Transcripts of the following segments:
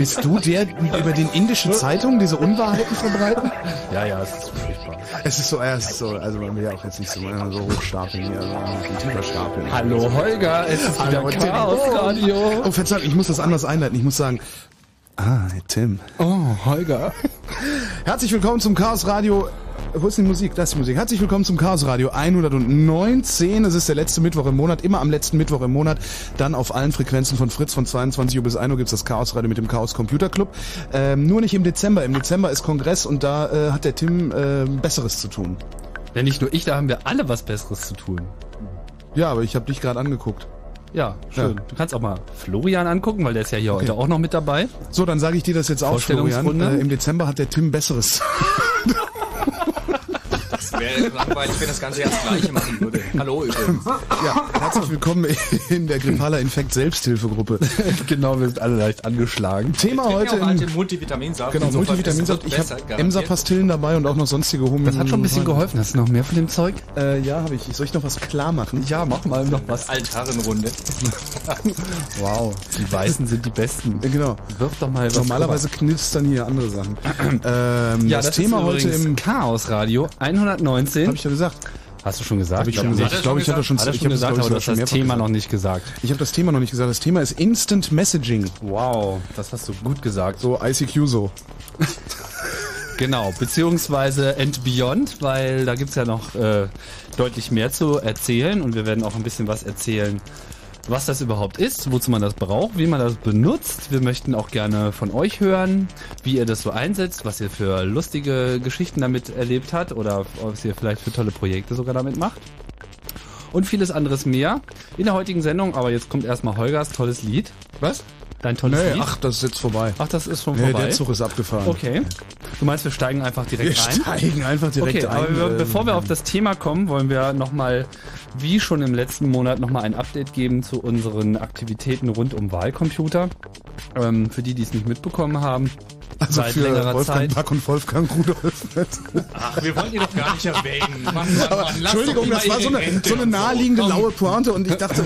Bist du der, über den indische Zeitungen diese Unwahrheiten verbreiten? Ja, ja, es ist furchtbar. Es ist so, es ist so, also man will ja auch jetzt nicht so, äh, so hochstapeln hier, also stapeln. Hallo Holger, es ist wieder Hallo, Tim. Chaos Radio. Oh, Verzeihung, ich muss das anders einleiten. Ich muss sagen, ah, Tim. Oh, Holger. Herzlich willkommen zum Chaos Radio. Wo ist die Musik? Das ist die Musik. Herzlich willkommen zum Chaos Radio 119. Es ist der letzte Mittwoch im Monat, immer am letzten Mittwoch im Monat. Dann auf allen Frequenzen von Fritz von 22 Uhr bis 1 Uhr gibt's das Chaos Radio mit dem Chaos Computer Club. Ähm, nur nicht im Dezember. Im Dezember ist Kongress und da äh, hat der Tim äh, Besseres zu tun. Ja, nicht nur ich, da haben wir alle was Besseres zu tun. Ja, aber ich habe dich gerade angeguckt. Ja, schön. Ja. Du kannst auch mal Florian angucken, weil der ist ja hier heute auch noch mit dabei. So, dann sage ich dir das jetzt auch, Florian. Äh, Im Dezember hat der Tim Besseres. Wäre langweilig, wenn das Ganze ja das Gleiche machen würde. Hallo übrigens. ja, herzlich willkommen in der Grippala Infekt Selbsthilfegruppe. genau, wir sind alle leicht angeschlagen. Thema Ich heute im alte Multivitaminsaft. Genau, Multivitaminsaft. Ich habe. Emsa-Pastillen dabei und auch noch sonstige Hummeln. Das hat schon ein bisschen geholfen. Hast du noch mehr von dem Zeug? Äh, ja, habe ich. Soll ich noch was klar machen? Ja, mach mal noch was. Altherrenrunde. Wow, die Weißen sind die Besten. Genau. Wirf doch mal was Normalerweise knistern hier andere Sachen. ähm, Ja, das, das, Thema heute im... Chaos Radio 119. Habe ich ja gesagt. Hast du schon gesagt? Hab ich schon gesagt. Ich glaube, ich hatte schon, schon habe das, gesagt, glaub aber du hast schon das Thema gesagt. noch nicht gesagt. Ich habe das Thema noch nicht gesagt. Das Thema ist Instant Messaging. Wow, das hast du gut gesagt. So ICQ so. Genau, beziehungsweise and beyond, weil da gibt's ja noch äh, deutlich mehr zu erzählen und wir werden auch ein bisschen was erzählen, was das überhaupt ist, wozu man das braucht, wie man das benutzt. Wir möchten auch gerne von euch hören, wie ihr das so einsetzt, was ihr für lustige Geschichten damit erlebt habt oder was ihr vielleicht für tolle Projekte sogar damit macht. Und vieles anderes mehr in der heutigen Sendung, aber jetzt kommt erstmal Holgers tolles Lied. Was? Dein tolles Nee, Lied? ach, das ist jetzt vorbei. Ach, das ist schon Nee, vorbei. der Zug ist abgefahren. Okay. Du meinst, wir steigen einfach direkt Wir ein? steigen einfach direkt Okay, ein. aber wir, ähm, bevor wir auf das Thema kommen, wollen wir nochmal, wie schon im letzten Monat, nochmal ein Update geben zu unseren Aktivitäten rund um Wahlcomputer. Ähm, für die, die es nicht mitbekommen haben. Also seit für längerer Wolfgang Zeit. Back und Wolfgang Rudolf. Ach, wir wollten ihn doch gar nicht erwähnen. Mann, Mann, Aber Mann, lass Entschuldigung, doch das war so eine, so eine naheliegende laue Pointe und ich dachte,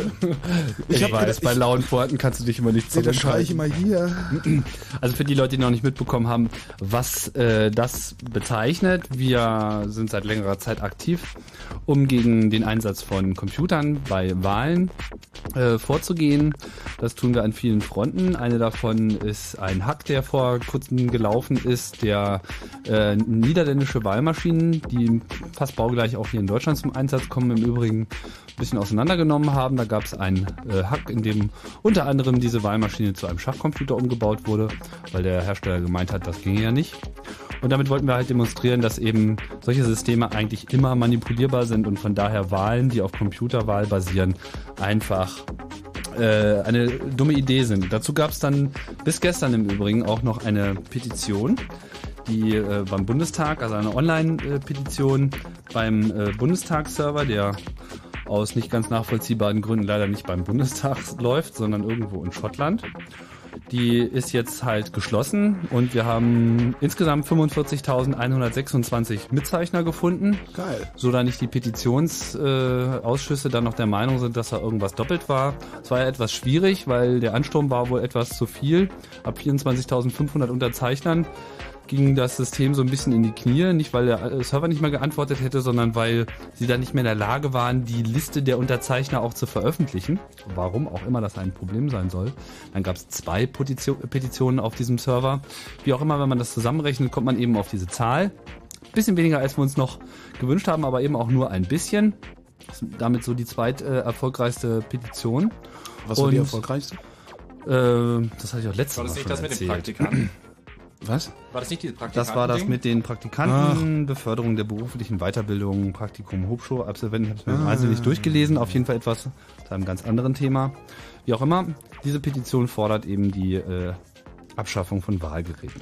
Ich, hab weiß, gedacht, bei ich- lauen Pointen kannst du dich immer nicht nee, da schreie ich zurückhalten. immer hier. Also für die Leute, die noch nicht mitbekommen haben, was äh, das bezeichnet, wir sind seit längerer Zeit aktiv, um gegen den Einsatz von Computern bei Wahlen äh, vorzugehen. Das tun wir an vielen Fronten. Eine davon ist ein Hack, der vor kurzem gelaufen ist, der äh, niederländische Wahlmaschinen, die fast baugleich auch hier in Deutschland zum Einsatz kommen, im Übrigen ein bisschen auseinandergenommen haben. Da gab es einen äh, Hack, in dem unter anderem diese Wahlmaschine zu einem Schachcomputer umgebaut wurde, weil der Hersteller gemeint hat, das ginge ja nicht. Und damit wollten wir halt demonstrieren, dass eben solche Systeme eigentlich immer manipulierbar sind und von daher Wahlen, die auf Computerwahl basieren, einfach äh, eine dumme Idee sind. Dazu gab es dann bis gestern im Übrigen auch noch eine Petition, die äh, beim Bundestag, also eine Online-Petition beim äh, Bundestagsserver, der aus nicht ganz nachvollziehbaren Gründen leider nicht beim Bundestag läuft, sondern irgendwo in Schottland. Die ist jetzt halt geschlossen und wir haben insgesamt 45.126 Mitzeichner gefunden. Geil. So da nicht die Petitionsausschüsse äh, dann noch der Meinung sind, dass da irgendwas doppelt war. Es war ja etwas schwierig, weil der Ansturm war wohl etwas zu viel. Ab 24.500 Unterzeichnern ging das System so ein bisschen in die Knie. Nicht, weil der äh, Server nicht mehr geantwortet hätte, sondern weil sie dann nicht mehr in der Lage waren, die Liste der Unterzeichner auch zu veröffentlichen. Warum auch immer das ein Problem sein soll. Dann gab es zwei Petition, Petitionen auf diesem Server. Wie auch immer, wenn man das zusammenrechnet, kommt man eben auf diese Zahl. Bisschen weniger, als wir uns noch gewünscht haben, aber eben auch nur ein bisschen. Das ist damit so die zweit äh, erfolgreichste Petition. Was war die Und- erfolgreichste? Äh, das hatte ich auch letztes War Mal das nicht schon das mit den erzählt. Praktikanten? Was? War das nicht diese Praktikanten? Das war das mit den Praktikanten, Beförderung der beruflichen Weiterbildung, Praktikum, Hochschulabsolventen. Ich habe es mir Einzelnen nicht durchgelesen. Auf jeden Fall etwas zu einem ganz anderen Thema. Wie auch immer, diese Petition fordert eben die äh, Abschaffung von Wahlgeräten.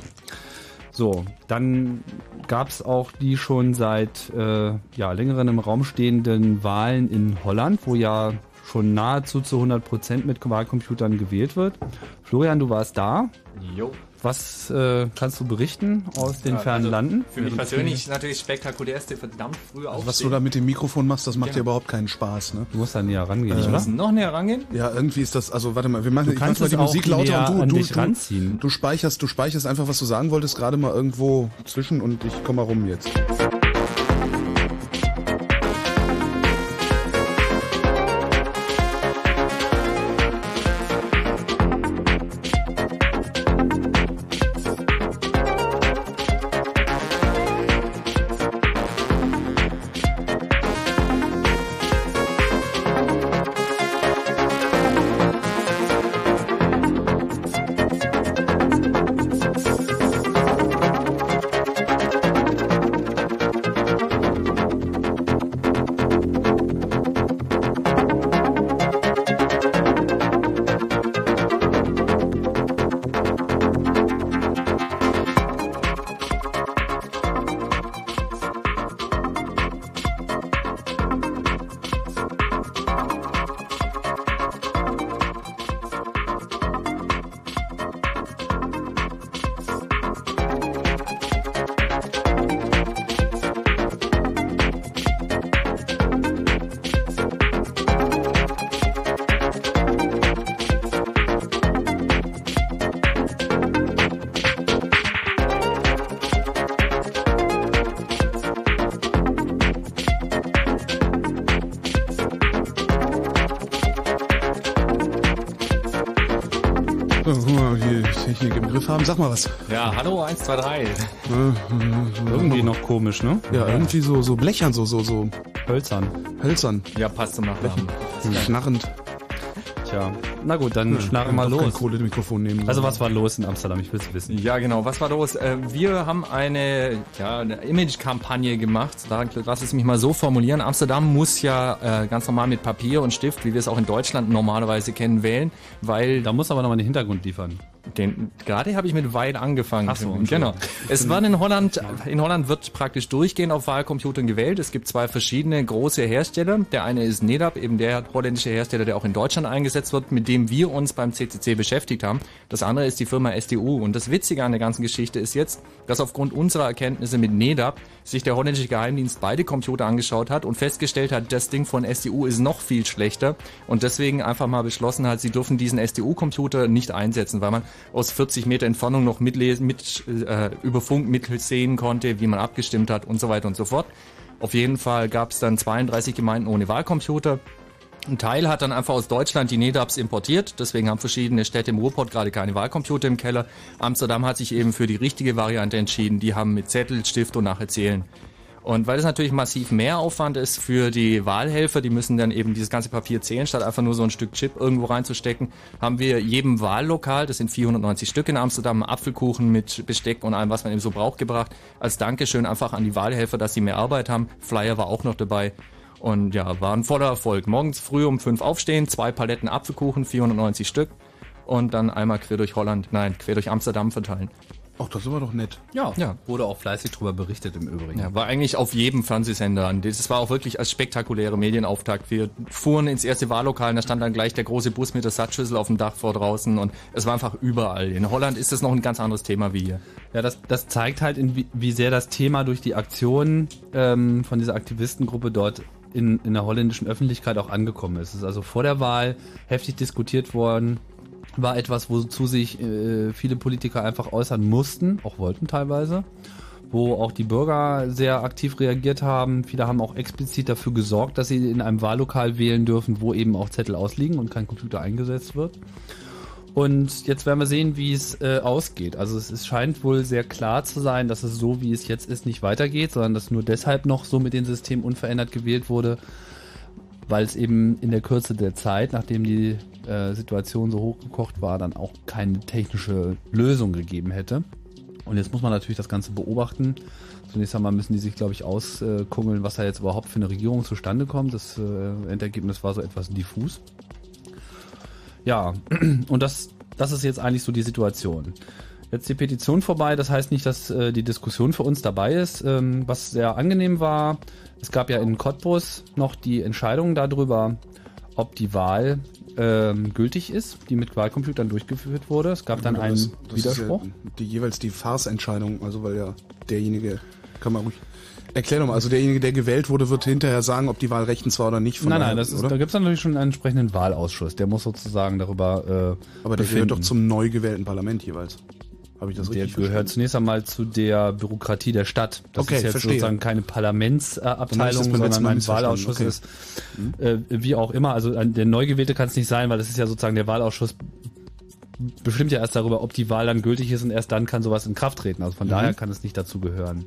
So, dann gab es auch die schon seit äh, ja, längeren im Raum stehenden Wahlen in Holland, wo ja schon nahezu zu 100 Prozent mit Wahlcomputern gewählt wird. Florian, du warst da. Jo. Was äh, kannst du berichten aus den Ja, fernen also Landen? Für mich persönlich ist natürlich spektakulär, ist der verdammt früh aufstehen. Was du da mit dem Mikrofon machst, das macht Ja. dir überhaupt keinen Spaß, ne? Du musst da näher rangehen, Wir oder? müssen noch näher rangehen. Ja, irgendwie ist das, also warte mal, wir machen, Du ich mach kannst mal die Musik lauter und du, du, dich du, ranziehen. du speicherst, du speicherst einfach, was du sagen wolltest, gerade mal irgendwo zwischen und ich komme mal rum jetzt. Haben. Sag mal was. Ja, hallo, 1, 2, 3. Irgendwie noch komisch, ne? Ja, irgendwie so, so blechern, so, so, so Hölzern. hölzern, Ja, passt zum Nachnamen. schnarrend. Tja, na gut, dann schlagen wir Doch kein los. Kohlemikrofon nehmen. Also was war los in Amsterdam? Ich will es wissen. Ja, genau. Was war los? Äh, Wir haben eine, ja, eine Image-Kampagne gemacht. Da lass es mich mal so formulieren. Amsterdam muss ja äh, ganz normal mit Papier und Stift, wie wir es auch in Deutschland normalerweise kennen, wählen, weil Da muss aber nochmal den Hintergrund liefern. Gerade habe ich mit weil angefangen. Ach so, genau. Es war in Holland, in Holland wird praktisch durchgehend auf Wahlcomputern gewählt. Es gibt zwei verschiedene große Hersteller. Der eine ist NEDAP, eben der holländische Hersteller, der auch in Deutschland eingesetzt wird, mit dem wir uns beim CCC beschäftigt haben. Das andere ist die Firma SDU. Und das Witzige an der ganzen Geschichte ist jetzt, dass aufgrund unserer Erkenntnisse mit NEDAP sich der holländische Geheimdienst beide Computer angeschaut hat und festgestellt hat, das Ding von SDU ist noch viel schlechter und deswegen einfach mal beschlossen hat, sie dürfen diesen SDU-Computer nicht einsetzen, weil man aus 40 Meter Entfernung noch mitlesen, mit, äh, über Funk mitsehen konnte, wie man abgestimmt hat und so weiter und so fort. Auf jeden Fall gab es dann 32 Gemeinden ohne Wahlcomputer. Ein Teil hat dann einfach aus Deutschland die NEDAPs importiert, deswegen haben verschiedene Städte im Ruhrpott gerade keine Wahlcomputer im Keller. Amsterdam hat sich eben für die richtige Variante entschieden, die haben mit Zettel, Stift und nachher zählen. Und weil das natürlich massiv mehr Aufwand ist für die Wahlhelfer, die müssen dann eben dieses ganze Papier zählen, statt einfach nur so ein Stück Chip irgendwo reinzustecken, haben wir jedem Wahllokal, das sind 490 Stück in Amsterdam, Apfelkuchen mit Besteck und allem, was man eben so braucht, gebracht. Als Dankeschön einfach an die Wahlhelfer, dass sie mehr Arbeit haben. Flyer war auch noch dabei. Und ja, war ein voller Erfolg. Morgens früh um fünf aufstehen, zwei Paletten Apfelkuchen, 490 Stück. Und dann einmal quer durch Holland, nein, quer durch Amsterdam verteilen. Ach, das ist aber doch nett. Ja, Ja. wurde auch fleißig drüber berichtet im Übrigen. Ja, war eigentlich auf jedem Fernsehsender. Und Das war auch wirklich als spektakuläre Medienauftakt. Wir fuhren ins erste Wahllokal und da stand dann gleich der große Bus mit der Satzschüssel auf dem Dach vor draußen und es war einfach überall. In Holland ist das noch ein ganz anderes Thema wie hier. Ja, das, das zeigt halt, in wie, wie sehr das Thema durch die Aktion ähm, von dieser Aktivistengruppe dort in, in der holländischen Öffentlichkeit auch angekommen ist. Es ist also vor der Wahl heftig diskutiert worden, war etwas, wozu sich äh, viele Politiker einfach äußern mussten, auch wollten teilweise, wo auch die Bürger sehr aktiv reagiert haben. Viele haben auch explizit dafür gesorgt, dass sie in einem Wahllokal wählen dürfen, wo eben auch Zettel ausliegen und kein Computer eingesetzt wird. Und jetzt werden wir sehen, wie es äh, ausgeht. Also es, es scheint wohl sehr klar zu sein, dass es so, wie es jetzt ist, nicht weitergeht, sondern dass nur deshalb noch so mit dem System unverändert gewählt wurde, weil es eben in der Kürze der Zeit, nachdem die äh, Situation so hochgekocht war, dann auch keine technische Lösung gegeben hätte. Und jetzt muss man natürlich das Ganze beobachten. Zunächst einmal müssen die sich, glaube ich, auskungeln, was da jetzt überhaupt für eine Regierung zustande kommt. Das äh, Endergebnis war so etwas diffus. Ja, und das, das ist jetzt eigentlich so die Situation. Jetzt die Petition vorbei, das heißt nicht, dass äh, die Diskussion für uns dabei ist. Ähm, was sehr angenehm war, es gab ja in Cottbus noch die Entscheidung darüber, ob die Wahl ähm, gültig ist, die mit Wahlcomputern durchgeführt wurde. Es gab dann einen das, das Widerspruch. Ja die, jeweils die Farce-Entscheidung, also weil ja derjenige, kann man ruhig. Erklär doch mal, also derjenige, der gewählt wurde, wird hinterher sagen, ob die Wahl rechtens war oder nicht. Von Nein, nein, das ist, da gibt es natürlich schon einen entsprechenden Wahlausschuss. Der muss sozusagen darüber äh, Aber der befinden. gehört doch zum neu gewählten Parlament jeweils. Habe ich das Der richtig gehört zunächst einmal zu der Bürokratie der Stadt. Das Okay, ist jetzt verstehe. sozusagen keine Parlamentsabteilung, sondern ein. Wahlausschuss Okay. ist. Äh, wie auch immer, also der neu gewählte kann es nicht sein, weil das ist ja sozusagen der Wahlausschuss bestimmt ja erst darüber, ob die Wahl dann gültig ist und erst dann kann sowas in Kraft treten. Also von Mhm. daher kann es nicht dazu gehören.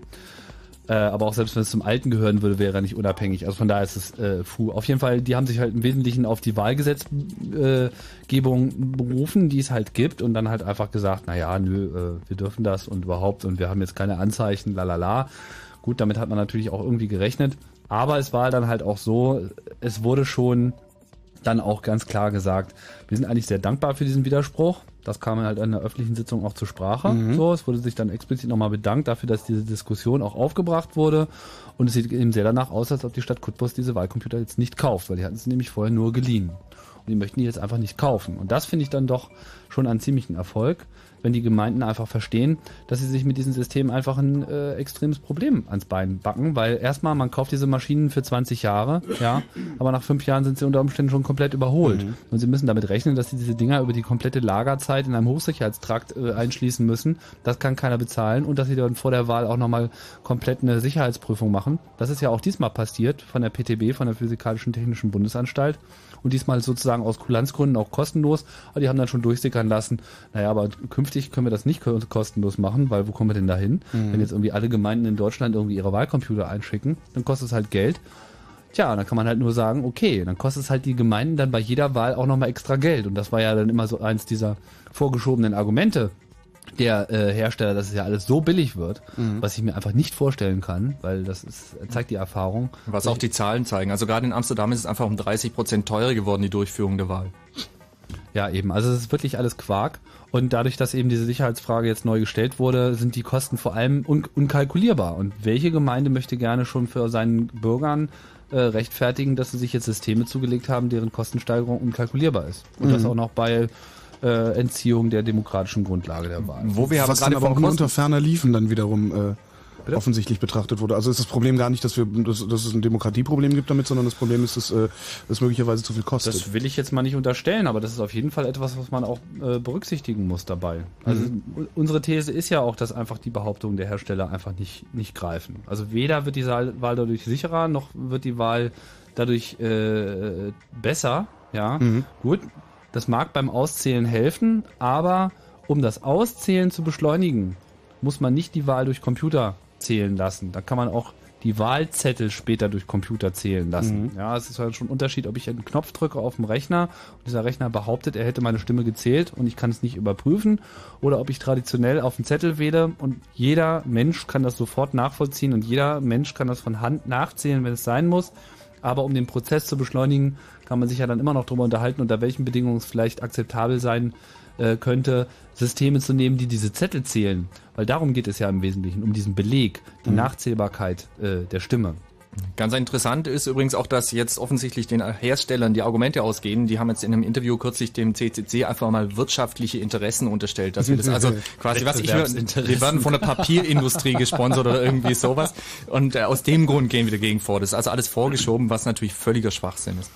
Äh, aber auch selbst wenn es zum Alten gehören würde, wäre er nicht unabhängig. Also von daher ist es äh, fu. Auf jeden Fall, die haben sich halt im Wesentlichen auf die Wahlgesetzgebung äh, berufen, die es halt gibt und dann halt einfach gesagt, naja, nö, äh, wir dürfen das und überhaupt und wir haben jetzt keine Anzeichen, lalala. Gut, damit hat man natürlich auch irgendwie gerechnet. Aber es war dann halt auch so, es wurde schon dann auch ganz klar gesagt, wir sind eigentlich sehr dankbar für diesen Widerspruch. Das kam halt in der öffentlichen Sitzung auch zur Sprache. So, es wurde sich dann explizit nochmal bedankt dafür, dass diese Diskussion auch aufgebracht wurde. Und es sieht eben sehr danach aus, als ob die Stadt Cottbus diese Wahlcomputer jetzt nicht kauft, weil die hatten sie nämlich vorher nur geliehen. Und die möchten die jetzt einfach nicht kaufen. Und das finde ich dann doch schon einen ziemlichen Erfolg, wenn die Gemeinden einfach verstehen, dass sie sich mit diesem System einfach ein äh, extremes Problem ans Bein backen, weil erstmal man kauft diese Maschinen für 20 Jahre, ja, aber nach fünf Jahren sind sie unter Umständen schon komplett überholt. Und sie müssen damit rechnen, dass sie diese Dinger über die komplette Lagerzeit in einem Hochsicherheitstrakt äh, einschließen müssen. Das kann keiner bezahlen und dass sie dann vor der Wahl auch nochmal komplett eine Sicherheitsprüfung machen. Das ist ja auch diesmal passiert von der PTB, von der Physikalischen Technischen Bundesanstalt. Und diesmal sozusagen aus Kulanzgründen auch kostenlos. Aber die haben dann schon durchsickern lassen, naja, aber künftig können wir das nicht ko- kostenlos machen, weil wo kommen wir denn da hin? Wenn jetzt irgendwie alle Gemeinden in Deutschland irgendwie ihre Wahlcomputer einschicken, dann kostet es halt Geld. Tja, dann kann man halt nur sagen, okay, dann kostet es halt die Gemeinden dann bei jeder Wahl auch nochmal extra Geld. Und das war ja dann immer so eins dieser vorgeschobenen Argumente der äh, Hersteller, dass es ja alles so billig wird, mhm. was ich mir einfach nicht vorstellen kann, weil das ist, zeigt die Erfahrung. Was auch die Zahlen zeigen. Also gerade in Amsterdam ist es einfach um 30 Prozent teurer geworden, die Durchführung der Wahl. Ja, eben. Also es ist wirklich alles Quark. Und dadurch, dass eben diese Sicherheitsfrage jetzt neu gestellt wurde, sind die Kosten vor allem un unkalkulierbar. Und welche Gemeinde möchte gerne schon für seinen Bürgern äh, rechtfertigen, dass sie sich jetzt Systeme zugelegt haben, deren Kostensteigerung unkalkulierbar ist. Und mhm. das auch noch bei äh, Entziehung der demokratischen Grundlage der Wahl. Wo wir Was aber, aber auch nur unter ferner liefen dann wiederum äh, Bitte? offensichtlich betrachtet wurde. Also ist das Problem gar nicht, dass wir, dass, dass es ein Demokratieproblem gibt damit, sondern das Problem ist, dass äh, es möglicherweise zu viel kostet. Das will ich jetzt mal nicht unterstellen, aber das ist auf jeden Fall etwas, was man auch äh, berücksichtigen muss dabei. Also mhm. unsere These ist ja auch, dass einfach die Behauptungen der Hersteller einfach nicht nicht greifen. Also weder wird die Wahl dadurch sicherer, noch wird die Wahl dadurch äh, besser. Ja, mhm. gut. Das mag beim Auszählen helfen, aber um das Auszählen zu beschleunigen, muss man nicht die Wahl durch Computer zählen lassen. Da kann man auch die Wahlzettel später durch Computer zählen lassen. Mhm. Ja, es ist halt schon ein Unterschied, ob ich einen Knopf drücke auf dem Rechner und dieser Rechner behauptet, er hätte meine Stimme gezählt und ich kann es nicht überprüfen oder ob ich traditionell auf den Zettel wähle und jeder Mensch kann das sofort nachvollziehen und jeder Mensch kann das von Hand nachzählen, wenn es sein muss. Aber um den Prozess zu beschleunigen, kann man sich ja dann immer noch darüber unterhalten, unter welchen Bedingungen es vielleicht akzeptabel sein äh, könnte, Systeme zu nehmen, die diese Zettel zählen. Weil darum geht es ja im Wesentlichen, um diesen Beleg, die mhm. Nachzählbarkeit äh, der Stimme. Ganz interessant ist übrigens auch, dass jetzt offensichtlich den Herstellern die Argumente ausgehen. Die haben jetzt in einem Interview kürzlich dem CCC einfach mal wirtschaftliche Interessen unterstellt. Dass wir das also quasi was ich wir werden von der Papierindustrie gesponsert oder irgendwie sowas. Und äh, aus dem Grund gehen wir dagegen vor. Das ist also alles vorgeschoben, was natürlich völliger Schwachsinn ist.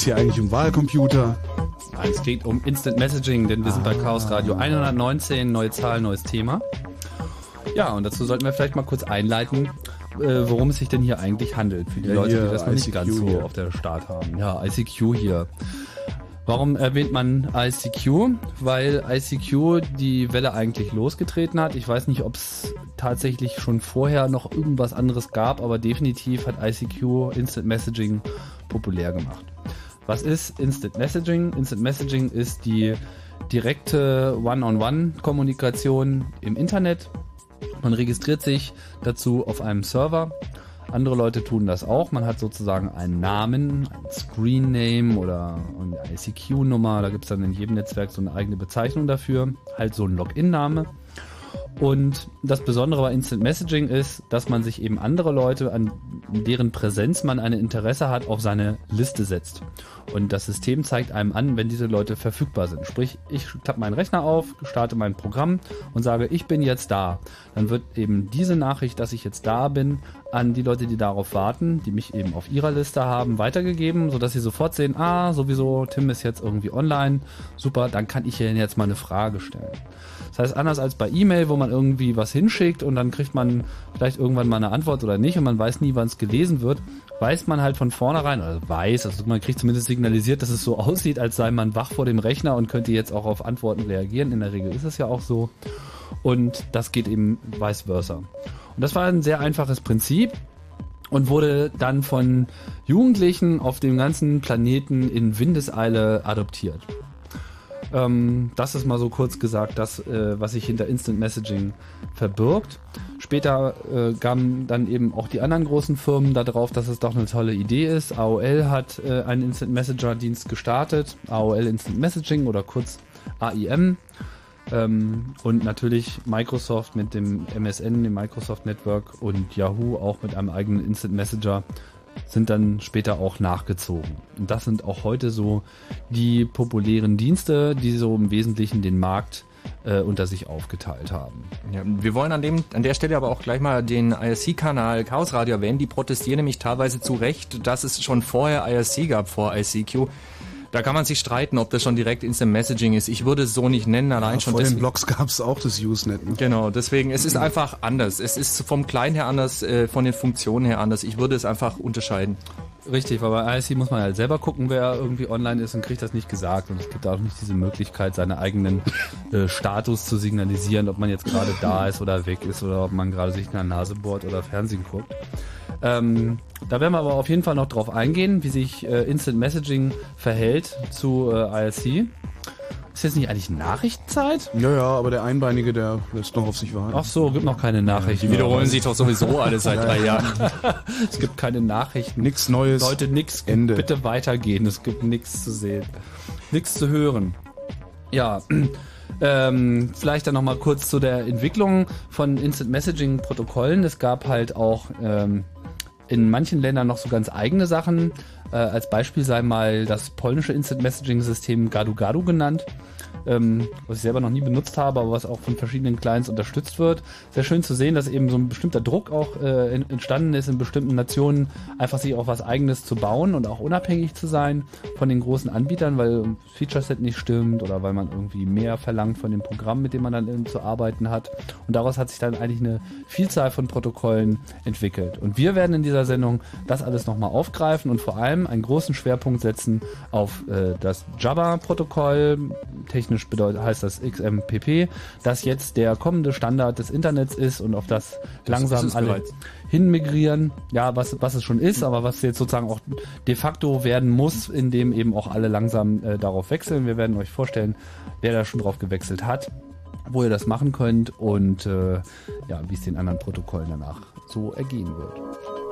Es hier eigentlich um Wahlcomputer? Nein, es geht um Instant Messaging, denn wir sind bei Chaos Radio 119, neue Zahl, neues Thema. Ja, und dazu sollten wir vielleicht mal kurz einleiten, äh, worum es sich denn hier eigentlich handelt, für die ja, Leute, die das noch nicht ganz so hier. auf der Start haben. Ja, ICQ hier. Warum erwähnt man ICQ? Weil ICQ die Welle eigentlich losgetreten hat. Ich weiß nicht, ob es tatsächlich schon vorher noch irgendwas anderes gab, aber definitiv hat ICQ Instant Messaging populär gemacht. Was ist Instant Messaging? Instant Messaging ist die direkte One-on-One-Kommunikation im Internet. Man registriert sich dazu auf einem Server. Andere Leute tun das auch. Man hat sozusagen einen Namen, ein Screen Name oder eine ICQ-Nummer. Da gibt es dann in jedem Netzwerk so eine eigene Bezeichnung dafür. Halt so ein Login-Name. Und das Besondere bei Instant Messaging ist, dass man sich eben andere Leute, an deren Präsenz man ein Interesse hat, auf seine Liste setzt. Und das System zeigt einem an, wenn diese Leute verfügbar sind. Sprich, ich klappe meinen Rechner auf, starte mein Programm und sage, ich bin jetzt da. Dann wird eben diese Nachricht, dass ich jetzt da bin, an die Leute, die darauf warten, die mich eben auf ihrer Liste haben, weitergegeben, sodass sie sofort sehen, ah, sowieso, Tim ist jetzt irgendwie online. Super, dann kann ich hier jetzt mal eine Frage stellen. Das heißt, anders als bei E-Mail, wo man irgendwie was hinschickt und dann kriegt man vielleicht irgendwann mal eine Antwort oder nicht und man weiß nie, wann es gelesen wird, weiß man halt von vornherein, also weiß, also man kriegt zumindest signalisiert, dass es so aussieht, als sei man wach vor dem Rechner und könnte jetzt auch auf Antworten reagieren. In der Regel ist es ja auch so. Und das geht eben vice versa. Und das war ein sehr einfaches Prinzip und wurde dann von Jugendlichen auf dem ganzen Planeten in Windeseile adoptiert. Ähm, das ist mal so kurz gesagt, das, äh, was sich hinter Instant Messaging verbirgt. Später äh, kamen dann eben auch die anderen großen Firmen darauf, dass es doch eine tolle Idee ist. AOL hat äh, einen Instant Messenger Dienst gestartet, AOL Instant Messaging oder kurz AIM. Ähm, und natürlich Microsoft mit dem MSN, dem Microsoft Network und Yahoo auch mit einem eigenen Instant Messenger sind dann später auch nachgezogen. Und das sind auch heute so die populären Dienste, die so im Wesentlichen den Markt äh, unter sich aufgeteilt haben. Ja, wir wollen an, dem, an der Stelle aber auch gleich mal den IRC-Kanal Chaos Radio erwähnen. Die protestieren nämlich teilweise zu Recht, dass es schon vorher IRC gab vor ICQ. Da kann man sich streiten, ob das schon direkt Instant Messaging ist. Ich würde es so nicht nennen, allein ja, schon. Vor den Blogs gab es auch das Usenet. Ne? Genau, deswegen, es ist einfach anders. Es ist vom Kleinen her anders, äh, von den Funktionen her anders. Ich würde es einfach unterscheiden. Richtig, weil bei ISC muss man halt selber gucken, wer irgendwie online ist und kriegt das nicht gesagt. Und es gibt auch nicht diese Möglichkeit, seinen eigenen äh, Status zu signalisieren, ob man jetzt gerade da ist oder weg ist oder ob man gerade sich in der Nase bohrt oder Fernsehen guckt. Ähm, da werden wir aber auf jeden Fall noch drauf eingehen, wie sich äh, Instant Messaging verhält zu äh, IRC. Ist jetzt nicht eigentlich Nachrichtenzeit? Ja, ja, aber der Einbeinige, der lässt noch auf sich warten. Ach so, gibt noch keine Nachrichten. Die wiederholen sich doch sowieso alle seit drei Jahren. es gibt keine Nachrichten. Nichts Neues. Leute, nix. Ende. Bitte weitergehen. Es gibt nichts zu sehen. Nichts zu hören. Ja. Ähm, vielleicht dann nochmal kurz zu der Entwicklung von Instant Messaging Protokollen. Es gab halt auch ähm, in manchen Ländern noch so ganz eigene Sachen. Äh, als Beispiel sei mal das polnische Instant Messaging System Gadu Gadu genannt ähm, was ich selber noch nie benutzt habe, aber was auch von verschiedenen Clients unterstützt wird. Sehr schön zu sehen, dass eben so ein bestimmter Druck auch äh, entstanden ist, in bestimmten Nationen einfach sich auch was eigenes zu bauen und auch unabhängig zu sein von den großen Anbietern, weil Feature Set nicht stimmt oder weil man irgendwie mehr verlangt von dem Programm, mit dem man dann zu arbeiten hat. Und daraus hat sich dann eigentlich eine Vielzahl von Protokollen entwickelt. Und wir werden in dieser Sendung das alles nochmal aufgreifen und vor allem einen großen Schwerpunkt setzen auf äh, das Java-Protokoll, technisch technisch bedeutet, heißt das XMPP, das jetzt der kommende Standard des Internets ist und auf das, das langsam alle bereits. hinmigrieren. Ja, was, was es schon ist, aber was jetzt sozusagen auch de facto werden muss, indem eben auch alle langsam äh, darauf wechseln. Wir werden euch vorstellen, wer da schon drauf gewechselt hat wo ihr das machen könnt und äh, ja, wie es den anderen Protokollen danach so ergehen wird.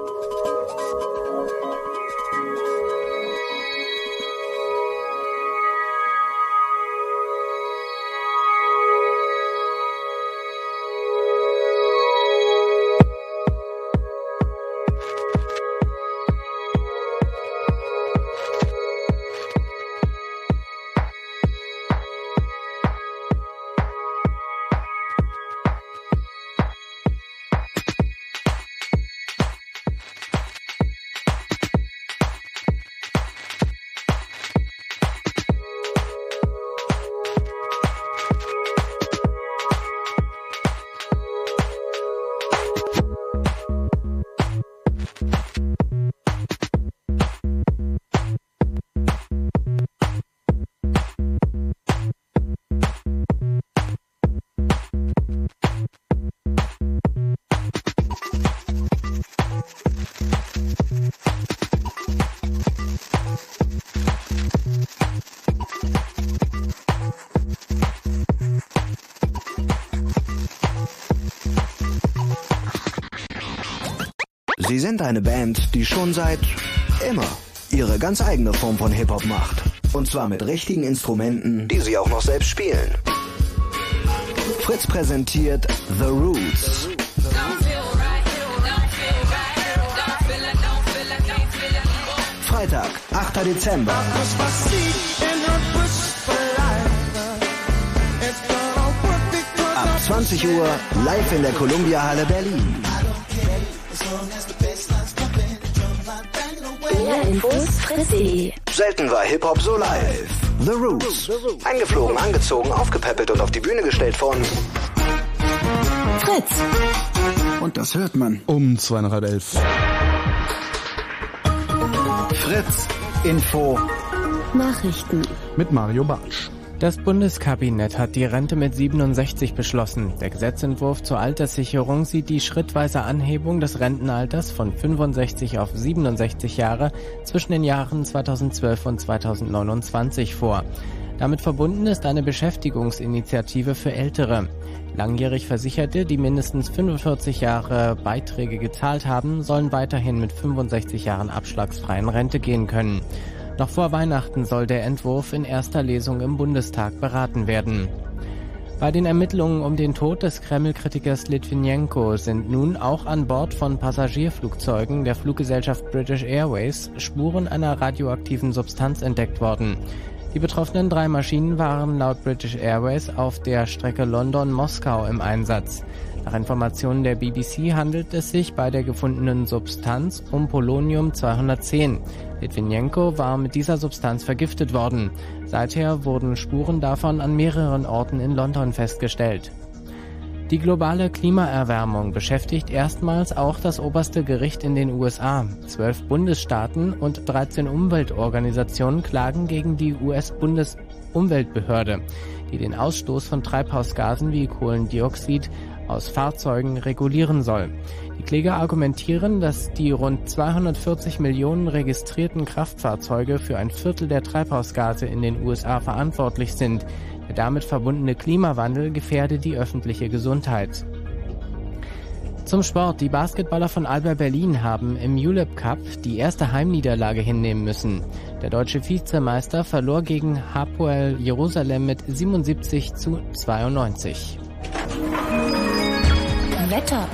Sind eine Band, die schon seit immer ihre ganz eigene Form von Hip-Hop macht. Und zwar mit richtigen Instrumenten, die sie auch noch selbst spielen. Fritz präsentiert The Roots. Freitag, 8. Dezember. Ab 20 Uhr live in der Columbia Halle Berlin. Infos fritz.de. Selten war Hip-Hop so live. The Roots. Eingeflogen, angezogen, aufgepäppelt und auf die Bühne gestellt von Fritz. Und das hört man. Um zweieinhalb elf. Fritz. Info. Nachrichten. Mit Mario Bartsch. Das Bundeskabinett hat die Rente mit 67 beschlossen. Der Gesetzentwurf zur Alterssicherung sieht die schrittweise Anhebung des Rentenalters von 65 auf 67 Jahre zwischen den Jahren 2012 und 2029 vor. Damit verbunden ist eine Beschäftigungsinitiative für Ältere. Langjährig Versicherte, die mindestens 45 Jahre Beiträge gezahlt haben, sollen weiterhin mit 65 Jahren abschlagsfreien Rente gehen können. Noch vor Weihnachten soll der Entwurf in erster Lesung im Bundestag beraten werden. Bei den Ermittlungen um den Tod des Kreml-Kritikers Litvinenko sind nun auch an Bord von Passagierflugzeugen der Fluggesellschaft British Airways Spuren einer radioaktiven Substanz entdeckt worden. Die betroffenen drei Maschinen waren laut British Airways auf der Strecke London-Moskau im Einsatz. Nach Informationen der BBC handelt es sich bei der gefundenen Substanz um Polonium 210. Litvinenko war mit dieser Substanz vergiftet worden. Seither wurden Spuren davon an mehreren Orten in London festgestellt. Die globale Klimaerwärmung beschäftigt erstmals auch das oberste Gericht in den USA. Zwölf Bundesstaaten und 13 Umweltorganisationen klagen gegen die US-Bundesumweltbehörde, die den Ausstoß von Treibhausgasen wie Kohlendioxid aus Fahrzeugen regulieren soll. Die Kläger argumentieren, dass die rund 240 Millionen registrierten Kraftfahrzeuge für ein Viertel der Treibhausgase in den USA verantwortlich sind. Der damit verbundene Klimawandel gefährde die öffentliche Gesundheit. Zum Sport. Die Basketballer von Alba Berlin haben im ULEP Cup die erste Heimniederlage hinnehmen müssen. Der deutsche Vizemeister verlor gegen Hapoel Jerusalem mit 77 zu 92. Wetter.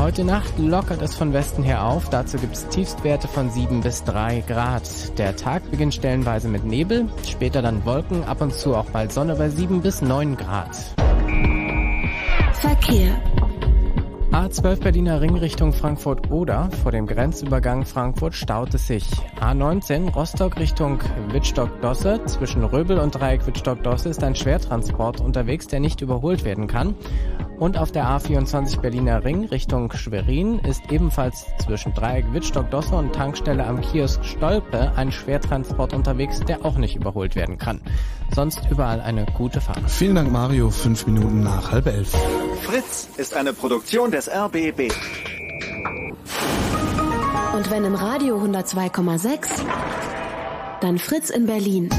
Heute Nacht lockert es von Westen her auf. Dazu gibt es Tiefstwerte von 7 bis 3 Grad. Der Tag beginnt stellenweise mit Nebel, später dann Wolken, ab und zu auch mal Sonne bei 7 bis 9 Grad. Verkehr. A12 Berliner Ring Richtung Frankfurt-Oder. Vor dem Grenzübergang Frankfurt staut es sich. A19 Rostock Richtung Wittstock-Dosse. Zwischen Röbel und Dreieck Wittstock-Dosse ist ein Schwertransport unterwegs, der nicht überholt werden kann. Und auf der A24 Berliner Ring Richtung Schwerin ist ebenfalls zwischen Dreieck Wittstock-Dosse und Tankstelle am Kiosk Stolpe ein Schwertransport unterwegs, der auch nicht überholt werden kann. Sonst überall eine gute Fahrt. Vielen Dank, Mario. Fünf Minuten nach halb elf. Fritz ist eine Produktion des RBB. Und wenn im Radio 102,6, dann Fritz in Berlin.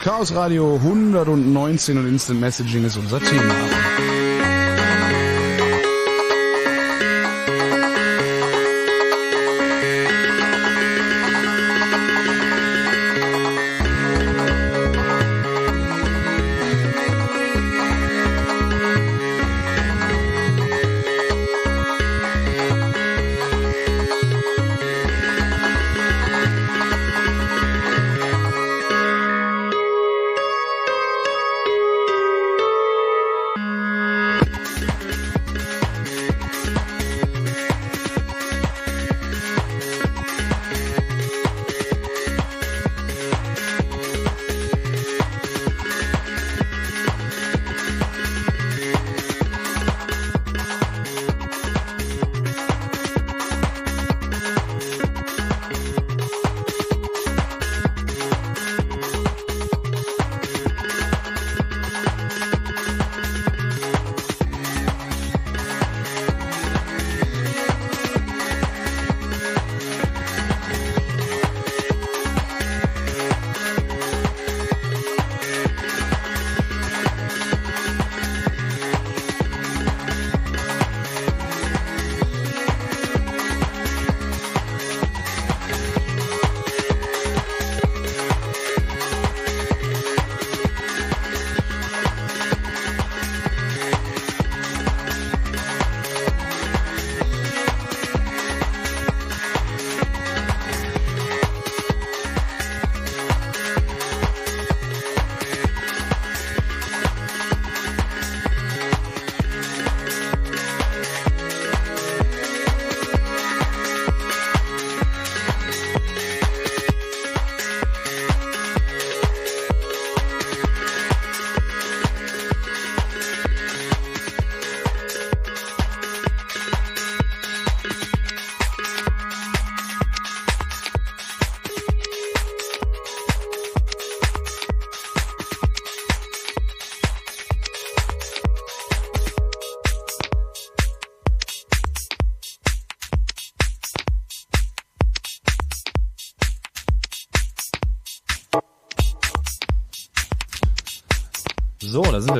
Chaos Radio 119 und Instant Messaging ist unser Thema.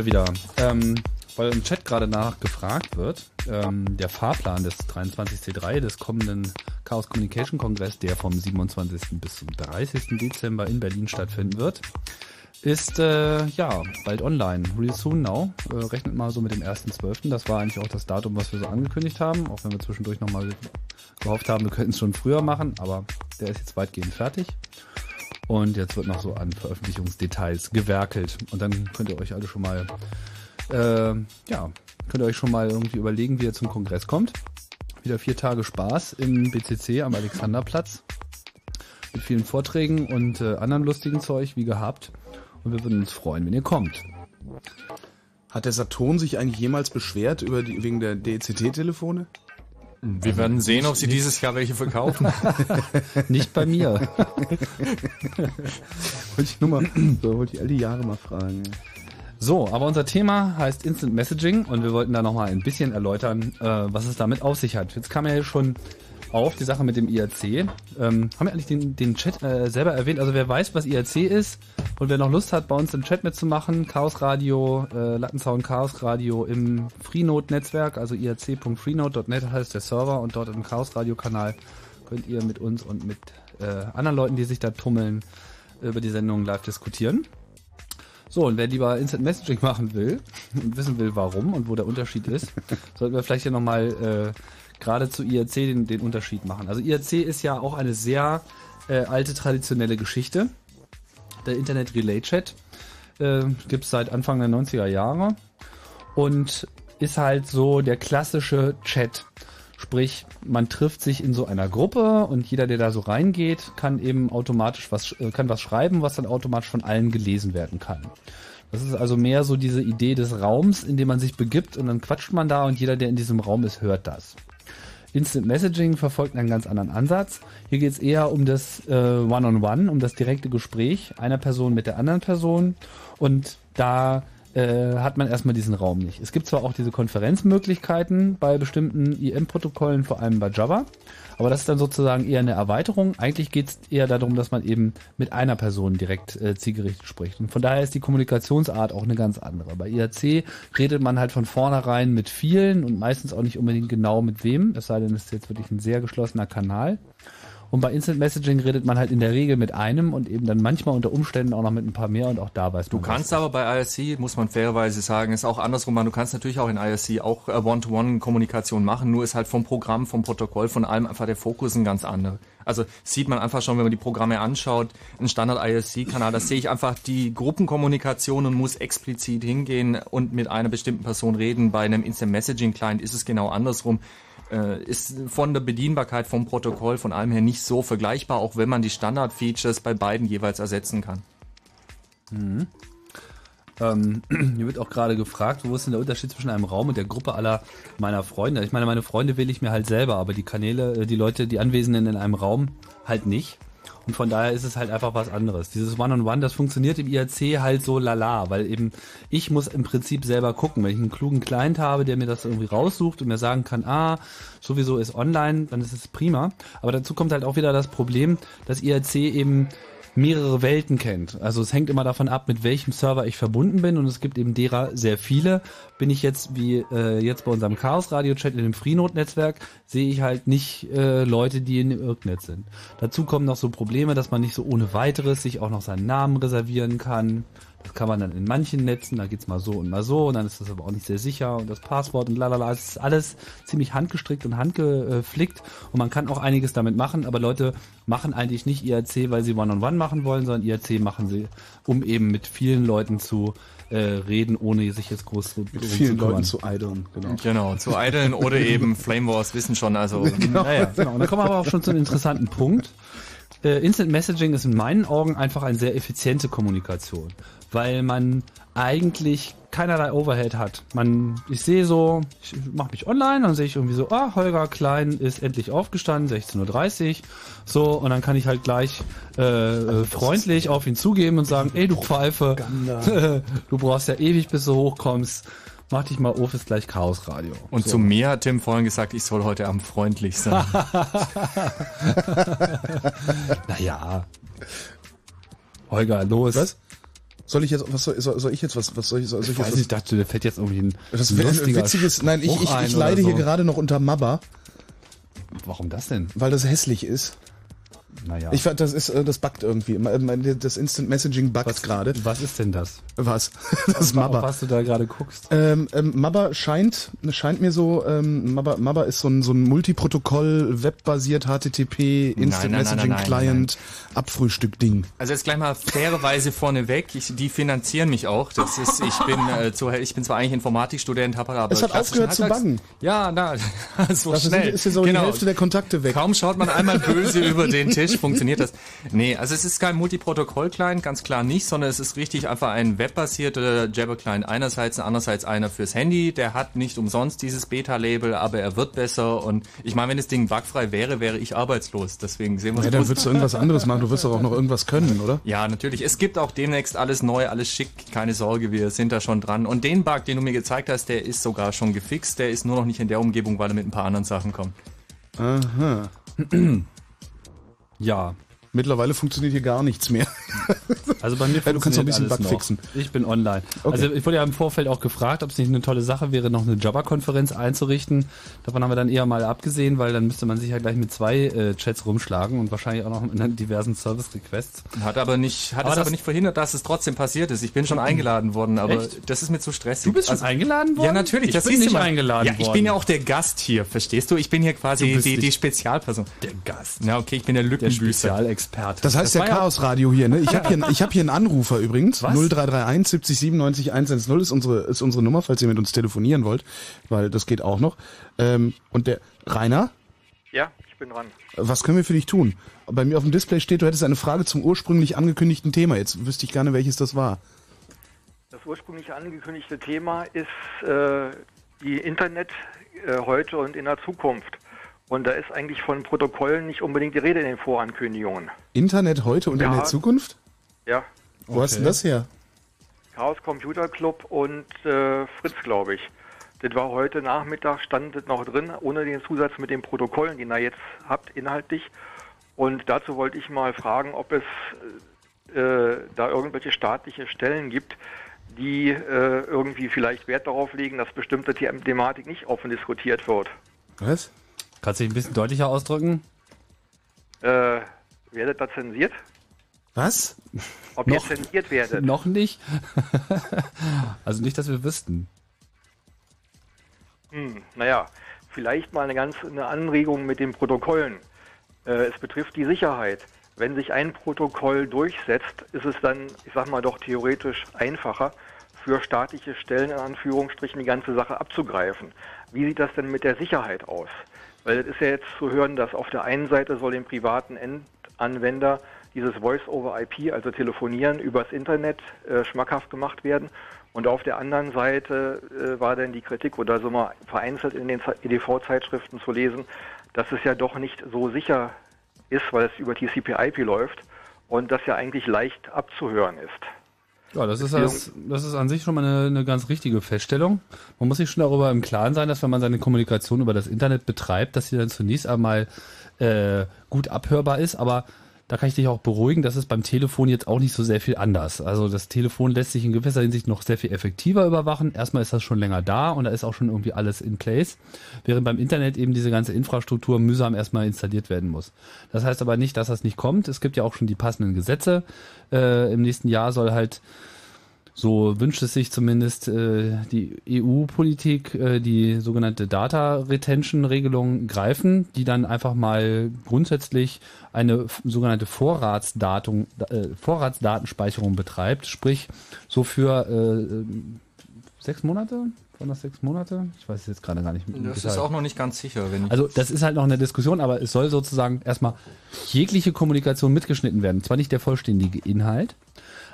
Wir wieder. Ähm, weil im Chat gerade nachgefragt wird, ähm, der Fahrplan des 23C3 des kommenden Chaos Communication Kongress, der vom 27. bis zum 30. Dezember in Berlin stattfinden wird, ist äh, ja bald online. Real soon now. Äh, rechnet mal so mit dem 1.12. Das war eigentlich auch das Datum, was wir so angekündigt haben, auch wenn wir zwischendurch nochmal gehofft haben, wir könnten es schon früher machen, aber der ist jetzt weitgehend fertig. Und jetzt wird noch so an Veröffentlichungsdetails gewerkelt. Und dann könnt ihr euch alle schon mal, äh, ja, könnt ihr euch schon mal irgendwie überlegen, wie ihr zum Kongress kommt. Wieder vier Tage Spaß im BCC am Alexanderplatz. Mit vielen Vorträgen und äh, anderen lustigen Zeug, wie gehabt. Und wir würden uns freuen, wenn ihr kommt. Hat der Saturn sich eigentlich jemals beschwert über die, wegen der DCT-Telefone? Wir werden sehen, ob sie dieses Jahr welche verkaufen. Nicht bei mir. Wollte ich nur mal, so wollte ich all die Jahre mal fragen. So, aber unser Thema heißt Instant Messaging und wir wollten da nochmal ein bisschen erläutern, äh, was es damit auf sich hat. Jetzt kam ja schon auf die Sache mit dem IRC. Ähm, haben wir eigentlich den, den Chat äh, selber erwähnt? Also wer weiß, was IRC ist und wer noch Lust hat, bei uns im Chat mitzumachen, Chaos Radio, äh, Lattenzaun Chaos Radio im Freenode-Netzwerk, also irc.freenode.net heißt der Server und dort im Chaos Radio-Kanal könnt ihr mit uns und mit äh, anderen Leuten, die sich da tummeln, über die Sendung live diskutieren. So, und wer lieber Instant Messaging machen will und wissen will, warum und wo der Unterschied ist, sollten wir vielleicht hier nochmal äh, gerade zu IRC den, den Unterschied machen. Also IRC ist ja auch eine sehr äh, alte traditionelle Geschichte. Der Internet Relay Chat äh, gibt es seit Anfang der 90er Jahre und ist halt so der klassische Chat. Sprich, man trifft sich in so einer Gruppe und jeder, der da so reingeht, kann eben automatisch was, äh, kann was schreiben, was dann automatisch von allen gelesen werden kann. Das ist also mehr so diese Idee des Raums, in dem man sich begibt und dann quatscht man da und jeder, der in diesem Raum ist, hört das. Instant Messaging verfolgt einen ganz anderen Ansatz. Hier geht es eher um das äh, One-on-One, um das direkte Gespräch einer Person mit der anderen Person. Und da äh, hat man erstmal diesen Raum nicht. Es gibt zwar auch diese Konferenzmöglichkeiten bei bestimmten IM-Protokollen, vor allem bei Java, aber das ist dann sozusagen eher eine Erweiterung. Eigentlich geht es eher darum, dass man eben mit einer Person direkt äh, zielgerichtet spricht. Und von daher ist die Kommunikationsart auch eine ganz andere. Bei IRC redet man halt von vornherein mit vielen und meistens auch nicht unbedingt genau mit wem, es sei denn, es ist jetzt wirklich ein sehr geschlossener Kanal. Und bei Instant Messaging redet man halt in der Regel mit einem und eben dann manchmal unter Umständen auch noch mit ein paar mehr und auch da weiß Du man. kannst aber bei IRC, muss man fairerweise sagen, ist auch andersrum, du kannst natürlich auch in IRC auch äh, One-to-One-Kommunikation machen, nur ist halt vom Programm, vom Protokoll, von allem einfach der Fokus ein ganz anderer. Also sieht man einfach schon, wenn man die Programme anschaut, ein Standard-IRC-Kanal, da sehe ich einfach die Gruppenkommunikation und muss explizit hingehen und mit einer bestimmten Person reden. Bei einem Instant-Messaging-Client ist es genau andersrum äh, ist von der Bedienbarkeit vom Protokoll von allem her nicht so vergleichbar, auch wenn man die Standard-Features bei beiden jeweils ersetzen kann. Ähm, hier wird auch gerade gefragt, wo ist denn der Unterschied zwischen einem Raum und der Gruppe aller meiner Freunde? Ich meine, meine Freunde wähle ich mir halt selber, aber die Kanäle, äh, die Leute, die Anwesenden in einem Raum halt nicht. Und von daher ist es halt einfach was anderes. Dieses One-on-One, das funktioniert im IRC halt so lala, weil eben ich muss im Prinzip selber gucken. Wenn ich einen klugen Client habe, der mir das irgendwie raussucht und mir sagen kann, ah, sowieso ist online, dann ist es prima. Aber dazu kommt halt auch wieder das Problem, dass IRC eben mehrere Welten kennt. Also es hängt immer davon ab, mit welchem Server ich verbunden bin und es gibt eben derer sehr viele. Bin ich jetzt wie äh, jetzt bei unserem Chaos Radio Chat in dem Freenode Netzwerk, sehe ich halt nicht äh, Leute, die in dem Irknet sind. Dazu kommen noch so Probleme, dass man nicht so ohne weiteres sich auch noch seinen Namen reservieren kann. Das kann man dann in manchen Netzen, da geht's mal so und mal so und dann ist das aber auch nicht sehr sicher und das Passwort und lalala, es ist alles ziemlich handgestrickt und handgeflickt und man kann auch einiges damit machen, aber Leute machen eigentlich nicht IRC, weil sie One-on-One machen wollen, sondern IRC machen sie, um eben mit vielen Leuten zu äh, reden, ohne sich jetzt groß zu, Mit vielen Leuten zu idlen, genau. Genau, zu Idlen oder eben Flame Wars wissen schon, also Naja, genau. Und dann kommen wir aber auch schon zu einem interessanten Punkt. Äh, Instant Messaging ist in meinen Augen einfach eine sehr effiziente Kommunikation, weil man eigentlich keinerlei Overhead hat. Man, ich sehe so, ich mache mich online, dann sehe ich irgendwie so, ah, Holger Klein ist endlich aufgestanden, 16.30 Uhr, so, und dann kann ich halt gleich äh, äh, freundlich auf ihn zugeben und sagen, ey, du Pfeife, du brauchst ja ewig, bis du hochkommst, mach dich mal auf, ist gleich Chaos Radio. Und so. zu mir hat Tim vorhin gesagt, ich soll heute Abend freundlich sein. Naja. Holger, los. Was? Soll ich jetzt, was soll, soll, soll ich jetzt, was, was soll ich, soll, soll ich Ich weiß jetzt, nicht, ich dachte, da fällt jetzt irgendwie ein was, lustiger witziges, nein, ich, ich, ich leide hier so. gerade noch unter Mabba, Warum das denn? weil das hässlich ist. Naja. Ich fand, das ist, äh, das buggt irgendwie. Mein- Das Instant Messaging buggt gerade. Was ist denn das? Was? Das Auf Mabba. was du da gerade guckst. Ähm, ähm, Mabba scheint, scheint mir so, ähm, Mabba, Mabba ist so ein, so ein Multiprotokoll, webbasiert, HTTP, Instant nein, nein, Messaging nein, Client, Abfrühstück-Ding. Also jetzt gleich mal fairerweise vorneweg, ich, die finanzieren mich auch. Das ist, ich bin, äh, zu, ich bin zwar eigentlich Informatikstudent, habe aber Es hat aufgehört zu buggen. Ja, na, so Dafür schnell. sind, ist ja so die Hälfte der Kontakte weg. Kaum schaut man einmal böse über den Tisch, funktioniert das. Nee, also es ist kein Multiprotokoll-Client, ganz klar nicht, sondern es ist richtig einfach ein webbasierter Jabber-Client einerseits, andererseits einer fürs Handy. Der hat nicht umsonst dieses Beta-Label, aber er wird besser und ich meine, wenn das Ding bugfrei wäre, wäre ich arbeitslos. Deswegen sehen wir Ja, dann würdest du irgendwas anderes machen. Du wirst doch auch noch irgendwas können, oder? ja, natürlich. Es gibt auch demnächst alles neu, alles schick. Keine Sorge, wir sind da schon dran. Und den Bug, den du mir gezeigt hast, der ist sogar schon gefixt. Der ist nur noch nicht in der Umgebung, weil er mit ein paar anderen Sachen kommt. Aha. Ja. Mittlerweile funktioniert hier gar nichts mehr. Also bei mir Ja, du kannst doch ein bisschen Bug noch. fixen. Ich bin online. Okay. Also ich wurde ja im Vorfeld auch gefragt, ob es nicht eine tolle Sache wäre, noch eine Jabber-Konferenz einzurichten. Davon haben wir dann eher mal abgesehen, weil dann müsste man sich ja gleich mit zwei äh, Chats rumschlagen und wahrscheinlich auch noch mit diversen Service-Requests. Hat aber nicht, hat Aber es das- aber nicht verhindert, dass es trotzdem passiert ist. Ich bin schon eingeladen worden, aber Echt? das ist mir zu stressig. Du bist schon Also- eingeladen worden? Ja, natürlich. Ich das bin nicht mal. eingeladen ja, ich worden. bin ja auch der Gast hier, verstehst du? Ich bin hier quasi die, die Spezialperson. der Gast. Na, okay, ich bin der Der Spezialexperte. Das heißt war ja- Chaos Radio hier, ne? Ich habe hier, ich hab hier einen Anrufer übrigens. Was? 0331 70 97 110 ist unsere, ist unsere Nummer, falls ihr mit uns telefonieren wollt, weil das geht auch noch. Ähm, und der Rainer, Ja, ich bin dran. was können wir für dich tun? Bei mir auf dem Display steht, du hättest eine Frage zum ursprünglich angekündigten Thema. Jetzt wüsste ich gerne, welches das war. Das ursprünglich angekündigte Thema ist äh, die Internet äh, heute und in der Zukunft. Und da ist eigentlich von Protokollen nicht unbedingt die Rede in den Vorankündigungen. Internet heute und in Ja. der Zukunft? Ja, Wo hast du denn das her? Chaos Computer Club und äh, Fritz, glaube ich. Das war heute Nachmittag, stand das noch drin, ohne den Zusatz mit den Protokollen, den ihr jetzt habt, inhaltlich. Und dazu wollte ich mal fragen, ob es äh, da irgendwelche staatliche Stellen gibt, die äh, irgendwie vielleicht Wert darauf legen, dass bestimmte The Thematik nicht offen diskutiert wird. Was? Kannst du dich ein bisschen deutlicher ausdrücken? Äh, werdet da zensiert? Was? Ob Noch- ihr zensiert werdet? Noch nicht. also nicht, dass wir wüssten. Hm, naja, vielleicht mal eine ganz eine Anregung mit den Protokollen. Äh, es betrifft die Sicherheit. Wenn sich ein Protokoll durchsetzt, ist es dann, ich sag mal doch theoretisch einfacher, für staatliche Stellen in Anführungsstrichen die ganze Sache abzugreifen. Wie sieht das denn mit der Sicherheit aus? Weil es ist ja jetzt zu hören, dass auf der einen Seite soll dem privaten Endanwender dieses Voice-over-IP, also Telefonieren übers Internet, äh, schmackhaft gemacht werden. Und auf der anderen Seite äh, war dann die Kritik oder so mal vereinzelt in den EDV-Zeitschriften zu lesen, dass es ja doch nicht so sicher ist, weil es über TCP/IP läuft und das ja eigentlich leicht abzuhören ist. Ja, das ist, das, das ist an sich schon mal eine, eine ganz richtige Feststellung. Man muss sich schon darüber im Klaren sein, dass wenn man seine Kommunikation über das Internet betreibt, dass sie dann zunächst einmal äh, gut abhörbar ist, aber da kann ich dich auch beruhigen, das ist beim Telefon jetzt auch nicht so sehr viel anders. Also das Telefon lässt sich in gewisser Hinsicht noch sehr viel effektiver überwachen. Erstmal ist das schon länger da und da ist auch schon irgendwie alles in place, während beim Internet eben diese ganze Infrastruktur mühsam erstmal installiert werden muss. Das heißt aber nicht, dass das nicht kommt. Es gibt ja auch schon die passenden Gesetze. Äh, Im nächsten Jahr soll halt so wünscht es sich zumindest äh, die EU-Politik, äh, die sogenannte Data Retention-Regelung greifen, die dann einfach mal grundsätzlich eine sogenannte Vorratsdatung, äh, Vorratsdatenspeicherung betreibt, sprich so für äh, sechs Monate, waren das sechs Monate? Ich weiß es jetzt gerade gar nicht. Das ist auch noch nicht ganz sicher, wenn Also das ist halt noch eine Diskussion, aber es soll sozusagen erstmal jegliche Kommunikation mitgeschnitten werden. Zwar nicht der vollständige Inhalt,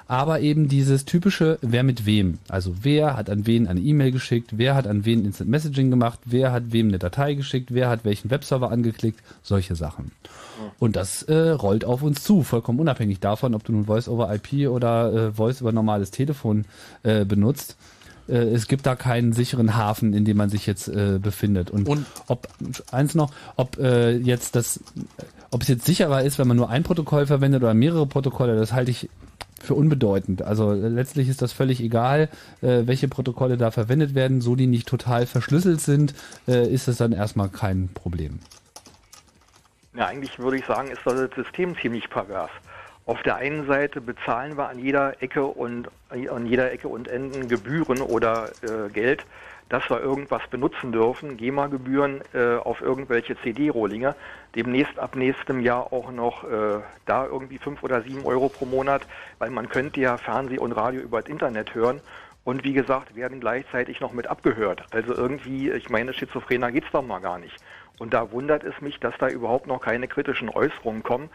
aber eben dieses typische, wer mit wem. Also wer hat an wen eine E-Mail geschickt, wer hat an wen Instant Messaging gemacht, wer hat wem eine Datei geschickt, wer hat welchen Webserver angeklickt, solche Sachen. Und das äh, rollt auf uns zu, vollkommen unabhängig davon, ob du nun Voice over IP oder äh, Voice über normales Telefon äh, benutzt. Äh, es gibt da keinen sicheren Hafen, in dem man sich jetzt äh, befindet. Und, Und- ob eins noch, ob äh, jetzt das, ob es jetzt sicherer ist, wenn man nur ein Protokoll verwendet oder mehrere Protokolle, das halte ich für unbedeutend. Also äh, letztlich ist das völlig egal, äh, welche Protokolle da verwendet werden. So die nicht total verschlüsselt sind, äh, ist es dann erstmal kein Problem. Ja, eigentlich würde ich sagen, ist das System ziemlich pervers. Auf der einen Seite bezahlen wir an jeder Ecke und an jeder Ecke und Enden Gebühren oder äh, Geld, dass wir irgendwas benutzen dürfen, GEMA-Gebühren äh, auf irgendwelche CD-Rohlinge. Demnächst ab nächstem Jahr auch noch äh, da irgendwie fünf oder sieben Euro pro Monat, weil man könnte ja Fernseh und Radio über das Internet hören und wie gesagt, werden gleichzeitig noch mit abgehört. Also irgendwie, ich meine, schizophrener geht's doch mal gar nicht. Und da wundert es mich, dass da überhaupt noch keine kritischen Äußerungen kommen,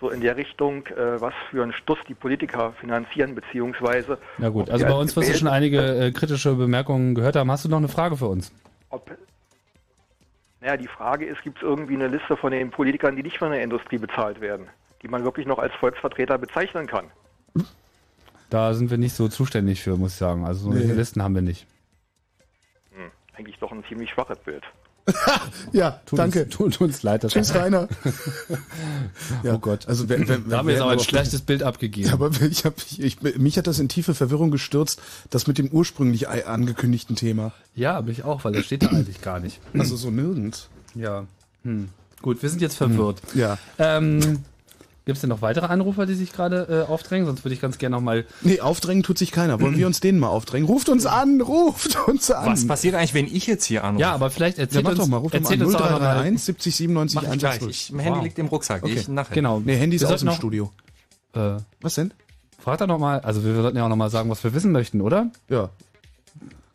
so in der Richtung, äh, was für einen Stuss die Politiker finanzieren, beziehungsweise. Na gut, also bei uns wirst du schon einige äh, kritische Bemerkungen gehört haben. Hast du noch eine Frage für uns? Ob, naja, die Frage ist, gibt es irgendwie eine Liste von den Politikern, die nicht von der Industrie bezahlt werden, die man wirklich noch als Volksvertreter bezeichnen kann? Da sind wir nicht so zuständig für, muss ich sagen. Also so nee. Listen haben wir nicht. Hm, eigentlich doch ein ziemlich schwaches Bild. ja, tut danke. Uns, tut uns leid. Das Tschüss, Rainer. ja. Oh Gott. Also, wenn, wenn, da haben wir jetzt aber ein schlechtes Bild abgegeben. Aber ich hab, ich, ich, mich hat das in tiefe Verwirrung gestürzt, das mit dem ursprünglich angekündigten Thema. Ja, mich auch, weil das steht da eigentlich gar nicht. Also so nirgends. Ja. Hm. Gut, wir sind jetzt verwirrt. Hm. Ja. Ähm, Gibt es denn noch weitere Anrufer, die sich gerade äh, aufdrängen? Sonst würde ich ganz gerne nochmal. Nee, aufdrängen tut sich keiner. Wollen wir uns denen mal aufdrängen? Ruft uns an, ruft uns an. Was passiert eigentlich, wenn ich jetzt hier anrufe? Ja, aber vielleicht erzählt ja, uns, doch mal, ruft erzählt uns an. 0331 70 97 Mach ich gleich. Ich, mein Handy liegt im Rucksack. Okay. Ich nachher. Genau. Nee, Handy ist aus dem Studio. Äh, Was denn? fragt er nochmal, also wir sollten ja auch nochmal sagen, was wir wissen möchten, oder? Ja.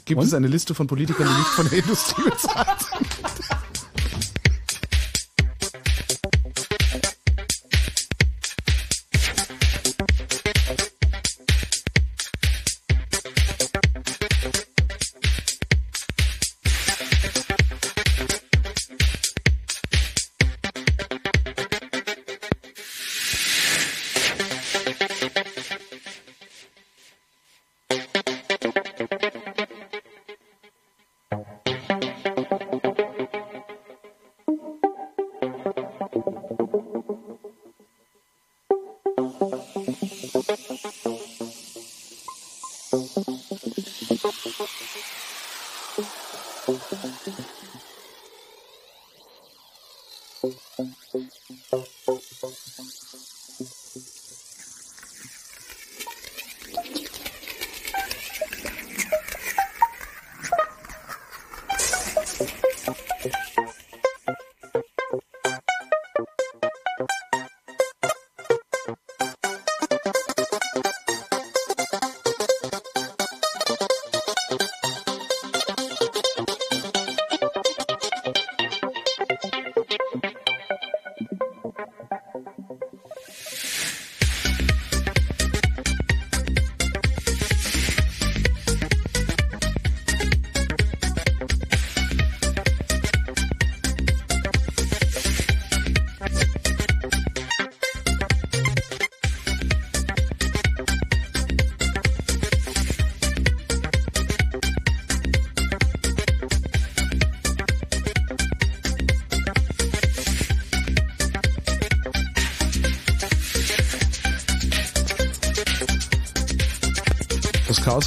Gibt Und? es eine Liste von Politikern, die nicht von der Industrie bezahlt sind? Das Chaos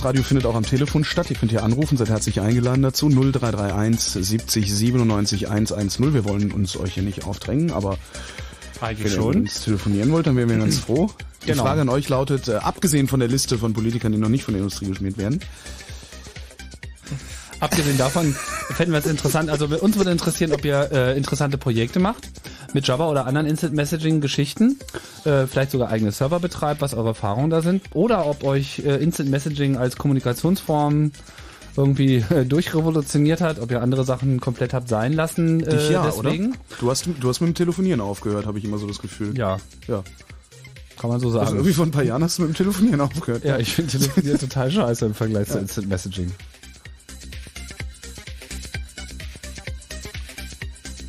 Radio findet auch am Telefon statt. Ihr könnt hier anrufen, seid herzlich eingeladen dazu. 0331 70 97 110. Wir wollen uns euch hier nicht aufdrängen, aber Eigentlich wenn ihr uns telefonieren wollt, dann wären wir ganz froh. Die Genau. Frage an euch lautet, äh, abgesehen von der Liste von Politikern, die noch nicht von der Industrie geschmiert werden, Abgesehen davon fänden wir es interessant, also uns würde interessieren, ob ihr äh, interessante Projekte macht mit Java oder anderen Instant Messaging Geschichten, äh, vielleicht sogar eigene Server betreibt, was eure Erfahrungen da sind, oder ob euch äh, Instant Messaging als Kommunikationsform irgendwie äh, durchrevolutioniert hat, ob ihr andere Sachen komplett habt sein lassen. Äh, dich ja, deswegen. oder? Du hast, du hast mit dem Telefonieren aufgehört, habe ich immer so das Gefühl. Ja, Ja. kann man so Also sagen. irgendwie vor ein paar Jahren hast du mit dem Telefonieren aufgehört. ja, ich finde Telefonieren total scheiße im Vergleich zu Instant Messaging.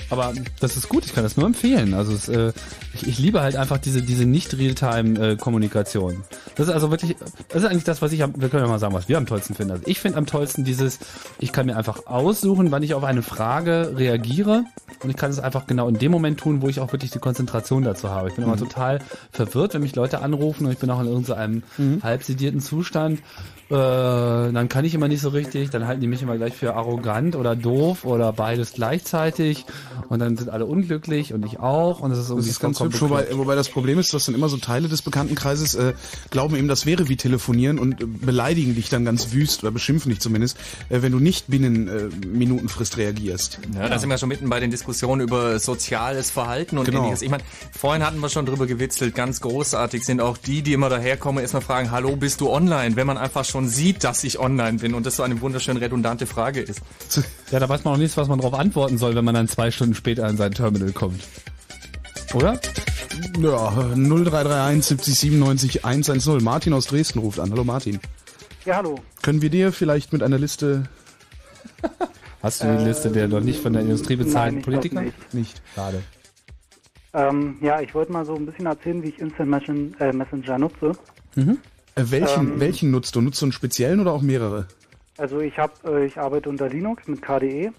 Aber das ist gut, ich kann das nur empfehlen. Also es, äh, Ich, ich liebe halt einfach diese, diese nicht Realtime-Kommunikation. das ist also wirklich, das ist eigentlich das, was ich am, wir können ja mal sagen, was wir am tollsten finden. Also ich finde am tollsten dieses, ich kann mir einfach aussuchen, wann ich auf eine Frage reagiere und ich kann es einfach genau in dem Moment tun, wo ich auch wirklich die Konzentration dazu habe. Ich bin mhm. immer total verwirrt, wenn mich Leute anrufen und ich bin auch in irgendeinem mhm. halb sedierten Zustand äh, dann kann ich immer nicht so richtig, dann halten die mich immer gleich für arrogant oder doof oder beides gleichzeitig und dann sind alle unglücklich und ich auch und das ist irgendwie das ist ganz hübsch, wobei, wobei das Problem ist, dass dann immer so Teile des Bekanntenkreises äh, glauben eben, das wäre wie telefonieren und äh, beleidigen dich dann ganz wüst oder beschimpfen dich zumindest, äh, wenn du nicht binnen äh, Minutenfrist reagierst. Ja, ja, da sind wir schon mitten bei den Diskussionen über soziales Verhalten und genau. ähnliches. Ich meine, vorhin hatten wir schon drüber gewitzelt, ganz großartig sind auch die, die immer daherkommen, erstmal fragen, hallo, bist du online? Wenn man einfach schon schon sieht, dass ich online bin und das so eine wunderschön redundante Frage ist. Ja, da weiß man noch nichts, was man darauf antworten soll, wenn man dann zwei Stunden später in sein Terminal kommt. Oder? Ja, 0331 70 97 110. Martin aus Dresden ruft an. Hallo Martin. Ja, hallo. Können wir dir vielleicht mit einer Liste... Hast du die Liste der noch nicht von der Industrie bezahlten Politiker? Nicht. nicht. Schade. Ähm, ja, ich wollte mal so ein bisschen erzählen, wie ich Instant äh, Messenger nutze. Mhm. Äh, welchen, ähm, welchen nutzt du? Nutzt du einen speziellen oder auch mehrere? Also ich habe, äh, ich arbeite unter Linux mit KDE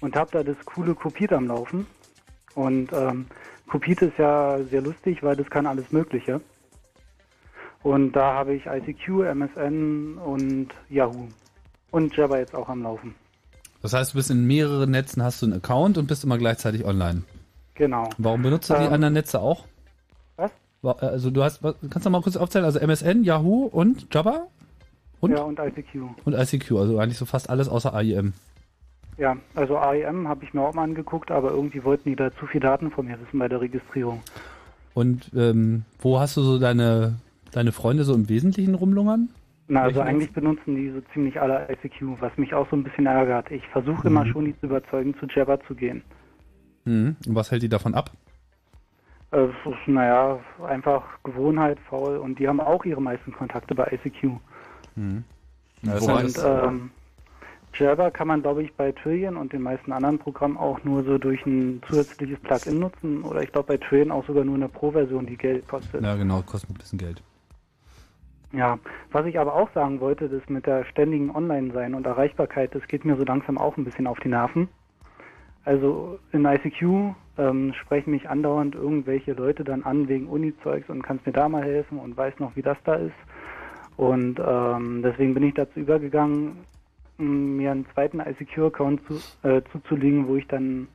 und habe da das coole Kopiert am Laufen. Und ähm, Kopiert ist ja sehr lustig, weil das kann alles Mögliche. Und da habe ich ICQ, MSN und Yahoo und Jabber jetzt auch am Laufen. Das heißt, du bist in mehreren Netzen, hast du einen Account und bist immer gleichzeitig online. Genau. Warum benutzt du ähm, die anderen Netze auch? Also du hast, kannst du mal kurz aufzählen, also MSN, Yahoo und Jabba? Und? Ja, und ICQ. Und ICQ, also eigentlich so fast alles außer AIM. Ja, also AIM habe ich mir auch mal angeguckt, aber irgendwie wollten die da zu viel Daten von mir wissen bei der Registrierung. Und ähm, wo hast du so deine, deine Freunde so im Wesentlichen rumlungern? Na, also eigentlich benutzen die so ziemlich alle ICQ, was mich auch so ein bisschen ärgert. Ich versuche mhm. immer schon, die zu überzeugen, zu Jabba zu gehen. Mhm. Und was hält die davon ab? Äh, naja, einfach Gewohnheit, faul und die haben auch ihre meisten Kontakte bei ICQ. Mhm. Ja, und ähm, Java kann man, glaube ich, bei Trillion und den meisten anderen Programmen auch nur so durch ein zusätzliches Plugin nutzen oder ich glaube bei Trillion auch sogar nur eine Pro-Version, die Geld kostet. Ja, genau, kostet ein bisschen Geld. Ja, was ich aber auch sagen wollte, das mit der ständigen Online-Sein und Erreichbarkeit, das geht mir so langsam auch ein bisschen auf die Nerven. Also in ICQ ähm, sprechen mich andauernd irgendwelche Leute dann an wegen Uni-Zeugs und kannst mir da mal helfen und weiß noch, wie das da ist. Und ähm, deswegen bin ich dazu übergegangen, mir einen zweiten ICQ-Account zu, äh, zuzulegen, wo ich dann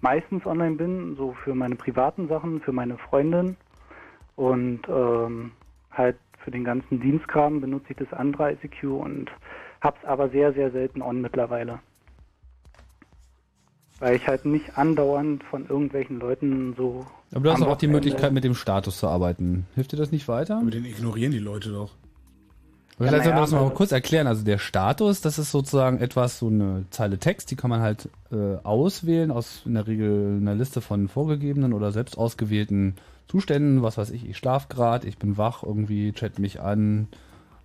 meistens online bin, so für meine privaten Sachen, für meine Freundin und ähm, halt für den ganzen Dienstkram benutze ich das andere ICQ und hab's aber sehr, sehr selten on mittlerweile. Weil ich halt nicht andauernd von irgendwelchen Leuten so. Aber du hast auch die Möglichkeit, mit dem Status zu arbeiten. Hilft dir das nicht weiter? Aber den ignorieren die Leute doch. Ja, vielleicht sollten wir das mal kurz erklären. Also der Status, das ist sozusagen etwas, so eine Zeile Text, die kann man halt äh, auswählen aus in der Regel einer Liste von vorgegebenen oder selbst ausgewählten Zuständen. Was weiß ich, ich schlaf grad, ich bin wach, irgendwie chat mich an,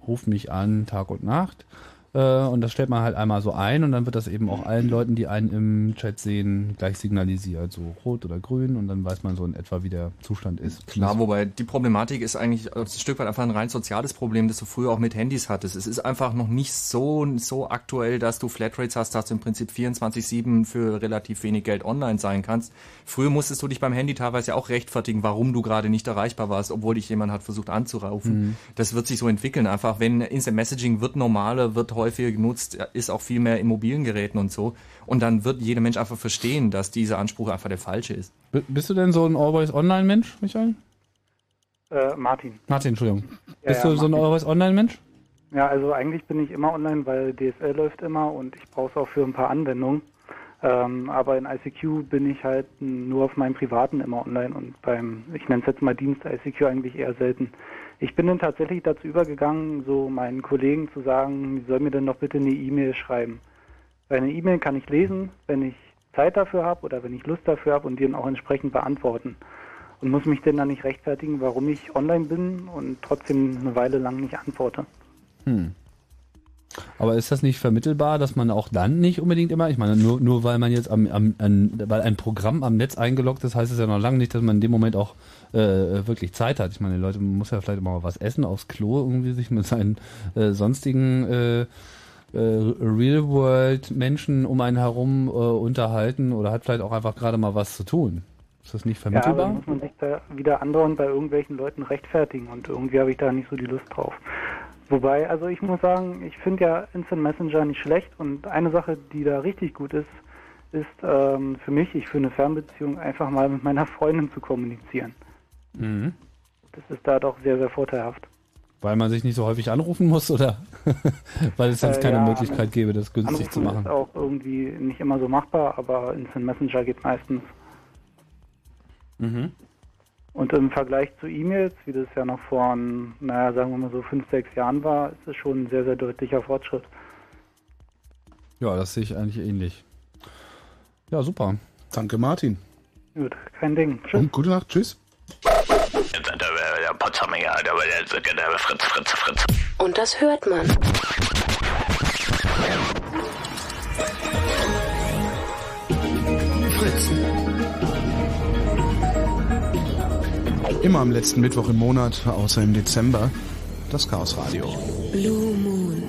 ruf mich an, Tag und Nacht. Äh, und das stellt man halt einmal so ein und dann wird das eben auch allen Leuten, die einen im Chat sehen, gleich signalisiert, so rot oder grün und dann weiß man so in etwa, wie der Zustand ist. Klar, wobei die Problematik ist eigentlich ein Stück weit einfach ein rein soziales Problem, das du früher auch mit Handys hattest. Es ist einfach noch nicht so, so aktuell, dass du Flatrates hast, dass du im Prinzip 24-7 für relativ wenig Geld online sein kannst. Früher musstest du dich beim Handy teilweise auch rechtfertigen, warum du gerade nicht erreichbar warst, obwohl dich jemand hat versucht anzurufen. Mhm. Das wird sich so entwickeln. Einfach, wenn Instant Messaging wird normaler, wird häufiger genutzt, ist auch viel mehr in mobilen Geräten und so. Und dann wird jeder Mensch einfach verstehen, dass dieser Anspruch einfach der falsche ist. B bist du denn so ein Always-Online-Mensch, Michael? Äh, Martin. Martin, Entschuldigung. Ja, bist ja, du so ein Always-Online-Mensch? Ja, also eigentlich bin ich immer online, weil DSL läuft immer und ich brauche es auch für ein paar Anwendungen. Ähm, aber in ICQ bin ich halt nur auf meinem privaten immer online und beim, ich nenne es jetzt mal Dienst ICQ eigentlich eher selten. Ich bin dann tatsächlich dazu übergegangen, so meinen Kollegen zu sagen, die sollen mir dann doch bitte eine E-Mail schreiben. Weil eine E-Mail kann ich lesen, wenn ich Zeit dafür habe oder wenn ich Lust dafür habe und die dann auch entsprechend beantworten. Und muss mich denn dann nicht rechtfertigen, warum ich online bin und trotzdem eine Weile lang nicht antworte. Hm. Aber ist das nicht vermittelbar, dass man auch dann nicht unbedingt immer, ich meine, nur, nur weil man jetzt am, am an, weil ein Programm am Netz eingeloggt ist, heißt es ja noch lange nicht, dass man in dem Moment auch äh, wirklich Zeit hat. Ich meine, die Leute man muss ja vielleicht immer mal was essen, aufs Klo irgendwie sich mit seinen äh, sonstigen äh, äh, Real-World-Menschen um einen herum äh, unterhalten oder hat vielleicht auch einfach gerade mal was zu tun. Ist das nicht Ja, aber vermittelbar? muss man sich da wieder andauernd bei irgendwelchen Leuten rechtfertigen und irgendwie habe ich da nicht so die Lust drauf. Wobei, also ich muss sagen, ich finde ja Instant Messenger nicht schlecht und eine Sache, die da richtig gut ist, ist ähm, für mich, ich für eine Fernbeziehung einfach mal mit meiner Freundin zu kommunizieren. Mhm. Das ist da doch sehr, sehr vorteilhaft. Weil man sich nicht so häufig anrufen muss oder weil es sonst Äh, keine ja, Möglichkeit gäbe, das günstig zu Anrufen machen? ist auch irgendwie nicht immer so machbar, aber Instant Messenger geht meistens. Mhm. Und im Vergleich zu E-Mails, wie das ja noch vor, naja, sagen wir mal so fünf, sechs Jahren war, ist es schon ein sehr, sehr deutlicher Fortschritt. Ja, das sehe ich eigentlich ähnlich. Ja, super. Danke, Martin. Gut, kein Ding. Tschüss. Und gute Nacht. Tschüss. Der Potsdamer, der, Fritz, Fritz, Fritz. Und das hört man. Immer am letzten Mittwoch im Monat, außer im Dezember, das Chaos Radio. Blue Moon.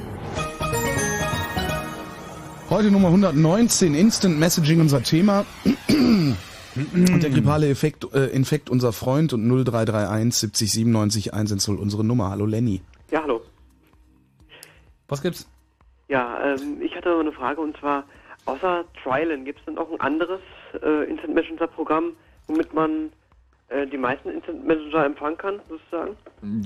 Heute Nummer 119, Instant Messaging unser Thema. Und der grippale Effekt, äh, Infekt unser Freund und 0331 70 97 110 unsere Nummer. Hallo Lenny. Ja, hallo. Was gibt's? Ja, ähm, ich hatte eine Frage und zwar, außer Trylan, gibt es denn auch ein anderes äh, Instant Messenger Programm, womit man die meisten Instant Messenger empfangen kann, sozusagen?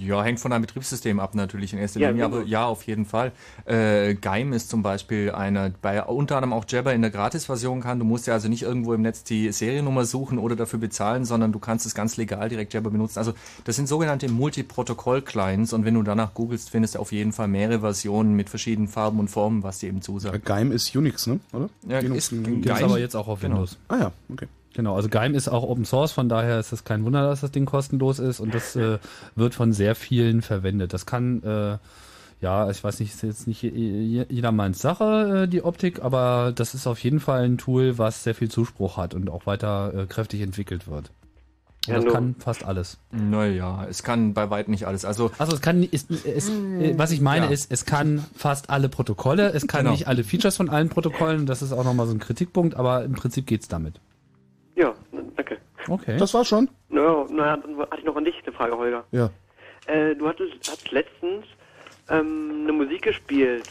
Ja, hängt von deinem Betriebssystem ab natürlich in erster Ja, Linie, genau. aber ja, auf jeden Fall. Äh, Geim ist zum Beispiel einer, bei unter anderem auch Jabber in der Gratis-Version kann. Du musst ja also nicht irgendwo im Netz die Seriennummer suchen oder dafür bezahlen, sondern du kannst es ganz legal direkt Jabber benutzen. Also das sind sogenannte Multiprotokoll-Clients und wenn du danach googelst, findest du auf jeden Fall mehrere Versionen mit verschiedenen Farben und Formen, was die eben zusagt. Geim ist Unix, ne? Oder? Ja, Linux- ist- Geim- aber jetzt auch auf genau. Windows. Ah ja, okay. Genau, also Geim ist auch Open Source, von daher ist es kein Wunder, dass das Ding kostenlos ist und das äh, wird von sehr vielen verwendet. Das kann, äh, ja, ich weiß nicht, ist jetzt nicht je- je- jedermanns Sache, äh, die Optik, aber das ist auf jeden Fall ein Tool, was sehr viel Zuspruch hat und auch weiter äh, kräftig entwickelt wird. Ja, das nur- kann fast alles. Naja, es kann bei weitem nicht alles. Also Also es kann, ist, es, äh, was ich meine Ja. ist, es kann fast alle Protokolle, es kann Genau. nicht alle Features von allen Protokollen, das ist auch nochmal so ein Kritikpunkt, aber im Prinzip geht's damit. Ja, danke. Okay. Das war schon? Naja, naja, dann hatte ich noch an dich eine Frage, Holger. Ja. Äh, du hattest, hattest letztens ähm, eine Musik gespielt.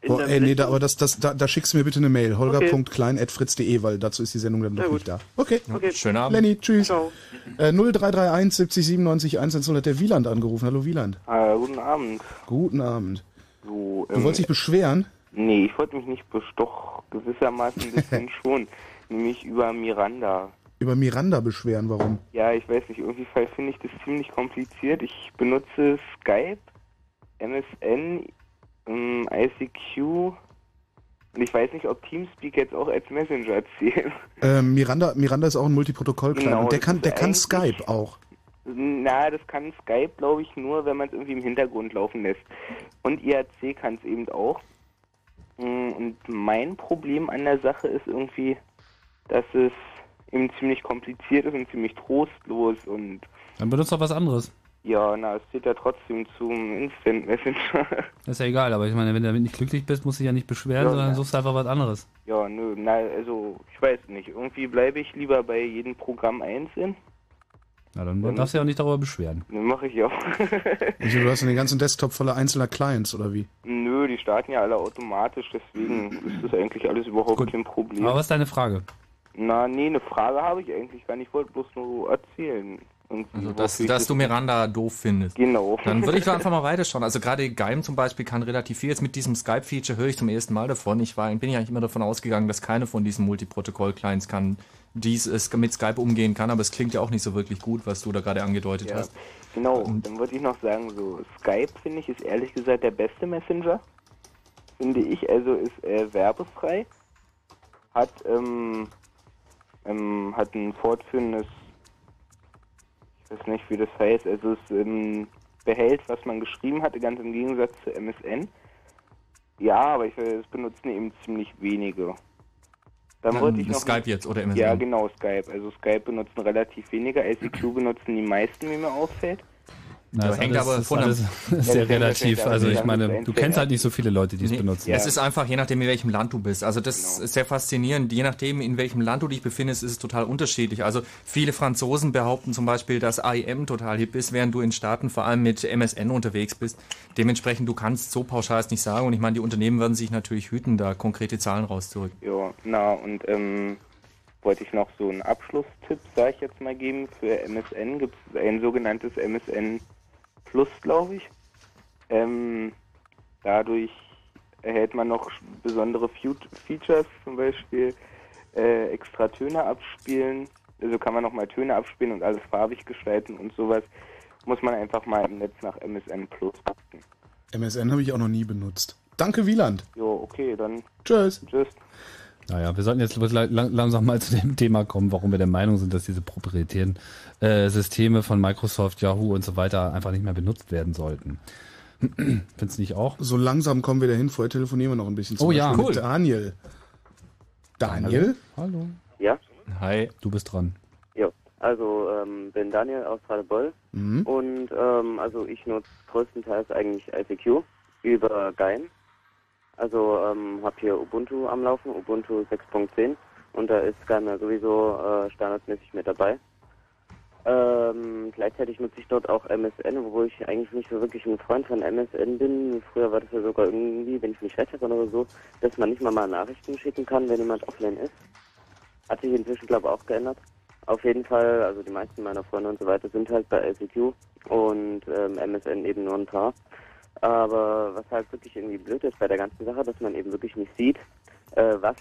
In Boah, ey, nee, da, aber das, das, da, da schickst du mir bitte eine Mail. holger.klein.fritz.de, weil dazu ist die Sendung dann doch gut. nicht da. Okay. Okay. schönen Abend. Lenny, tschüss. Ciao. Äh, 0331 70 97 110 hat der Wieland angerufen. Hallo Wieland. Äh, guten Abend. Guten Abend. So, Du ähm, wolltest dich beschweren? Nee, ich wollte mich nicht besch- doch gewissermaßen ein bisschen schon. Nämlich über Miranda. Über Miranda beschweren, warum? Ja, ich weiß nicht, irgendwie finde ich das ziemlich kompliziert. Ich benutze Skype, MSN, ähm, ICQ und ich weiß nicht, ob Teamspeak jetzt auch als Messenger zählt. Ähm, Miranda, Miranda ist auch ein Multiprotokoll-Client. Genau, und der kann, der kann Skype auch. Na, das kann Skype, glaube ich, nur, wenn man es irgendwie im Hintergrund laufen lässt. Und IRC kann es eben auch. Mm, Und mein Problem an der Sache ist irgendwie, dass es eben ziemlich kompliziert ist und ziemlich trostlos und Dann benutzt doch was anderes. ja, na, es zählt ja trotzdem zum Instant Messenger. Ist ja egal, aber ich meine, wenn du damit nicht glücklich bist, musst du dich ja nicht beschweren, Ja, sondern suchst einfach was anderes. ja, nö, na, also, ich weiß nicht. Irgendwie bleibe ich lieber bei jedem Programm einzeln. Ja, dann Dann- darfst du ja auch nicht darüber beschweren. Dann mache ich auch. Also, du hast den ganzen Desktop voller einzelner Clients, oder wie? Nö, die starten ja alle automatisch, deswegen ist das eigentlich alles überhaupt kein Problem. Aber was ist deine Frage? Na, nee, eine Frage habe ich eigentlich gar nicht. Ich wollte bloß nur erzählen. Irgendwie, Also, dass, dass das- du Miranda doof findest. Genau. Dann würde ich doch einfach mal weiterschauen. Also gerade Geim zum Beispiel kann relativ viel. Jetzt mit diesem Skype-Feature höre ich zum ersten Mal davon. Ich war, bin ja eigentlich immer davon ausgegangen, dass keine von diesen Multiprotokoll-Clients kann, dies es mit Skype umgehen kann, aber es klingt ja auch nicht so wirklich gut, was du da gerade angedeutet Ja, hast. genau. Dann würde ich noch sagen, so Skype finde ich ist ehrlich gesagt der beste Messenger. Finde ich, also ist äh, werbefrei, hat ähm, ähm, hat ein fortführendes, ich weiß nicht wie das heißt, also es ähm, behält, was man geschrieben hatte, ganz im Gegensatz zu MSN. Ja, aber ich, äh, es benutzen eben ziemlich wenige. Dann Ähm, wollte ich noch Skype jetzt oder MSN? Ja, genau, Skype. Also Skype benutzen relativ weniger, ICQ benutzen die meisten, wie mir auffällt. Na, das hängt alles, aber ist von einem- sehr Ja, relativ. Also ich meine, du kennst halt nicht so viele Leute, die es Nee, benutzen. Es ist einfach je nachdem, in welchem Land du bist. Also das ist sehr faszinierend. Je nachdem, in welchem Land du dich befindest, ist es total unterschiedlich. Also viele Franzosen behaupten zum Beispiel, dass IM total hip ist, während du in Staaten vor allem mit MSN unterwegs bist. Dementsprechend, du kannst so pauschal es nicht sagen. Und ich meine, die Unternehmen werden sich natürlich hüten, da konkrete Zahlen rauszurücken. Ja, na und ähm, wollte ich noch so einen Abschlusstipp, sage ich jetzt mal, geben. Für MSN gibt es ein sogenanntes MSN Plus, glaube ich. Ähm, dadurch erhält man noch besondere Features, zum Beispiel äh, extra Töne abspielen. Also kann man nochmal Töne abspielen und alles farbig gestalten und sowas. Muss man einfach mal im Netz nach MSN Plus gucken. MSN habe ich auch noch nie benutzt. Danke, Wieland. Jo, okay, dann Tschüss. tschüss. Naja, wir sollten jetzt lang, langsam mal zu dem Thema kommen, warum wir der Meinung sind, dass diese proprietären äh, Systeme von Microsoft, Yahoo und so weiter einfach nicht mehr benutzt werden sollten. Findest du nicht auch? So langsam kommen wir dahin. Vorher telefonieren wir noch ein bisschen. Zum Oh ja, Beispiel cool. Mit Daniel. Daniel? Hallo. Ja? Hi. Du bist dran. Jo, also ähm, bin Daniel aus Radebeul Mhm. und ähm, also ich nutze größtenteils eigentlich ICQ über Gein. Also ähm, habe hier Ubuntu am Laufen, Ubuntu 6.10 und da ist ja sowieso äh, standardmäßig mit dabei. Ähm, gleichzeitig nutze ich dort auch MSN, obwohl ich eigentlich nicht so wirklich ein Freund von MSN bin. Früher war das ja sogar irgendwie, wenn ich mich recht erinnere oder so, dass man nicht mal mal Nachrichten schicken kann, wenn jemand offline ist. Hat sich inzwischen, glaube ich, auch geändert. Auf jeden Fall, also die meisten meiner Freunde und so weiter sind halt bei ICQ und ähm, MSN eben nur ein paar. Aber was halt wirklich irgendwie blöd ist bei der ganzen Sache, dass man eben wirklich nicht sieht, äh, was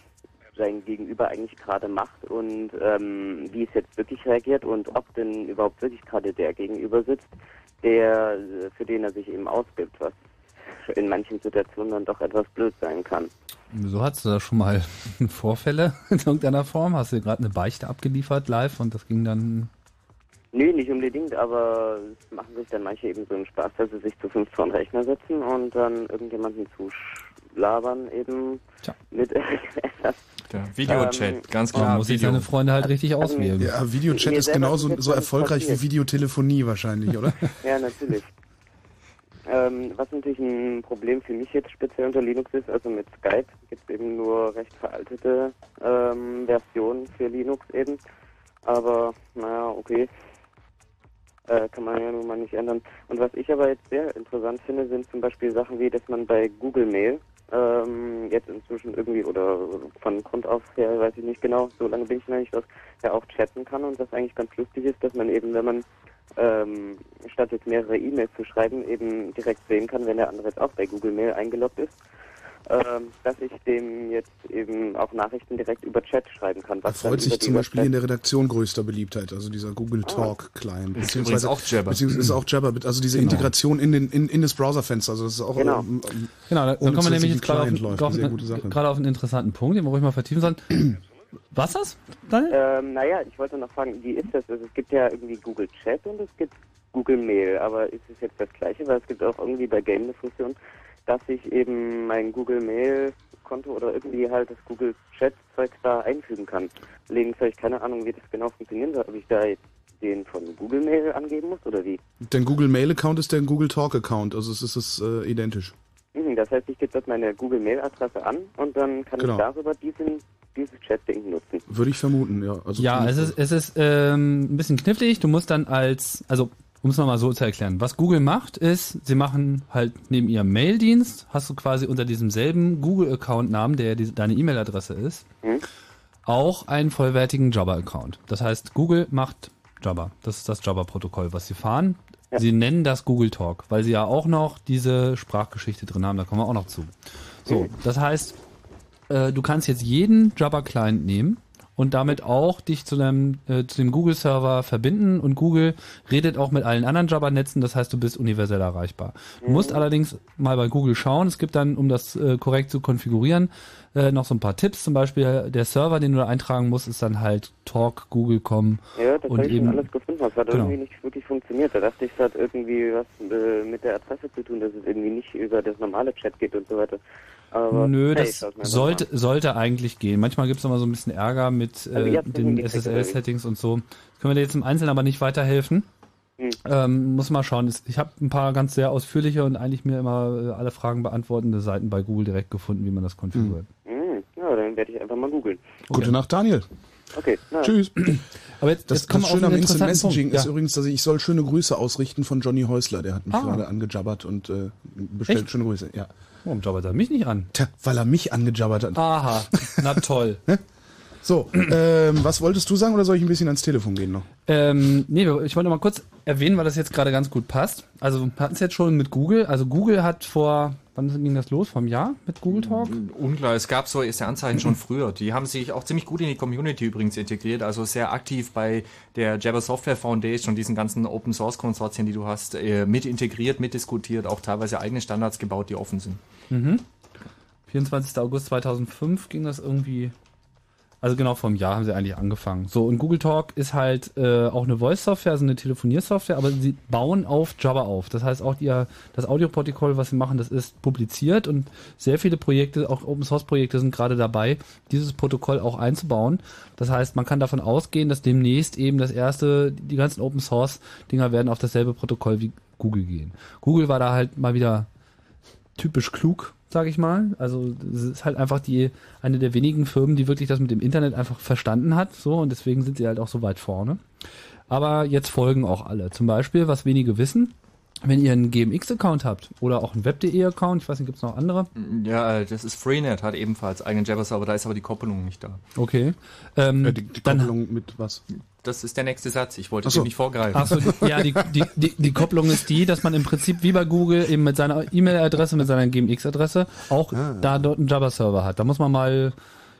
sein Gegenüber eigentlich gerade macht und ähm, wie es jetzt wirklich reagiert und ob denn überhaupt wirklich gerade der Gegenüber sitzt, der äh, für den er sich eben ausgibt, was in manchen Situationen dann doch etwas blöd sein kann. Wieso hattest du da schon mal Vorfälle in irgendeiner Form? Hast du gerade eine Beichte abgeliefert live und das ging dann. Nee, nicht unbedingt, aber es machen sich dann manche eben so einen Spaß, dass sie sich zu fünf vor den Rechner setzen und dann irgendjemanden zuschlabern eben mit irgendetwas. Der Videochat, Ähm, ganz Man klar. muss sich Video. seine Freunde halt richtig auswählen. Ja, Videochat ist genauso so erfolgreich wie passiert. Videotelefonie wahrscheinlich, oder? Ja, natürlich. Ähm, was natürlich ein Problem für mich jetzt speziell unter Linux ist, also mit Skype gibt es eben nur recht veraltete ähm, Versionen für Linux eben. Aber naja, okay. Äh, kann man ja nun mal nicht ändern. Und was ich aber jetzt sehr interessant finde, sind zum Beispiel Sachen wie, dass man bei Google Mail ähm, jetzt inzwischen irgendwie oder von Grund auf her, weiß ich nicht genau, so lange bin ich noch nicht was, ja auch chatten kann und was eigentlich ganz lustig ist, dass man eben, wenn man ähm, statt jetzt mehrere E-Mails zu schreiben, eben direkt sehen kann, wenn der andere jetzt auch bei Google Mail eingeloggt ist, dass ich dem jetzt eben auch Nachrichten direkt über Chat schreiben kann. Dann freut sich zum Beispiel in Website- der Redaktion größter Beliebtheit, also dieser Google Talk Client. Ist übrigens auch Jabber. Beziehungsweise ist auch Jabber, also diese Genau. Integration in, den, in, in das Browserfenster, also das ist auch Genau. ähm, ähm, Genau, da, kommen wir nämlich jetzt gerade auf, auf, eine sehr gute Sache. gerade auf einen interessanten Punkt, den wir ruhig mal vertiefen sollen. Was das? Daniel? Ähm, naja, ich wollte noch fragen, wie ist das? Also es gibt ja irgendwie Google Chat und es gibt Google Mail, aber ist es jetzt das gleiche? Weil es gibt auch irgendwie bei Game eine Funktion, dass ich eben mein Google Mail Konto oder irgendwie halt das Google Chat Zeug da einfügen kann. Allerdings habe ich keine Ahnung, wie das genau funktionieren soll. Ob ich da jetzt den von Google Mail angeben muss oder wie? Dein Google Mail Account ist der Google Talk Account, also es ist es äh, identisch. Mhm, das heißt, ich gebe dort meine Google Mail Adresse an und dann kann Genau. ich darüber diesen dieses Chat-Ding nutzen. Würde ich vermuten, ja. Also ja, es ist, es ist ähm, ein bisschen knifflig. Du musst dann als, also um es nochmal so zu erklären, was Google macht, ist, sie machen halt neben ihrem Maildienst, hast du quasi unter diesem selben Google-Account-Namen, der die, deine E-Mail-Adresse ist, Mhm. auch einen vollwertigen Jabber-Account. Das heißt, Google macht Jabber. Das ist das Jabber-Protokoll, was sie fahren. Sie nennen das Google Talk, weil sie ja auch noch diese Sprachgeschichte drin haben. Da kommen wir auch noch zu. So, das heißt, äh, du kannst jetzt jeden Jabber-Client nehmen und damit auch dich zu deinem äh, zu dem Google-Server verbinden und Google redet auch mit allen anderen Jabber-Netzen, das heißt, du bist universell erreichbar. Du musst allerdings mal bei Google schauen, es gibt dann, um das äh, korrekt zu konfigurieren, Äh, noch so ein paar Tipps, zum Beispiel der Server, den du da eintragen musst, ist dann halt Talk, Google.com Ja, das und habe ich eben schon alles gefunden. Das hat Genau. irgendwie nicht wirklich funktioniert. Da dachte ich, es hat irgendwie was äh, mit der Adresse zu tun, dass es irgendwie nicht über das normale Chat geht und so weiter. Aber Nö, hey, das einfach sollte, sollte eigentlich gehen. Manchmal gibt es immer so ein bisschen Ärger mit Also äh, den? SSL-Settings und so. Können wir dir jetzt im Einzelnen aber nicht weiterhelfen. Hm. Ähm, muss mal schauen. Ich habe ein paar ganz sehr ausführliche und eigentlich mir immer äh, alle Fragen beantwortende Seiten bei Google direkt gefunden, wie man das konfiguriert. an. Hm, ja, dann werde ich einfach mal googeln. Gute Nacht, Daniel. Okay, na. Tschüss. Aber jetzt, Das, jetzt das Schöne am Instant Messaging Punkt. ist Ja. übrigens, dass ich, ich soll schöne Grüße ausrichten von Johnny Häusler. Der hat mich Ah. gerade angejabbert und äh, bestellt Echt? schöne Grüße. Ja. Warum jabbert er mich nicht an? Tja, weil er mich angejabbert hat. Aha, na toll. So, ähm, was wolltest du sagen oder soll ich ein bisschen ans Telefon gehen noch? Ähm, nee, ich wollte mal kurz erwähnen, weil das jetzt gerade ganz gut passt. Also wir hatten es jetzt schon mit Google. Also Google hat vor, wann ging das los? Vom Jahr mit Google Talk? Unklar, es gab so erste Anzeichen schon früher. Die haben sich auch ziemlich gut in die Community übrigens integriert, also sehr aktiv bei der Jabber Software Foundation und diesen ganzen Open Source Konsortien, die du hast, äh, mit integriert, mitdiskutiert, auch teilweise eigene Standards gebaut, die offen sind. Mhm. 24. August 2005 ging das irgendwie. Also genau vom Jahr haben sie eigentlich angefangen. So, und Google Talk ist halt äh, auch eine Voice-Software, also eine Telefoniersoftware, aber sie bauen auf Java auf. Das heißt auch ihr, das Audioprotokoll, was sie machen, das ist publiziert und sehr viele Projekte, auch Open-Source-Projekte sind gerade dabei, dieses Protokoll auch einzubauen. Das heißt, man kann davon ausgehen, dass demnächst eben das erste, die ganzen Open-Source-Dinger werden auf dasselbe Protokoll wie Google gehen. Google war da halt mal wieder typisch klug, sage ich mal. Also es ist halt einfach die eine der wenigen Firmen, die wirklich das mit dem Internet einfach verstanden hat, so und deswegen sind sie halt auch so weit vorne. Aber jetzt folgen auch alle. Zum Beispiel, was wenige wissen, wenn ihr einen GMX-Account habt oder auch einen Web.de-Account, ich weiß nicht, gibt es noch andere? Ja, das ist Freenet, hat ebenfalls eigenen Jabber-Server, da ist aber die Koppelung nicht da. Okay. Ähm, Äh, die, die Koppelung mit was? Das ist der nächste Satz, ich wollte so. dir nicht vorgreifen. Achso, ja, die, die, die, die Kopplung ist die, dass man im Prinzip wie bei Google eben mit seiner E-Mail-Adresse, mit seiner GMX-Adresse auch da dort einen Java-Server hat. Da muss man mal,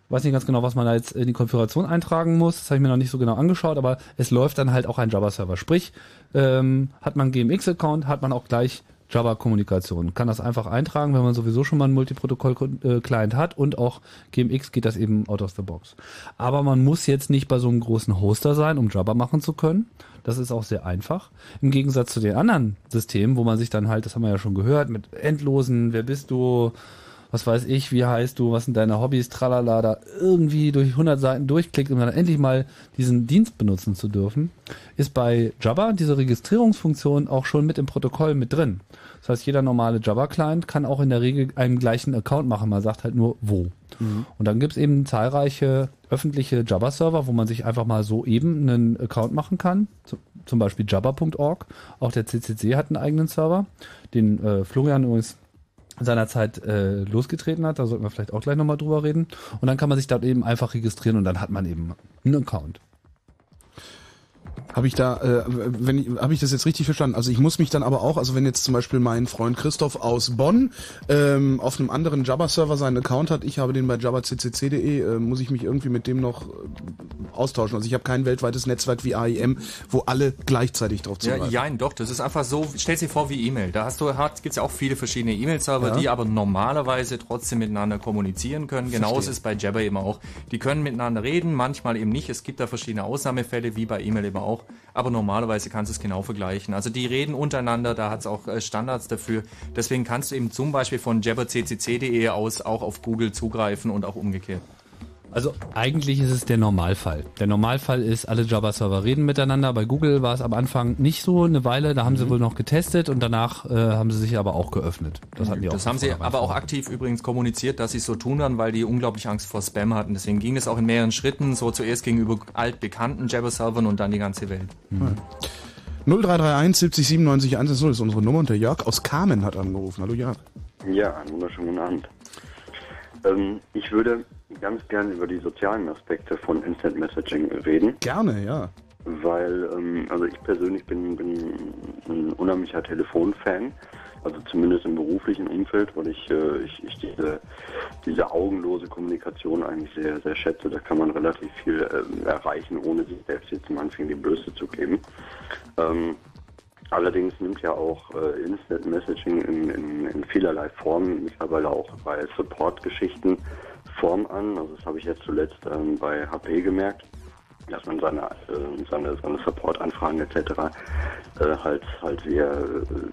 weiß nicht ganz genau, was man da jetzt in die Konfiguration eintragen muss. Das habe ich mir noch nicht so genau angeschaut, aber es läuft dann halt auch ein Java-Server. Sprich, ähm, hat man GMX-Account, hat man auch gleich Java-Kommunikation. Kann das einfach eintragen, wenn man sowieso schon mal einen Multiprotokoll-Client hat und auch GMX geht das eben out of the box. Aber man muss jetzt nicht bei so einem großen Hoster sein, um Java machen zu können. Das ist auch sehr einfach. Im Gegensatz zu den anderen Systemen, wo man sich dann halt, das haben wir ja schon gehört, mit endlosen, wer bist du, was weiß ich, wie heißt du, was sind deine Hobbys, tralala, da irgendwie durch 100 Seiten durchklickt, um dann endlich mal diesen Dienst benutzen zu dürfen, ist bei Java diese Registrierungsfunktion auch schon mit im Protokoll mit drin. Das heißt, jeder normale Java-Client kann auch in der Regel einen gleichen Account machen. Man sagt halt nur wo. Und dann gibt's eben zahlreiche öffentliche Java-Server, wo man sich einfach mal so eben einen Account machen kann. Zum- Beispiel java.org. Auch der CCC hat einen eigenen Server, den äh, Florian übrigens seinerzeit äh, losgetreten hat. Da sollten wir vielleicht auch gleich nochmal drüber reden. Und dann kann man sich dort eben einfach registrieren und dann hat man eben einen Account. Habe ich da, äh, wenn habe ich das jetzt richtig verstanden? Also ich muss mich dann aber auch, also wenn jetzt zum Beispiel mein Freund Christoph aus Bonn ähm, auf einem anderen Java-Server seinen Account hat, ich habe den bei javaccc.de, äh, muss ich mich irgendwie mit dem noch äh, austauschen. Also ich habe kein weltweites Netzwerk wie AIM, wo alle gleichzeitig drauf zugreifen. ja, doch, das ist einfach so, stell dir vor wie E-Mail. Da hast du, hat, gibt's ja auch viele verschiedene E-Mail-Server, Ja. die aber normalerweise trotzdem miteinander kommunizieren können. Genauso Verstehe. ist es bei Jabber eben auch. Die können miteinander reden, manchmal eben nicht. Es gibt da verschiedene Ausnahmefälle, wie bei E-Mail eben auch. Aber normalerweise kannst du es genau vergleichen. Also die reden untereinander, da hat's auch äh, Standards dafür. Deswegen kannst du eben zum Beispiel von jabberccc.de aus auch auf Google zugreifen und auch umgekehrt. Also eigentlich ist es der Normalfall. Der Normalfall ist, alle Java-Server reden miteinander. Bei Google war es am Anfang nicht so eine Weile, da haben sie wohl noch getestet und danach äh, haben sie sich aber auch geöffnet. Das hatten die auch Das haben von sie aber auch vor. aktiv übrigens kommuniziert, dass sie es so tun werden, weil die unglaublich Angst vor Spam hatten. Deswegen ging es auch in mehreren Schritten, so zuerst gegenüber altbekannten Jabber-Servern und dann die ganze Welt. 0331 70 97 110 ist unsere Nummer und der Jörg aus Kamen hat angerufen. Hallo Jörg. Ja, einen wunderschönen guten Abend. Ähm, ich würde ganz gern über die sozialen Aspekte von Instant Messaging reden, Gerne, ja. weil ähm, also ich persönlich bin, bin ein unheimlicher Telefonfan, also zumindest im beruflichen Umfeld, weil ich, äh, ich, ich diese, diese augenlose Kommunikation eigentlich sehr, sehr schätze. Da kann man relativ viel ähm, erreichen, ohne sich selbst jetzt am Anfang die Blöße zu geben. Ähm, Allerdings nimmt ja auch äh, Instant Messaging in, in, in vielerlei Formen mittlerweile auch bei Support-Geschichten Form an. Also das habe ich jetzt zuletzt ähm, bei HP gemerkt, dass man seine, äh, seine, seine Support-Anfragen etc. Äh, halt halt via,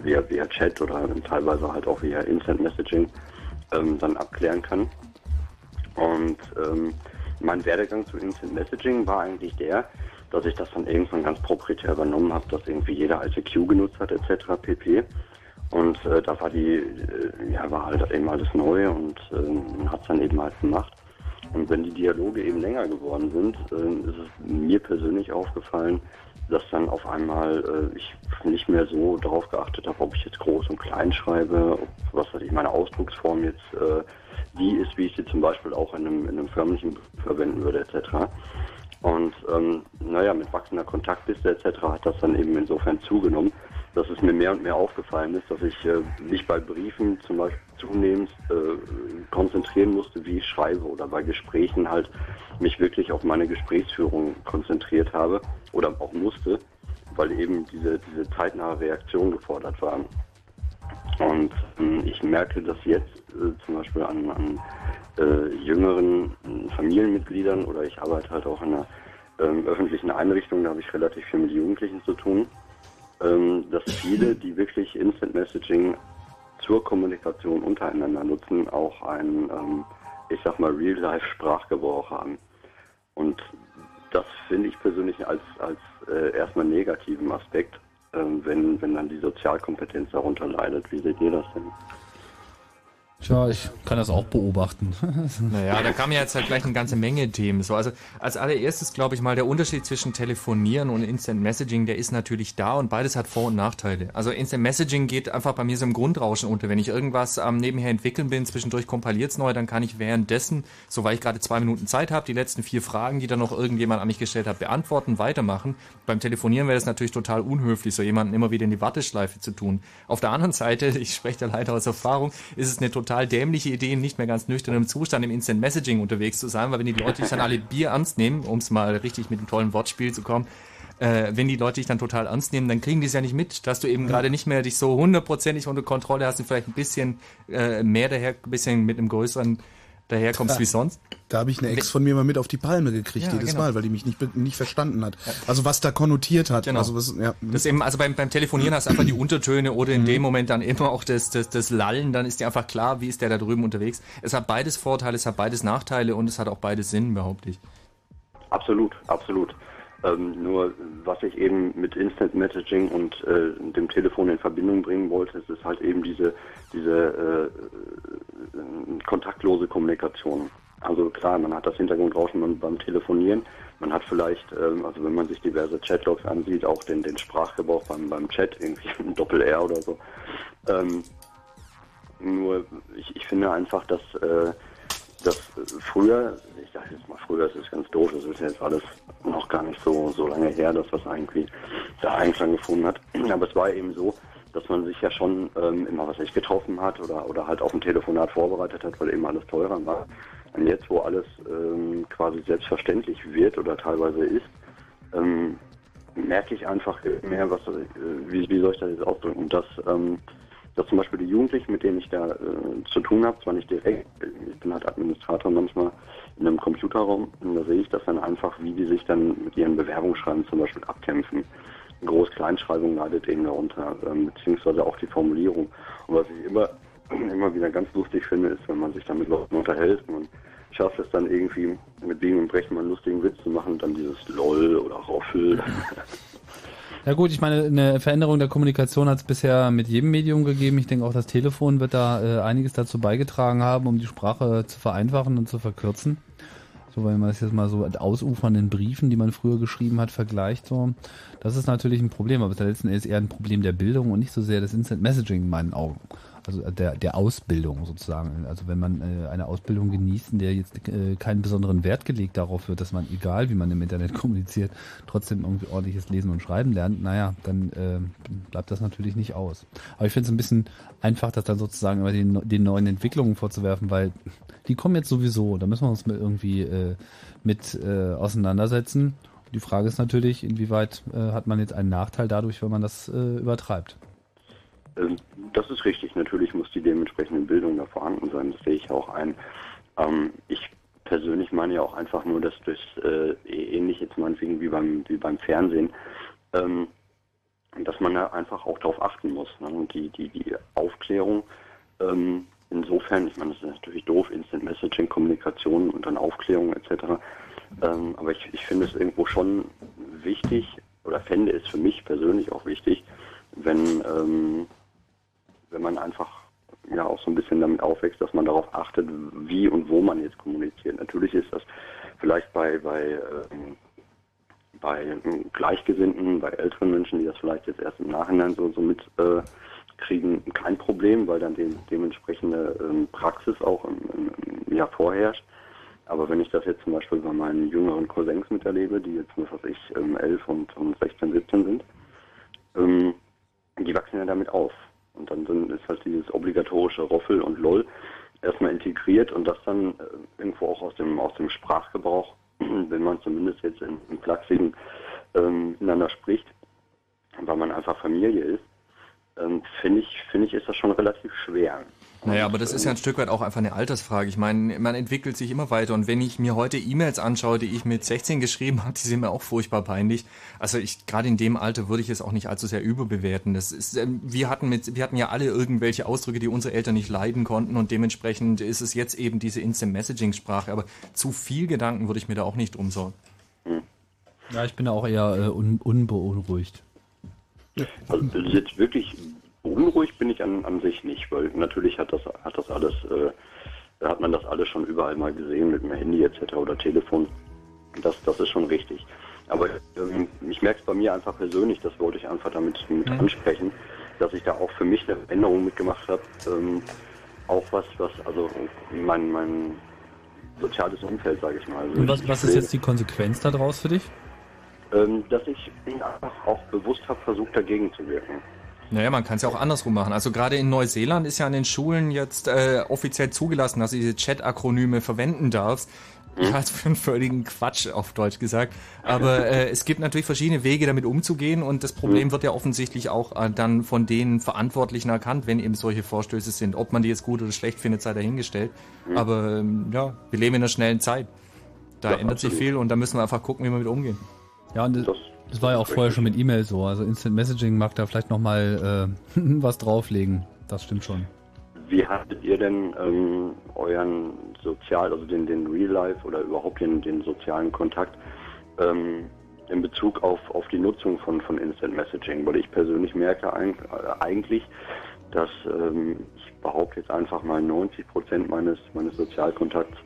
via, via Chat oder teilweise halt auch via Instant Messaging ähm, dann abklären kann. Und ähm, mein Werdegang zu Instant Messaging war eigentlich der, dass ich das dann irgendwann ganz proprietär übernommen habe, dass irgendwie jeder ICQ genutzt hat etc. pp. Und äh, da war die, äh, ja, war halt eben alles neu und äh, hat es dann eben halt gemacht. Und wenn die Dialoge eben länger geworden sind, äh, ist es mir persönlich aufgefallen, dass dann auf einmal äh, ich nicht mehr so darauf geachtet habe, ob ich jetzt groß und klein schreibe, ob, was weiß ich, meine Ausdrucksform jetzt äh, die ist, wie ich sie zum Beispiel auch in einem, in einem förmlichen verwenden würde, etc. Und ähm, naja, mit wachsender Kontaktliste etc. hat das dann eben insofern zugenommen, dass es mir mehr und mehr aufgefallen ist, dass ich äh, mich bei Briefen zum Beispiel zunehmend äh, konzentrieren musste, wie ich schreibe oder bei Gesprächen halt mich wirklich auf meine Gesprächsführung konzentriert habe oder auch musste, weil eben diese, diese zeitnahe Reaktion gefordert war. Und ähm, ich merke das jetzt äh, zum Beispiel an, an äh, jüngeren äh, Familienmitgliedern oder ich arbeite halt auch in einer ähm, öffentlichen Einrichtung, da habe ich relativ viel mit Jugendlichen zu tun, ähm, dass viele, die wirklich Instant Messaging zur Kommunikation untereinander nutzen, auch einen, ähm, ich sag mal, Real-Life-Sprachgebrauch haben. Und das finde ich persönlich als, als äh, erstmal negativen Aspekt, äh, wenn, wenn dann die Sozialkompetenz darunter leidet. Wie seht ihr das denn? Tja, ich kann das auch beobachten. Naja, da kamen ja jetzt halt gleich eine ganze Menge Themen. So, also als allererstes glaube ich mal, der Unterschied zwischen Telefonieren und Instant Messaging, der ist natürlich da und beides hat Vor- und Nachteile. Also Instant Messaging geht einfach bei mir so im Grundrauschen unter. Wenn ich irgendwas am ähm, nebenher entwickeln bin, zwischendurch kompiliert's neu, dann kann ich währenddessen, so weil ich gerade zwei Minuten Zeit habe, die letzten vier Fragen, die dann noch irgendjemand an mich gestellt hat, beantworten, weitermachen. Beim Telefonieren wäre es natürlich total unhöflich, so jemanden immer wieder in die Warteschleife zu tun. Auf der anderen Seite, ich spreche da leider aus Erfahrung, ist es eine total dämliche Idee, nicht mehr ganz nüchtern im Zustand im Instant Messaging unterwegs zu sein, weil wenn die Leute dich dann alle Bier ernst nehmen, um es mal richtig mit einem tollen Wortspiel zu kommen, äh, wenn die Leute dich dann total ernst nehmen, dann kriegen die es ja nicht mit, dass du eben gerade nicht mehr dich so hundertprozentig unter Kontrolle hast und vielleicht ein bisschen äh, mehr daher, ein bisschen mit einem größeren daherkommst Da- wie sonst. Da habe ich eine Ex von mir mal mit auf die Palme gekriegt Ja, jedes genau. Mal, weil die mich nicht, nicht verstanden hat. Also was da konnotiert hat. Genau. Also was, ja. Das eben, also beim, beim Telefonieren hast du einfach die Untertöne oder in dem Moment dann immer auch das, das, das Lallen, dann ist dir einfach klar, wie ist der da drüben unterwegs. Es hat beides Vorteile, es hat beides Nachteile und es hat auch beides Sinn, behaupte ich. Absolut, absolut. Ähm, nur was ich eben mit Instant Messaging und äh, dem Telefon in Verbindung bringen wollte, es ist halt eben diese, diese äh, äh, kontaktlose Kommunikation. Also klar, man hat das Hintergrundrauschen beim, beim Telefonieren, man hat vielleicht, ähm, also wenn man sich diverse Chatlogs ansieht, auch den, den Sprachgebrauch beim, beim Chat, irgendwie ein Doppel-R oder so. Ähm, nur ich, ich finde einfach, dass äh, das äh, früher, ich sage jetzt mal früher, das ist ganz doof, das ist jetzt alles noch gar nicht so, so lange her, dass das irgendwie da Einklang gefunden hat. Aber es war eben so, dass man sich ja schon ähm, immer was nicht getroffen hat oder, oder halt auf ein Telefonat vorbereitet hat, weil eben alles teurer war. Und jetzt, wo alles ähm, quasi selbstverständlich wird oder teilweise ist, ähm, merke ich einfach mehr, was, äh, wie, wie soll ich das jetzt ausdrücken, dass, ähm, dass zum Beispiel die Jugendlichen, mit denen ich da äh, zu tun habe, zwar nicht direkt, ich bin halt Administrator manchmal in einem Computerraum, und da sehe ich das dann einfach, wie die sich dann mit ihren Bewerbungsschreiben zum Beispiel abkämpfen. Groß-Kleinschreibung leidet eben darunter, ähm, beziehungsweise auch die Formulierung. Und was ich immer, immer wieder ganz lustig finde, ist, wenn man sich dann mit Leuten unterhält und schafft es dann irgendwie mit Biegen und Brechen mal einen lustigen Witz zu machen, dann dieses LOL oder Roffel. Ja gut, ich meine, eine Veränderung der Kommunikation hat es bisher mit jedem Medium gegeben. Ich denke auch, das Telefon wird da äh, einiges dazu beigetragen haben, um die Sprache zu vereinfachen und zu verkürzen. So, wenn man das jetzt mal so mit ausufernden Briefen, die man früher geschrieben hat, vergleicht, so, das ist natürlich ein Problem, aber letzten Endes eher ein Problem der Bildung und nicht so sehr des Instant Messaging in meinen Augen. Also der, der Ausbildung sozusagen. Also wenn man äh, eine Ausbildung genießt, in der jetzt äh, keinen besonderen Wert gelegt darauf wird, dass man, egal wie man im Internet kommuniziert, trotzdem irgendwie ordentliches Lesen und Schreiben lernt, naja, dann äh, bleibt das natürlich nicht aus. Aber ich finde es ein bisschen einfach, das dann sozusagen immer den, den neuen Entwicklungen vorzuwerfen, weil die kommen jetzt sowieso, da müssen wir uns mit irgendwie äh, mit äh, auseinandersetzen. Die Frage ist natürlich, inwieweit äh, hat man jetzt einen Nachteil dadurch, wenn man das äh, übertreibt. Ähm, Das ist richtig. Natürlich muss die dementsprechende Bildung da vorhanden sein. Das sehe ich auch ein. Ähm, ich persönlich meine ja auch einfach nur, dass das äh, ähnlich jetzt meinetwegen wie beim, wie beim Fernsehen, ähm, dass man da einfach auch darauf achten muss. Ne? Und die, die, die Aufklärung, insofern, ich meine, das ist natürlich doof, Instant Messaging, Kommunikation und dann Aufklärung etc. Aber ich, ich finde es irgendwo schon wichtig, oder fände es für mich persönlich auch wichtig, wenn, ähm, wenn man einfach ja auch so ein bisschen damit aufwächst, dass man darauf achtet, wie und wo man jetzt kommuniziert. Natürlich ist das vielleicht bei, bei, ähm, bei Gleichgesinnten, bei älteren Menschen, die das vielleicht jetzt erst im Nachhinein so, so mitkriegen, äh, kein Problem, weil dann de dementsprechende ähm, Praxis auch im, im, im Jahr vorherrscht. Aber wenn ich das jetzt zum Beispiel bei meinen jüngeren Cousins miterlebe, die jetzt, was weiß ich, ähm, 11 und, und 16, 17 sind, ähm, die wachsen ja damit auf. Und dann sind, ist halt dieses obligatorische Roffel und LOL erstmal integriert und das dann äh, irgendwo auch aus dem, aus dem Sprachgebrauch, wenn man zumindest jetzt in, im Flachsigen ähm, miteinander spricht, weil man einfach Familie ist, ähm, finde ich, finde ich, ist das schon relativ schwer. Naja, aber das ist ja ein Stück weit auch einfach eine Altersfrage. Ich meine, man entwickelt sich immer weiter und wenn ich mir heute E-Mails anschaue, die ich mit 16 geschrieben habe, die sind mir auch furchtbar peinlich. Also ich gerade in dem Alter würde ich es auch nicht allzu sehr überbewerten. Das ist, ähm, wir hatten mit, wir hatten ja alle irgendwelche Ausdrücke, die unsere Eltern nicht leiden konnten und dementsprechend ist es jetzt eben diese Instant Messaging Sprache. Aber zu viel Gedanken würde ich mir da auch nicht umsorgen. Ja, ich bin da auch eher äh, un unbeunruhigt. Also jetzt wirklich unruhig bin ich an, an sich nicht, weil natürlich hat das hat das alles äh, hat man das alles schon überall mal gesehen mit dem Handy etc. oder Telefon. Das das ist schon richtig. Aber ähm, ich merke es bei mir einfach persönlich, das wollte ich einfach damit mit Mhm. ansprechen, dass ich da auch für mich eine Änderung mitgemacht habe. Ähm, auch was, was, also mein, mein soziales Umfeld, sage ich mal. Also Und was, was ist jetzt die Konsequenz daraus für dich? ähm, dass ich einfach auch bewusst habe versucht, dagegen zu wirken. Naja, man kann es ja auch andersrum machen. Also gerade in Neuseeland ist ja an den Schulen jetzt äh, offiziell zugelassen, dass du diese Chat-Akronyme verwenden darfst. Ich halte es für einen völligen Quatsch, auf Deutsch gesagt. Aber äh, es gibt natürlich verschiedene Wege, damit umzugehen und das Problem wird ja offensichtlich auch äh, dann von den Verantwortlichen erkannt, wenn eben solche Vorstöße sind. Ob man die jetzt gut oder schlecht findet, sei dahingestellt. Aber ähm, ja, wir leben in einer schnellen Zeit. Da Ja, ändert sich absolut. viel und da müssen wir einfach gucken, wie wir mit umgehen. Ja, und das, das war ja auch vorher schon mit E-Mail so. Also Instant Messaging mag da vielleicht nochmal äh, was drauflegen. Das stimmt schon. Wie hattet ihr denn ähm, euren Sozial, also den, den Real Life oder überhaupt den, den sozialen Kontakt ähm, in Bezug auf, auf die Nutzung von, von Instant Messaging? Weil ich persönlich merke äh, eigentlich, dass ähm, ich behaupte jetzt einfach mal 90 Prozent meines, meines Sozialkontakts,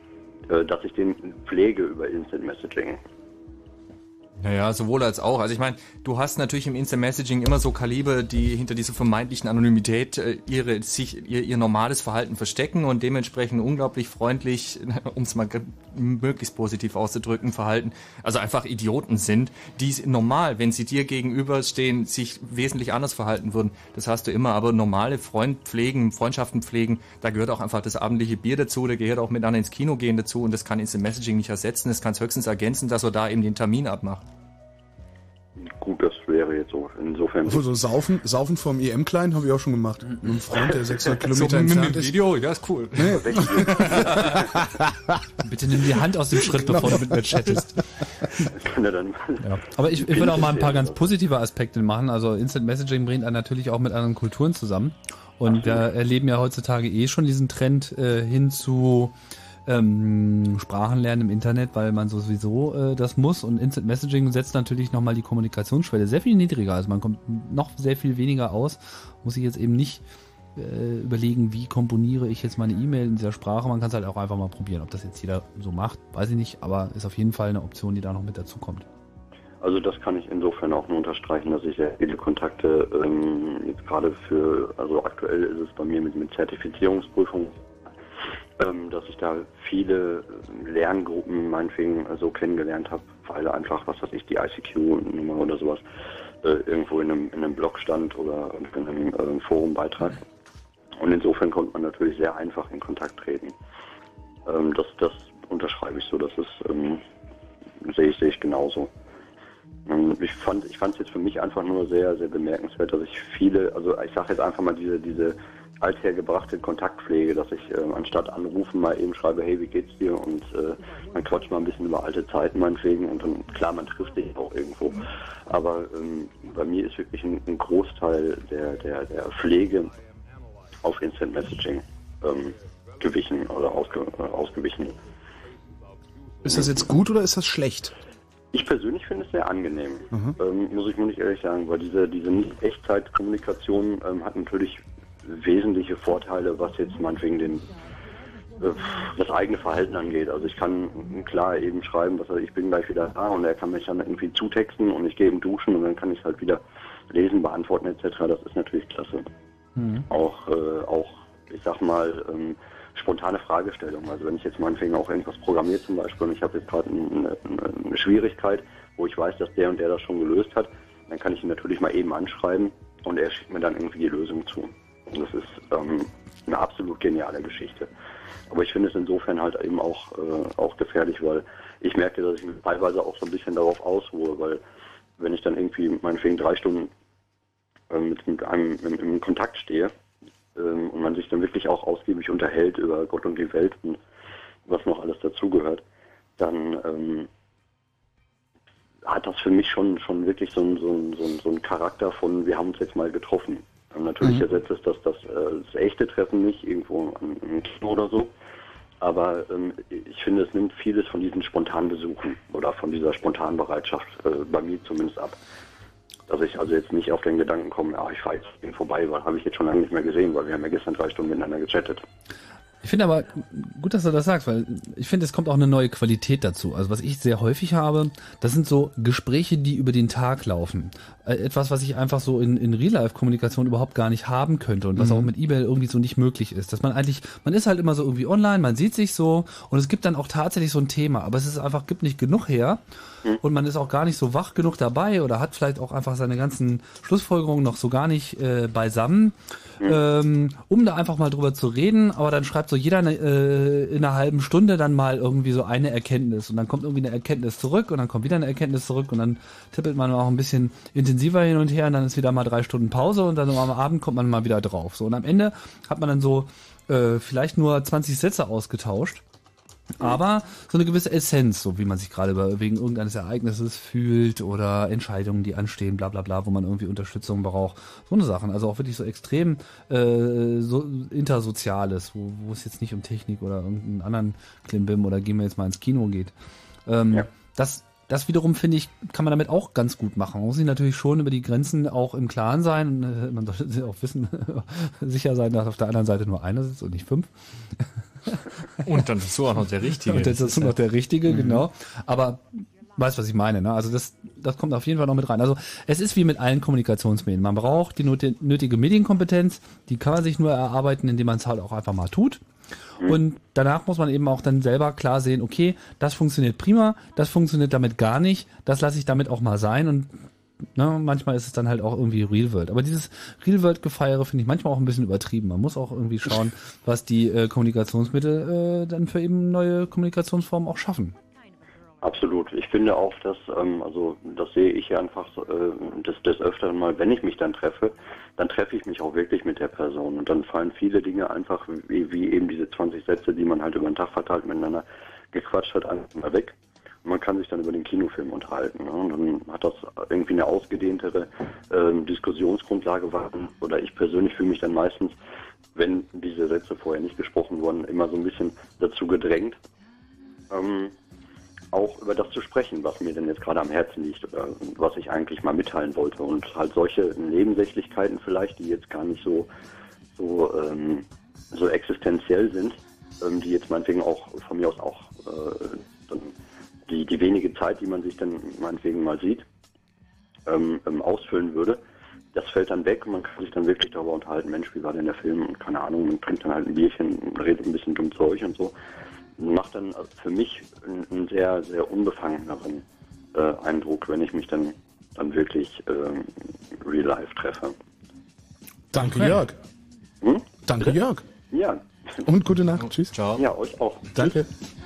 äh, dass ich den pflege über Instant Messaging. Naja, sowohl als auch. Also ich meine, du hast natürlich im Instant Messaging immer so Kaliber, die hinter dieser vermeintlichen Anonymität äh, ihre sich ihr, ihr normales Verhalten verstecken und dementsprechend unglaublich freundlich, um es mal möglichst positiv auszudrücken, verhalten. Also einfach Idioten sind, die normal, wenn sie dir gegenüberstehen, sich wesentlich anders verhalten würden. Das hast du immer. Aber normale Freund pflegen, Freundschaften pflegen, da gehört auch einfach das abendliche Bier dazu, da gehört auch miteinander ins Kino gehen dazu und das kann Instant Messaging nicht ersetzen. Das kann es höchstens ergänzen, dass er da eben den Termin abmacht. Gut, das wäre jetzt so insofern. Obwohl, so Saufen, Saufen vom EM-Klein habe ich auch schon gemacht. Mit einem Freund, der 600 Kilometer So entfernt ist. Video, ja, ist cool. Nee. Bitte nimm die Hand aus dem Schritt, bevor du mit mir chattest. Kann er dann Ja. Aber ich, ich will auch mal ein paar ganz positive Aspekte machen. Also Instant Messaging bringt einen natürlich auch mit anderen Kulturen zusammen. Und wir erleben ja heutzutage eh schon diesen Trend äh, hin zu ähm, Sprachenlernen im Internet, weil man sowieso äh, das muss. Und Instant Messaging setzt natürlich nochmal die Kommunikationsschwelle sehr viel niedriger. Also man kommt noch sehr viel weniger aus. Muss ich jetzt eben nicht äh, überlegen, wie komponiere ich jetzt meine E-Mail in dieser Sprache. Man kann es halt auch einfach mal probieren. Ob das jetzt jeder so macht, weiß ich nicht. Aber ist auf jeden Fall eine Option, die da noch mit dazu kommt. Also das kann ich insofern auch nur unterstreichen, dass ich sehr viele Kontakte ähm, jetzt gerade für, also aktuell ist es bei mir mit, mit Zertifizierungsprüfungen, dass ich da viele ähm, Lerngruppen meinetwegen äh, so kennengelernt habe, weil einfach, was weiß ich, die ICQ-Nummer oder sowas äh, irgendwo in einem, in einem Blog stand oder in einem äh, Forumbeitrag. Und insofern konnte man natürlich sehr einfach in Kontakt treten. Ähm, das, das unterschreibe ich so, das ähm, sehe ich, sehe ich genauso. Ähm, ich fand es jetzt für mich einfach nur sehr, sehr bemerkenswert, dass ich viele, also ich sage jetzt einfach mal diese, diese althergebrachte Kontaktpflege, dass ich äh, anstatt anrufen mal eben schreibe, hey, wie geht's dir? Und äh, man quatscht mal ein bisschen über alte Zeiten meinetwegen und dann, klar, man trifft sich auch irgendwo. Aber ähm, bei mir ist wirklich ein, ein Großteil der, der, der Pflege auf Instant Messaging ähm, gewichen oder ausge, äh, ausgewichen. Ist das jetzt gut oder ist das schlecht? Ich persönlich finde es sehr angenehm, Mhm. ähm, muss ich muss ich ehrlich sagen, weil diese, diese Nicht-Echtzeit-Kommunikation ähm, hat natürlich wesentliche Vorteile, was jetzt meinetwegen den, äh, das eigene Verhalten angeht. Also ich kann klar eben schreiben, was ich, bin gleich wieder da und er kann mich dann irgendwie zutexten und ich gehe ihm duschen und dann kann ich halt wieder lesen, beantworten etc. Das ist natürlich klasse. Auch, äh, auch, ich sag mal, ähm, spontane Fragestellungen. Also wenn ich jetzt meinetwegen auch irgendwas programmiere zum Beispiel und ich habe jetzt gerade eine, eine, eine Schwierigkeit, wo ich weiß, dass der und der das schon gelöst hat, dann kann ich ihn natürlich mal eben anschreiben und er schickt mir dann irgendwie die Lösung zu. Das ist ähm, eine absolut geniale Geschichte. Aber ich finde es insofern halt eben auch, äh, auch gefährlich, weil ich merke, dass ich mich teilweise auch so ein bisschen darauf ausruhe, weil wenn ich dann irgendwie meinetwegen drei Stunden ähm, mit, mit einem im, Kontakt stehe ähm, und man sich dann wirklich auch ausgiebig unterhält über Gott und die Welt und was noch alles dazugehört, dann ähm, hat das für mich schon schon wirklich so einen so so einen- so einen Charakter von, wir haben uns jetzt mal getroffen. Natürlich Mhm. ersetzt es das, das, äh, das echte Treffen nicht irgendwo im, Kino oder so. Aber ähm, ich finde, es nimmt vieles von diesen spontanen Besuchen oder von dieser spontanen Bereitschaft äh, bei mir zumindest ab. Dass ich also jetzt nicht auf den Gedanken komme, ja, ich fahre jetzt vorbei, weil habe ich jetzt schon lange nicht mehr gesehen, weil wir haben ja gestern drei Stunden miteinander gechattet. Ich finde aber gut, dass du das sagst, weil ich finde, es kommt auch eine neue Qualität dazu. Also was ich sehr häufig habe, das sind so Gespräche, die über den Tag laufen. Äh, Etwas, was ich einfach so in, in Real-Life-Kommunikation überhaupt gar nicht haben könnte und was Mhm. auch mit E-Mail irgendwie so nicht möglich ist. Dass man eigentlich, man ist halt immer so irgendwie online, man sieht sich so und es gibt dann auch tatsächlich so ein Thema, aber es ist einfach, gibt nicht genug her und man ist auch gar nicht so wach genug dabei oder hat vielleicht auch einfach seine ganzen Schlussfolgerungen noch so gar nicht äh, beisammen, ähm, um da einfach mal drüber zu reden. Aber dann schreibt so jeder eine, äh, in einer halben Stunde dann mal irgendwie so eine Erkenntnis und dann kommt irgendwie eine Erkenntnis zurück und dann kommt wieder eine Erkenntnis zurück und dann tippelt man auch ein bisschen intensiver hin und her und dann ist wieder mal drei Stunden Pause und dann am Abend kommt man mal wieder drauf. So und am Ende hat man dann so äh, vielleicht nur 20 Sätze ausgetauscht. Aber so eine gewisse Essenz, so wie man sich gerade über- wegen irgendeines Ereignisses fühlt oder Entscheidungen, die anstehen, bla bla bla, wo man irgendwie Unterstützung braucht. So eine Sachen. Also auch wirklich so extrem äh, so intersoziales, wo, wo es jetzt nicht um Technik oder irgendeinen anderen Klimbim oder gehen wir jetzt mal ins Kino geht. Ähm, Das das wiederum finde ich, kann man damit auch ganz gut machen. Man muss sich natürlich schon über die Grenzen auch im Klaren sein. Und, man sollte auch wissen, sicher sein, dass auf der anderen Seite nur einer sitzt und nicht fünf. Und dann dazu auch noch der Richtige. Und Das dazu ist ja- noch der Richtige, Mhm. genau. Aber weißt, was ich meine, ne? Also das, das kommt auf jeden Fall noch mit rein. Also es ist wie mit allen Kommunikationsmedien. Man braucht die nöti- nötige Medienkompetenz, die kann man sich nur erarbeiten, indem man es halt auch einfach mal tut. Und danach muss man eben auch dann selber klar sehen, okay, das funktioniert prima, das funktioniert damit gar nicht, das lasse ich damit auch mal sein und ne, manchmal ist es dann halt auch irgendwie Real World. Aber dieses Real World Gefeiere finde ich manchmal auch ein bisschen übertrieben. Man muss auch irgendwie schauen, was die äh, Kommunikationsmittel äh, dann für eben neue Kommunikationsformen auch schaffen. Absolut. Ich finde auch, dass, ähm, also das sehe ich ja einfach so, äh, des, des Öfteren mal, wenn ich mich dann treffe, dann treffe ich mich auch wirklich mit der Person. Und dann fallen viele Dinge einfach, wie, wie eben diese 20 Sätze, die man halt über den Tag verteilt miteinander gequatscht hat, einfach mal weg. Und man kann sich dann über den Kinofilm unterhalten. Ne? Und dann hat das irgendwie eine ausgedehntere ähm, Diskussionsgrundlage. Oder ich persönlich fühle mich dann meistens, wenn diese Sätze vorher nicht gesprochen wurden, immer so ein bisschen dazu gedrängt, ähm, auch über das zu sprechen, was mir denn jetzt gerade am Herzen liegt oder was ich eigentlich mal mitteilen wollte. Und halt solche Nebensächlichkeiten vielleicht, die jetzt gar nicht so, so, ähm, so existenziell sind, ähm, die jetzt meinetwegen auch von mir aus auch äh, dann die, die wenige Zeit, die man sich dann meinetwegen mal sieht, ähm, ähm, ausfüllen würde, das fällt dann weg und man kann sich dann wirklich darüber unterhalten, Mensch, wie war denn der Film und keine Ahnung, man trinkt dann halt ein Bierchen, redet ein bisschen dumm Zeug und so. Macht dann für mich einen, einen sehr, sehr unbefangeneren äh, Eindruck, wenn ich mich dann, dann wirklich ähm, real life treffe. Danke, Okay. Jörg. Hm? Danke, Jörg. Ja. Und gute Nacht. Tschüss. Ciao. Ja, euch auch. Danke. Also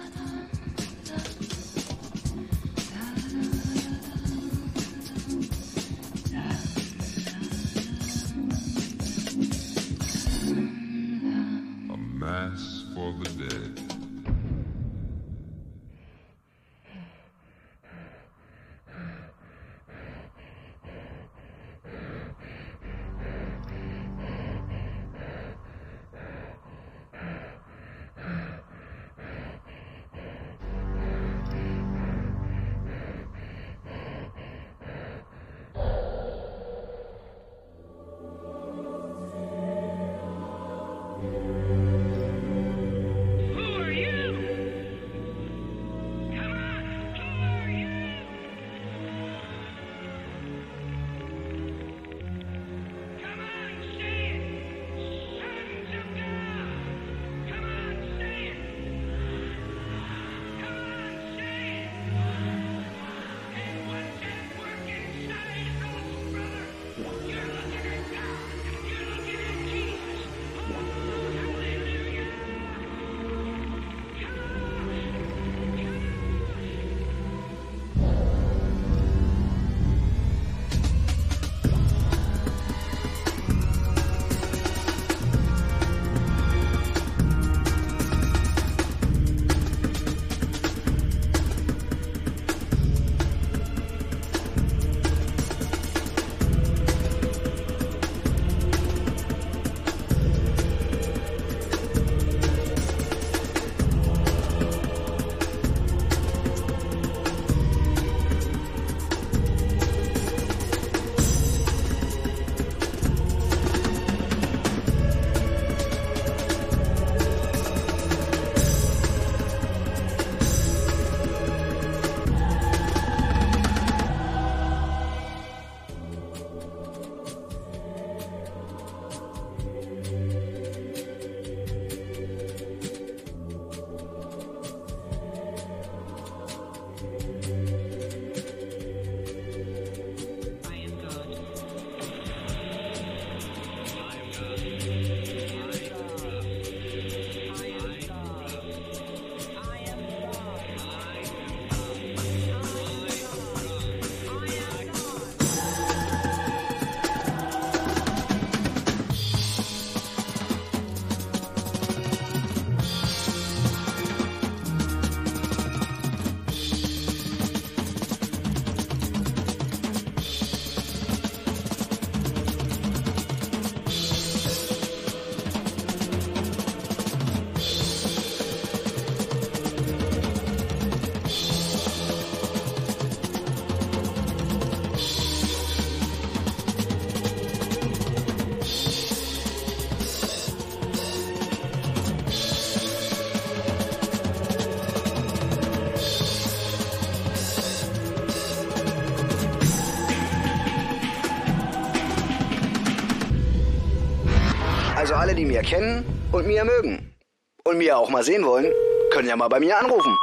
alle, die mir kennen und mir mögen und mir auch mal sehen wollen, können ja mal bei mir anrufen.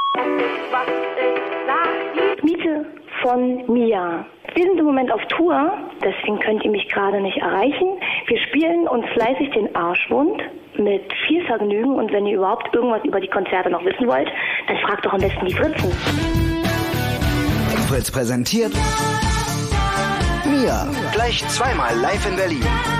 Miete von Mia. Wir sind im Moment auf Tour, deswegen könnt ihr mich gerade nicht erreichen. Wir spielen uns fleißig den Arschwund mit viel Vergnügen und wenn ihr überhaupt irgendwas über die Konzerte noch wissen wollt, dann fragt doch am besten die Fritzen. Fritz präsentiert Mia. Gleich zweimal live in Berlin.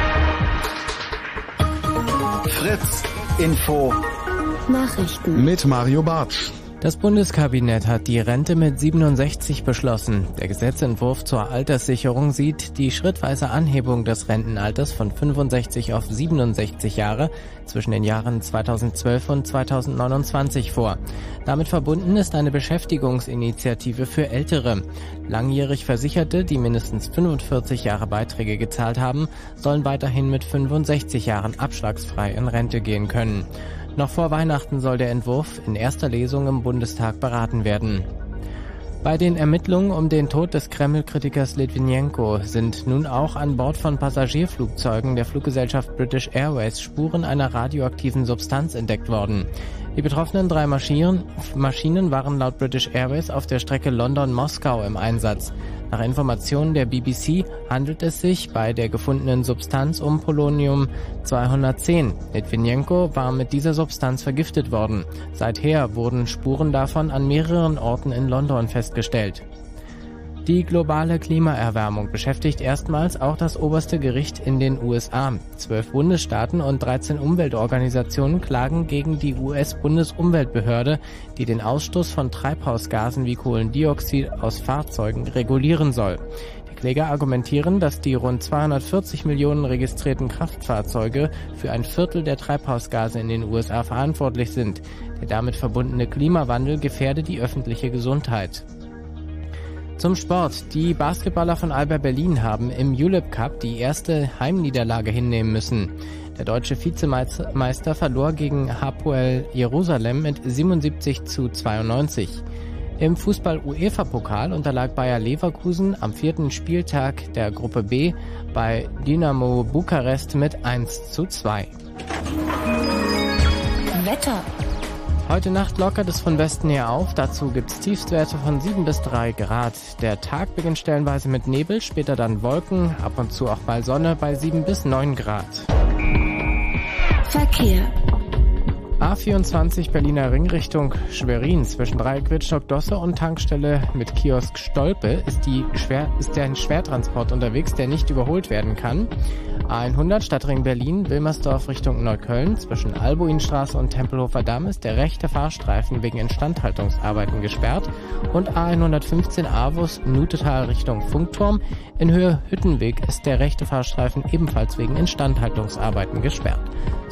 Fritz Info. Nachrichten. Mit Mario Bartsch. Das Bundeskabinett hat die Rente mit 67 beschlossen. Der Gesetzentwurf zur Alterssicherung sieht die schrittweise Anhebung des Rentenalters von 65 auf 67 Jahre zwischen den Jahren 2012 und 2029 vor. Damit verbunden ist eine Beschäftigungsinitiative für Ältere. Langjährig Versicherte, die mindestens 45 Jahre Beiträge gezahlt haben, sollen weiterhin mit 65 Jahren abschlagsfrei in Rente gehen können. Noch vor Weihnachten soll der Entwurf in erster Lesung im Bundestag beraten werden. Bei den Ermittlungen um den Tod des Kreml-Kritikers Litvinenko sind nun auch an Bord von Passagierflugzeugen der Fluggesellschaft British Airways Spuren einer radioaktiven Substanz entdeckt worden. Die betroffenen drei Maschinen, Maschinen waren laut British Airways auf der Strecke London-Moskau im Einsatz. Nach Informationen der BBC handelt es sich bei der gefundenen Substanz um Polonium 210. Litvinenko war mit dieser Substanz vergiftet worden. Seither wurden Spuren davon an mehreren Orten in London festgestellt. Die globale Klimaerwärmung beschäftigt erstmals auch das oberste Gericht in den USA. Zwölf Bundesstaaten und 13 Umweltorganisationen klagen gegen die US-Bundesumweltbehörde, die den Ausstoß von Treibhausgasen wie Kohlendioxid aus Fahrzeugen regulieren soll. Die Kläger argumentieren, dass die rund 240 Millionen registrierten Kraftfahrzeuge für ein Viertel der Treibhausgase in den USA verantwortlich sind. Der damit verbundene Klimawandel gefährde die öffentliche Gesundheit. Zum Sport. Die Basketballer von Alba Berlin haben im Julep Cup die erste Heimniederlage hinnehmen müssen. Der deutsche Vizemeister verlor gegen Hapoel Jerusalem mit 77 zu 92. Im Fußball-UEFA-Pokal unterlag Bayer Leverkusen am vierten Spieltag der Gruppe B bei Dynamo Bukarest mit 1 zu 2. Wetter. Heute Nacht lockert es von Westen her auf. Dazu gibt's Tiefstwerte von 7 bis 3 Grad. Der Tag beginnt stellenweise mit Nebel, später dann Wolken, ab und zu auch mal Sonne bei 7 bis 9 Grad. Verkehr. A24 Berliner Ring Richtung Schwerin zwischen Dreieck Wittstock-Dosse und Tankstelle mit Kiosk Stolpe ist, die Schwer, ist der ein Schwertransport unterwegs, der nicht überholt werden kann. A100 Stadtring Berlin, Wilmersdorf Richtung Neukölln zwischen Albuinstraße und Tempelhofer Damm ist der rechte Fahrstreifen wegen Instandhaltungsarbeiten gesperrt und A115 Avus Nutetal Richtung Funkturm in Höhe Hüttenweg ist der rechte Fahrstreifen ebenfalls wegen Instandhaltungsarbeiten gesperrt.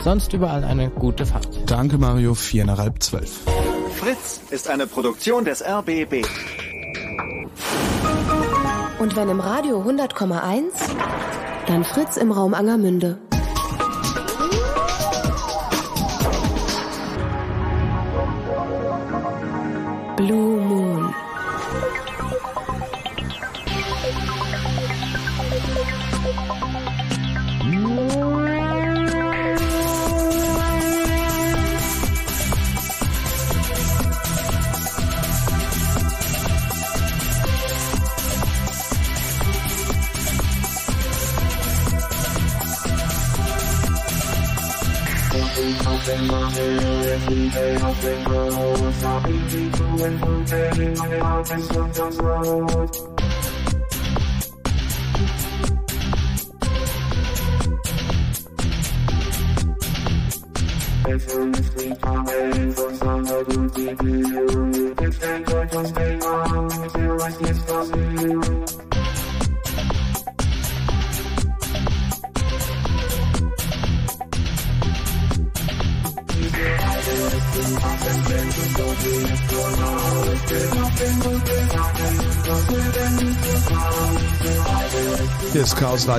Sonst überall eine gute Fahrt. Danke Mario, vier nach halb zwölf. Fritz ist eine Produktion des RBB. Und wenn im Radio 100,1, dann Fritz im Raum Angermünde. Blue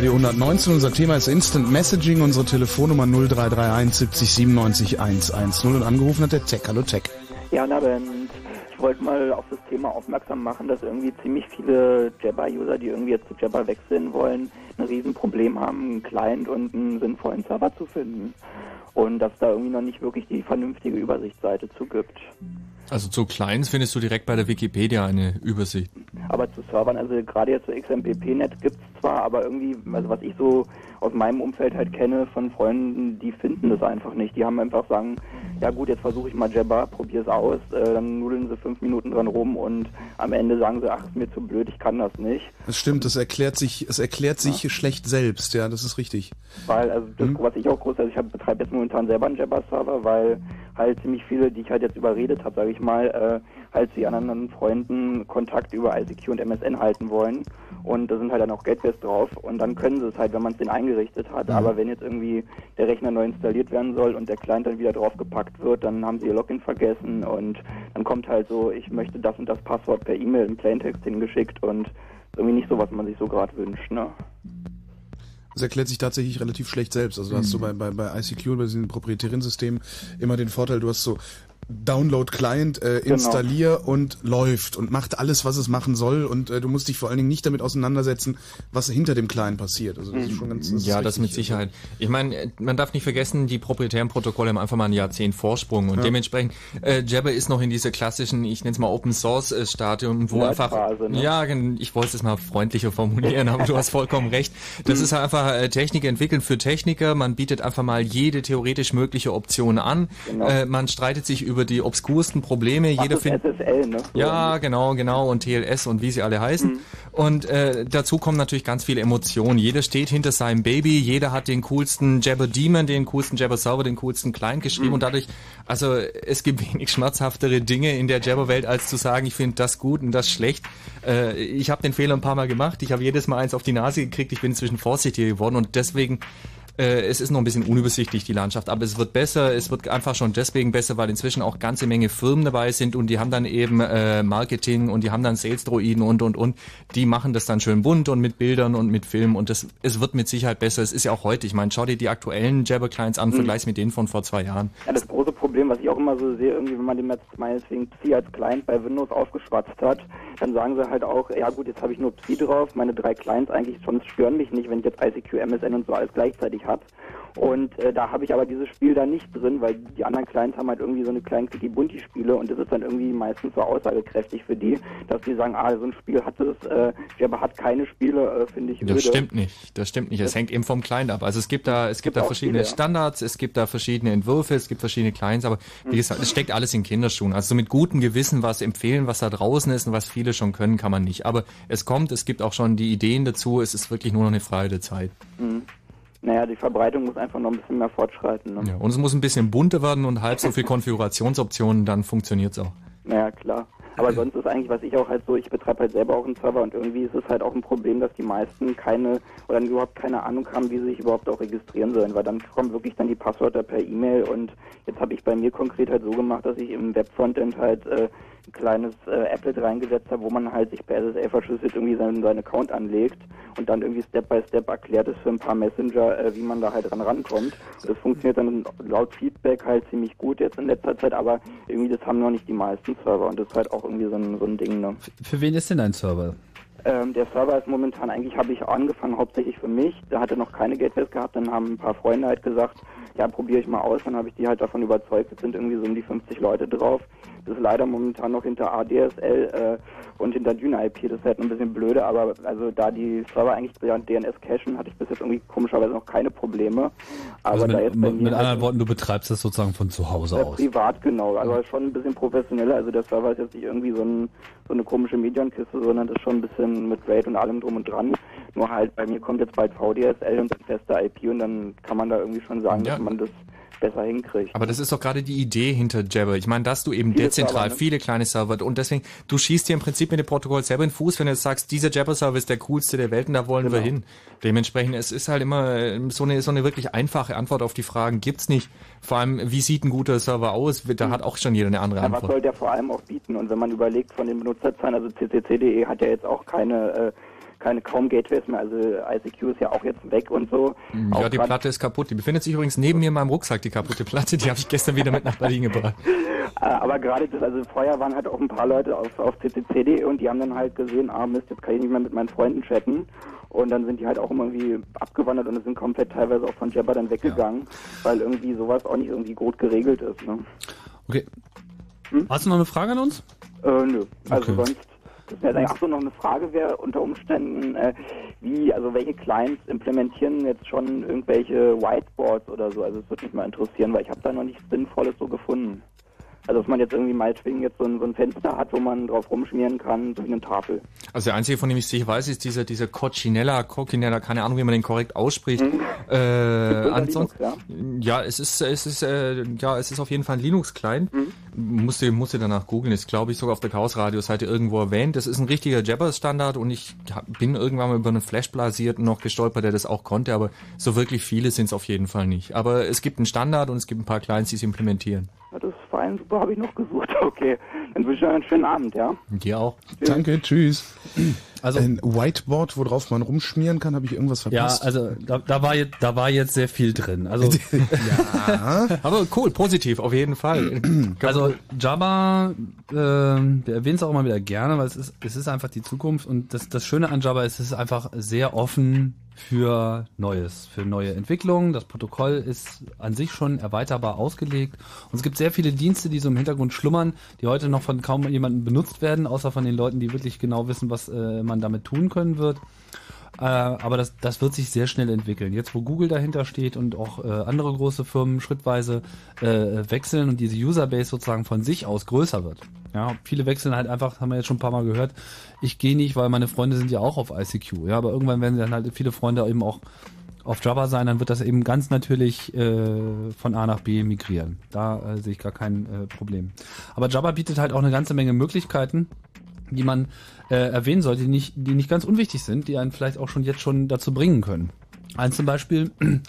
Radio 119. Unser Thema ist Instant Messaging. Unsere Telefonnummer 0331 70 97 110. Und angerufen hat der Tech. Hallo Tech. Ja, na Ben, ich wollte mal auf das Thema aufmerksam machen, dass irgendwie ziemlich viele Jabber-User, die irgendwie jetzt zu Jabber wechseln wollen, ein Riesenproblem haben, einen Client und einen sinnvollen Server zu finden. Und dass da irgendwie noch nicht wirklich die vernünftige Übersichtsseite zu gibt. Also zu Clients findest du direkt bei der Wikipedia eine Übersicht. Aber zu Servern, also gerade jetzt zu XMPP.net gibt es zwar, aber irgendwie, also was ich so aus meinem Umfeld halt kenne von Freunden, die finden das einfach nicht. Die haben einfach sagen, ja gut, jetzt versuche ich mal Jabber, probier's aus, äh, dann nudeln sie fünf Minuten dran rum und am Ende sagen sie, ach, ist mir zu blöd, ich kann das nicht. Das stimmt, es erklärt sich, es erklärt sich schlecht selbst, ja, das ist richtig. Weil, also das, was ich auch groß, also ich hab, betreibe jetzt momentan selber einen Jabber-Server, weil halt ziemlich viele, die ich halt jetzt überredet habe, sage ich mal, äh, halt zu ihren anderen Freunden Kontakt über ICQ und MSN halten wollen. Und da sind halt dann auch Gateways drauf und dann können sie es halt, wenn man es denen eingerichtet hat. Mhm. Aber wenn jetzt irgendwie der Rechner neu installiert werden soll und der Client dann wieder draufgepackt wird, dann haben sie ihr Login vergessen und dann kommt halt so, ich möchte das und das Passwort per E-Mail im Plaintext hingeschickt und irgendwie nicht so, was man sich so gerade wünscht, ne? Das erklärt sich tatsächlich relativ schlecht selbst. Also da hast du bei, bei, bei ICQ, bei diesen proprietären Systemen immer den Vorteil, du hast so Download Client, äh, Genau. installier und läuft und macht alles, was es machen soll und äh, du musst dich vor allen Dingen nicht damit auseinandersetzen, was hinter dem Client passiert. Also das ist schon ganz das ist ja, das mit richtig. Sicherheit. Ich meine, man darf nicht vergessen, die proprietären Protokolle haben einfach mal ein Jahrzehnt Vorsprung und Ja. dementsprechend äh, Jabber ist noch in dieser klassischen, ich nenne es mal Open Source äh, Stadium, wo einfach ne? ja, ich wollte es mal freundlicher formulieren, aber du hast vollkommen recht. Das ist halt einfach äh, Technik entwickeln für Techniker. Man bietet einfach mal jede theoretisch mögliche Option an. Genau. Äh, man streitet sich über die obskursten Probleme. Jeder das findet SSL, ne? ja, genau, genau. Und TLS und wie sie alle heißen. Und äh, dazu kommen natürlich ganz viele Emotionen. Jeder steht hinter seinem Baby, jeder hat den coolsten Jabber Demon, den coolsten Jabber Server, den coolsten Client geschrieben. Und dadurch, also es gibt wenig schmerzhaftere Dinge in der Jabber-Welt, als zu sagen, ich finde das gut und das schlecht. Äh, ich habe den Fehler ein paar Mal gemacht. Ich habe jedes Mal eins auf die Nase gekriegt. Ich bin inzwischen vorsichtiger geworden und deswegen äh, es ist noch ein bisschen unübersichtlich, die Landschaft, aber es wird besser. Es wird einfach schon deswegen besser, weil inzwischen auch ganze Menge Firmen dabei sind und die haben dann eben äh, Marketing und die haben dann Sales-Droiden und, und, und. Die machen das dann schön bunt und mit Bildern und mit Film und das, es wird mit Sicherheit besser. Es ist ja auch heute. Ich meine, schau dir die aktuellen Jabber-Clients an, Mhm. vergleich's mit denen von vor zwei Jahren. Ja, das große Problem, was ich auch immer so sehe, irgendwie, wenn man dem jetzt meinetwegen Psi als Client bei Windows aufgeschwatzt hat, dann sagen sie halt auch, ja gut, jetzt habe ich nur Psi drauf, meine drei Clients eigentlich, sonst stören mich nicht, wenn ich jetzt ICQ, MSN und so alles gleichzeitig habe. Und äh, da habe ich aber dieses Spiel da nicht drin, weil die anderen Clients haben halt irgendwie so eine kleinen Clicky-Bunti-Spiele und das ist dann irgendwie meistens so aussagekräftig für die, dass die sagen, ah, so ein Spiel hat es, äh, Jabber hat keine Spiele, äh, finde ich Das öde. stimmt nicht. Das stimmt nicht. Es hängt eben vom Client ab. Also es gibt da, es gibt da auch verschiedene ja. Standards, es gibt da verschiedene Entwürfe, es gibt verschiedene Clients, aber Mhm. wie gesagt, es steckt alles in Kinderschuhen. Also mit gutem Gewissen was empfehlen, was da draußen ist und was viele schon können, kann man nicht. Aber es kommt, es gibt auch schon die Ideen dazu. Es ist wirklich nur noch eine Frage der Zeit. Mhm. Naja, die Verbreitung muss einfach noch ein bisschen mehr fortschreiten. Ne? Ja, und es muss ein bisschen bunter werden und halb so viel Konfigurationsoptionen, dann funktioniert's auch. Naja, klar. Aber sonst ist eigentlich, was ich auch halt so, ich betreibe halt selber auch einen Server und irgendwie ist es halt auch ein Problem, dass die meisten keine oder überhaupt keine Ahnung haben, wie sie sich überhaupt auch registrieren sollen, weil dann kommen wirklich dann die Passwörter per E-Mail und jetzt habe ich bei mir konkret halt so gemacht, dass ich im Webfrontend halt äh, ein kleines äh, Applet reingesetzt habe, wo man halt sich per SSL verschlüsselt irgendwie seinen, seinen Account anlegt und dann irgendwie Step by Step erklärt es für ein paar Messenger, äh, wie man da halt dran rankommt. Das funktioniert dann laut Feedback halt ziemlich gut jetzt in letzter Zeit, aber irgendwie das haben noch nicht die meisten Server und das ist halt auch irgendwie so ein, so ein Ding, ne? Für wen ist denn dein Server? Ähm, der Server ist momentan eigentlich, habe ich angefangen hauptsächlich für mich. Da hatte noch keine Gateways gehabt. Dann haben ein paar Freunde halt gesagt, ja, probiere ich mal aus. Dann habe ich die halt davon überzeugt. Jetzt sind irgendwie so um die 50 Leute drauf. Das ist leider momentan noch hinter ADSL äh, und hinter Dyna-IP. Das ist halt ein bisschen blöde, aber also da die Server eigentlich DNS cachen, hatte ich bis jetzt irgendwie komischerweise noch keine Probleme. Aber Also da mit, jetzt bei mit, mit halt anderen Worten, du betreibst das sozusagen von zu Hause äh, aus. privat, genau. Also schon ein bisschen professioneller. Also der Server ist jetzt nicht irgendwie so, ein, so eine komische Medienkiste, sondern das ist schon ein bisschen mit RAID und allem drum und dran. Nur halt bei mir kommt jetzt bald VDSL und dann feste IP und dann kann man da irgendwie schon sagen, Ja. dass man das besser hinkriegt. Aber das ist doch gerade die Idee hinter Jabber. Ich meine, dass du eben Viele dezentral Server, ne? viele kleine Server und deswegen, du schießt dir im Prinzip mit dem Protokoll selber in den Fuß, wenn du jetzt sagst, dieser Jabber-Server ist der coolste der Welt und da wollen wir Genau. hin. Dementsprechend, es ist halt immer äh, so eine, so eine wirklich einfache Antwort auf die Fragen gibt's nicht. Vor allem, wie sieht ein guter Server aus? Da hat auch schon jeder eine andere Ja, was Antwort. soll der vor allem auch bieten? Und wenn man überlegt von den Benutzerzahlen, also ccc.de hat ja jetzt auch keine, äh, keine kaum Gateways mehr, also ICQ ist ja auch jetzt weg und so. Ja, Auch die Platte ist kaputt. Die befindet sich übrigens neben mir in meinem Rucksack, die kaputte Platte. Die habe ich gestern wieder mit nach Berlin gebracht. Äh, Aber gerade das, also vorher waren halt auch ein paar Leute auf, auf ccc.de und die haben dann halt gesehen, ah Mist, jetzt kann ich nicht mehr mit meinen Freunden chatten. Und dann sind die halt auch immer irgendwie abgewandert und sind komplett teilweise auch von Jabber dann weggegangen, weil irgendwie sowas auch nicht irgendwie gut geregelt ist. Ne? Okay. Hast du noch eine Frage an uns? Äh, nö. Also Okay. sonst. Das wäre ach so noch eine Frage wäre unter Umständen, äh, wie, also welche Clients implementieren jetzt schon irgendwelche Whiteboards oder so? Also es würde mich mal interessieren, weil ich habe da noch nichts Sinnvolles so gefunden. Also dass man jetzt irgendwie meinetwegen jetzt so ein, so ein Fenster hat, wo man drauf rumschmieren kann, so wie eine Tafel. Also der einzige, von dem ich sicher weiß, ist dieser, dieser Coccinella, Coccinella, keine Ahnung, wie man den korrekt ausspricht. Äh, ansonsten, ja? es ist, es ist, äh, ja, es ist auf jeden Fall ein Linux-Client. Musste, musste danach googeln, ist glaube ich sogar auf der Chaos Radio Seite irgendwo erwähnt. Das ist ein richtiger Jabber-Standard und ich bin irgendwann mal über einen Flash blasiert und noch gestolpert, der das auch konnte, aber so wirklich viele sind es auf jeden Fall nicht. Aber es gibt einen Standard und es gibt ein paar Clients, die es implementieren. Ja, fein, super, habe ich noch gesucht. Okay, dann wünsche ich euch einen schönen Abend, ja? Dir auch. Danke, tschüss. Also ein Whiteboard, worauf man rumschmieren kann, habe ich irgendwas Ja, verpasst? also da, da war jetzt da war jetzt sehr viel drin. Also Aber cool, positiv, auf jeden Fall. Also Java, ähm, wir erwähnen es auch immer wieder gerne, weil es ist, es ist einfach die Zukunft und das, das Schöne an Java ist, es ist einfach sehr offen für Neues, für neue Entwicklungen. Das Protokoll ist an sich schon erweiterbar ausgelegt und es gibt sehr viele Dienste, die so im Hintergrund schlummern, die heute noch von kaum jemandem benutzt werden, außer von den Leuten, die wirklich genau wissen, was äh, man damit tun können wird. Äh, aber das, das wird sich sehr schnell entwickeln. Jetzt, wo Google dahinter steht und auch äh, andere große Firmen schrittweise äh, wechseln und diese Userbase sozusagen von sich aus größer wird. Ja, viele wechseln halt einfach, haben wir jetzt schon ein paar Mal gehört. Ich gehe nicht, weil meine Freunde sind ja auch auf ICQ. Ja, aber irgendwann werden dann halt viele Freunde eben auch auf Java sein, dann wird das eben ganz natürlich äh, von A nach B migrieren. Da äh, sehe ich gar kein äh, Problem. Aber Java bietet halt auch eine ganze Menge Möglichkeiten, die man äh, erwähnen sollte, die nicht, die nicht ganz unwichtig sind, die einen vielleicht auch schon jetzt schon dazu bringen können. Eins zum Beispiel,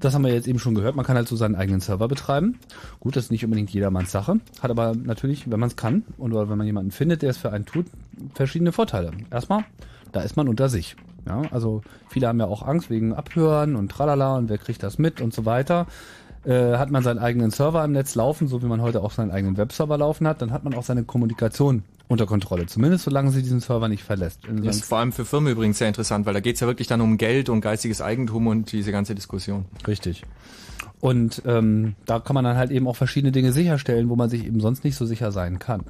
das haben wir jetzt eben schon gehört, man kann halt so seinen eigenen Server betreiben. Gut, das ist nicht unbedingt jedermanns Sache, hat aber natürlich, wenn man es kann und oder wenn man jemanden findet, der es für einen tut, verschiedene Vorteile. Erstmal, da ist man unter sich. Ja, also viele haben ja auch Angst wegen Abhören und tralala und wer kriegt das mit und so weiter. Äh, hat man seinen eigenen Server im Netz laufen, so wie man heute auch seinen eigenen Webserver laufen hat, dann hat man auch seine Kommunikation unter Kontrolle. Zumindest solange sie diesen Server nicht verlässt. Das ist vor allem für Firmen übrigens sehr interessant, weil da geht's ja wirklich dann um Geld und geistiges Eigentum und diese ganze Diskussion. Richtig. Und ähm, da kann man dann halt eben auch verschiedene Dinge sicherstellen, wo man sich eben sonst nicht so sicher sein kann.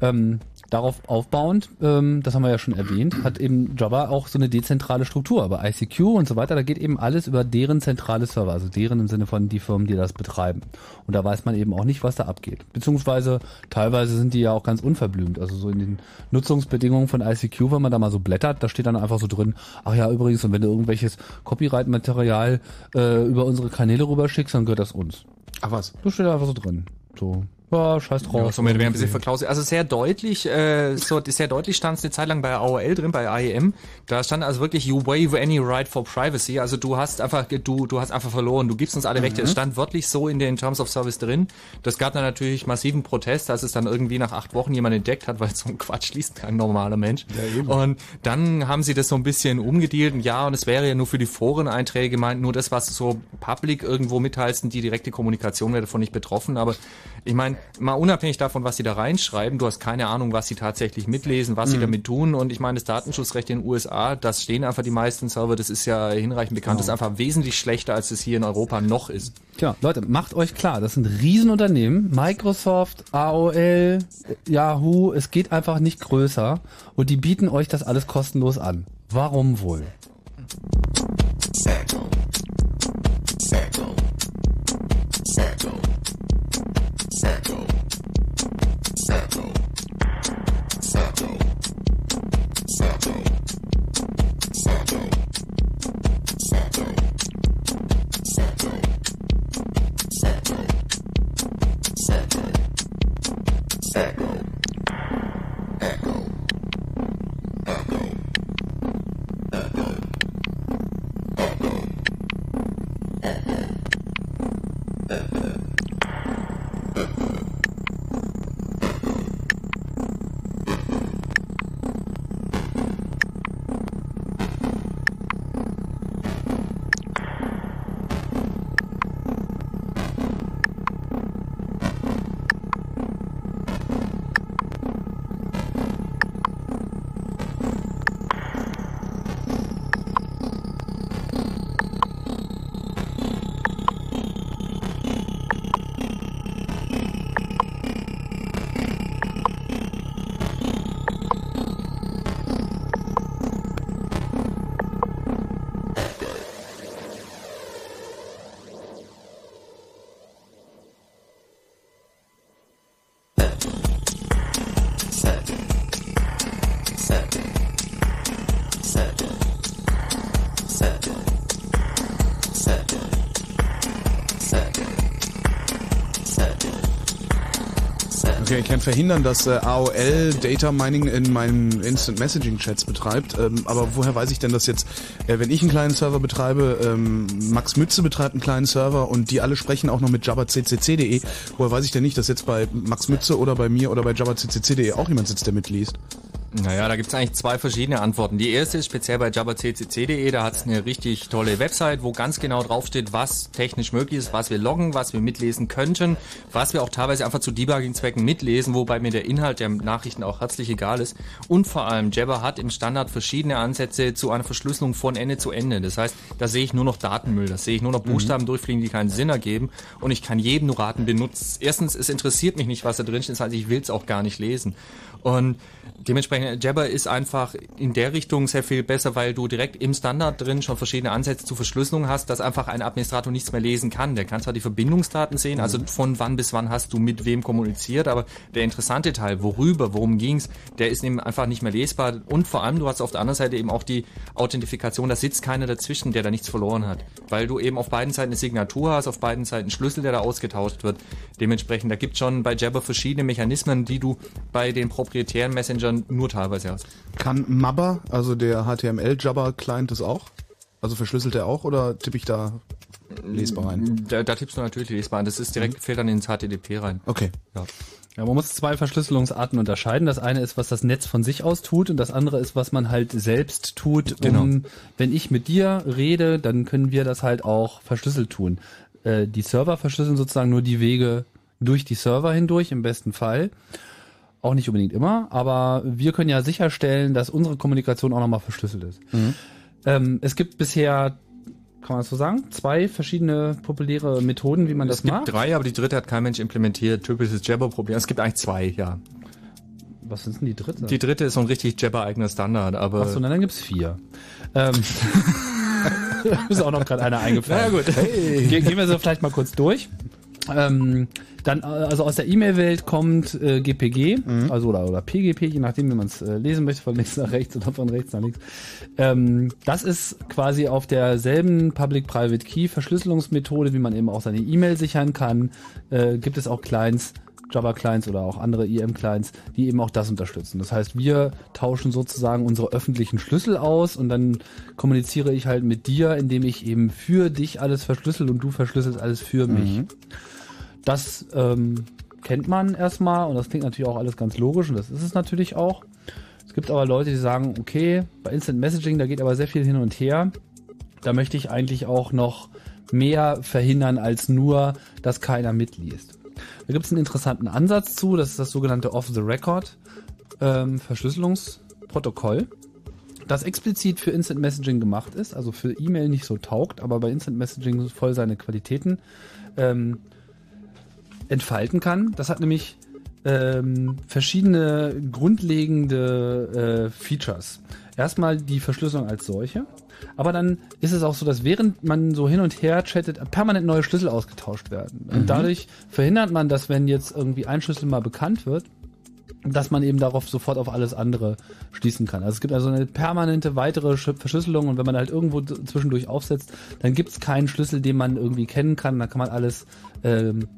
Ähm, darauf aufbauend, ähm, das haben wir ja schon erwähnt, hat eben Java auch so eine dezentrale Struktur. Aber ICQ und so weiter, da geht eben alles über deren zentrale Server, also deren im Sinne von die Firmen, die das betreiben. Und da weiß man eben auch nicht, was da abgeht. Beziehungsweise teilweise sind die ja auch ganz unverblümt. Also so in den Nutzungsbedingungen von ICQ, wenn man da mal so blättert, da steht dann einfach so drin, ach ja, übrigens, und wenn du irgendwelches Copyright-Material äh, über unsere Kanäle rüberschickst, dann gehört das uns. Ach was? Das steht da einfach so drin. So, ja, scheiß drauf. Ja, so mit ein bisschen verklauselt. Also sehr deutlich, äh, so sehr deutlich stand es eine Zeit lang bei AOL drin, bei IEM. Da stand also wirklich you waive any right for privacy. Also du hast einfach, du, du hast einfach verloren. Du gibst uns alle weg. Mhm. Das stand wörtlich so in den Terms of Service drin. Das gab dann natürlich massiven Protest, als es dann irgendwie nach acht Wochen jemand entdeckt hat, weil so ein Quatsch liest kein normaler Mensch. und dann haben sie das so ein bisschen umgedealt. Ja, und es wäre ja nur für die Foreneinträge gemeint, nur das, was du so public irgendwo mitteilst, und die direkte Kommunikation wäre davon nicht betroffen. Aber ich meine, mal unabhängig davon, was sie da reinschreiben, du hast keine Ahnung, was sie tatsächlich mitlesen, was mhm. sie damit tun. Und ich meine, das Datenschutzrecht in den USA, das stehen einfach die meisten Server, das ist ja hinreichend bekannt, genau. ist einfach wesentlich schlechter, als es hier in Europa noch ist. Tja, Leute, macht euch klar, das sind Riesenunternehmen, Microsoft, AOL, Yahoo, es geht einfach nicht größer. Und die bieten euch das alles kostenlos an. Warum wohl? Echo. Echo. Echo. Echo. Echo. Echo. Echo. Echo. Echo. Echo. Echo. Echo. Echo. Echo. Kann verhindern, dass äh, AOL Data Mining in meinen Instant Messaging Chats betreibt. Ähm, aber woher weiß ich denn, dass jetzt, äh, wenn ich einen kleinen Server betreibe, ähm, Max Mütze betreibt einen kleinen Server und die alle sprechen auch noch mit jabberccc.de. Woher weiß ich denn nicht, dass jetzt bei Max Mütze oder bei mir oder bei jabberccc.de auch jemand sitzt, der mitliest? Naja, da gibt's eigentlich zwei verschiedene Antworten. Die erste ist speziell bei jabberccc.de, da hat's eine richtig tolle Website, wo ganz genau draufsteht, was technisch möglich ist, was wir loggen, was wir mitlesen könnten, was wir auch teilweise einfach zu Debugging-Zwecken mitlesen, wobei mir der Inhalt der Nachrichten auch herzlich egal ist. Und vor allem, Jabber hat im Standard verschiedene Ansätze zu einer Verschlüsselung von Ende zu Ende. Das heißt, da sehe ich nur noch Datenmüll, da sehe ich nur noch Buchstaben Mhm. durchfliegen, die keinen Sinn ergeben und ich kann jedem nur raten, benutzt. Erstens, es interessiert mich nicht, was da drin steht, das heißt, ich will es auch gar nicht lesen. Und dementsprechend, Jabber ist einfach in der Richtung sehr viel besser, weil du direkt im Standard drin schon verschiedene Ansätze zur Verschlüsselung hast, dass einfach ein Administrator nichts mehr lesen kann. Der kann zwar die Verbindungsdaten sehen, also von wann bis wann hast du mit wem kommuniziert, aber der interessante Teil, worüber, worum ging's, der ist eben einfach nicht mehr lesbar. Und vor allem, du hast auf der anderen Seite eben auch die Authentifikation, da sitzt keiner dazwischen, der da nichts verloren hat. Weil du eben auf beiden Seiten eine Signatur hast, auf beiden Seiten einen Schlüssel, der da ausgetauscht wird. Dementsprechend, da gibt schon bei Jabber verschiedene Mechanismen, die du bei den proprietären Messengern nur teilweise hast. Kann Mabber, also der HTML-Jabber-Client, das auch? Also verschlüsselt er auch oder tippe ich da lesbar rein? Da, da tippst du natürlich lesbar ein. Das ist direkt, fällt dann ins HTTP rein. Okay. Ja. Ja, man muss zwei Verschlüsselungsarten unterscheiden. Das eine ist, was das Netz von sich aus tut und das andere ist, was man halt selbst tut. Genau. Um, wenn ich mit dir rede, dann können wir das halt auch verschlüsselt tun. Äh, die Server verschlüsseln sozusagen nur die Wege durch die Server hindurch, im besten Fall. Auch nicht unbedingt immer, aber wir können ja sicherstellen, dass unsere Kommunikation auch nochmal verschlüsselt ist. Ähm, es gibt bisher, kann man das so sagen, zwei verschiedene populäre Methoden, wie man Es das gibt macht. drei, aber die dritte hat kein Mensch implementiert. Typisches Jabber-Problem. Es gibt eigentlich zwei, ja. Was ist denn die dritte? Die dritte ist so ein richtig Jabber-eigener Standard, aber... Achso, dann gibt's vier. Ähm, ist auch noch gerade einer eingefallen. Na ja, gut. Hey. Ge gehen wir so vielleicht mal kurz durch. Ähm, dann, äh, also aus der E-Mail-Welt kommt äh, GPG, also oder, oder PGP, je nachdem, wie man es äh, lesen möchte, von links nach rechts oder von rechts nach links. Ähm, das ist quasi auf derselben Public-Private Key Verschlüsselungsmethode, wie man eben auch seine E-Mail sichern kann, äh, gibt es auch Clients, Java-Clients oder auch andere EM-Clients, die eben auch das unterstützen. Das heißt, wir tauschen sozusagen unsere öffentlichen Schlüssel aus und dann kommuniziere ich halt mit dir, indem ich eben für dich alles verschlüssel und du verschlüsselst alles für mich. Das ähm, kennt man erstmal und das klingt natürlich auch alles ganz logisch und das ist es natürlich auch. Es gibt aber Leute, die sagen, okay, bei Instant Messaging, da geht aber sehr viel hin und her. Da möchte ich eigentlich auch noch mehr verhindern als nur, dass keiner mitliest. Da gibt es einen interessanten Ansatz zu, das ist das sogenannte Off-the-Record ähm, Verschlüsselungsprotokoll, das explizit für Instant Messaging gemacht ist, also für E-Mail nicht so taugt, aber bei Instant Messaging voll seine Qualitäten ähm, entfalten kann. Das hat nämlich ähm, verschiedene grundlegende äh, Features. Erstmal die Verschlüsselung als solche, aber dann ist es auch so, dass während man so hin und her chattet, permanent neue Schlüssel ausgetauscht werden. Und Mhm. dadurch verhindert man, dass wenn jetzt irgendwie ein Schlüssel mal bekannt wird, dass man eben darauf sofort auf alles andere schließen kann. Also es gibt also eine permanente weitere Sch- Verschlüsselung und wenn man halt irgendwo zwischendurch aufsetzt, dann gibt es keinen Schlüssel, den man irgendwie kennen kann. Dann kann man alles ähm,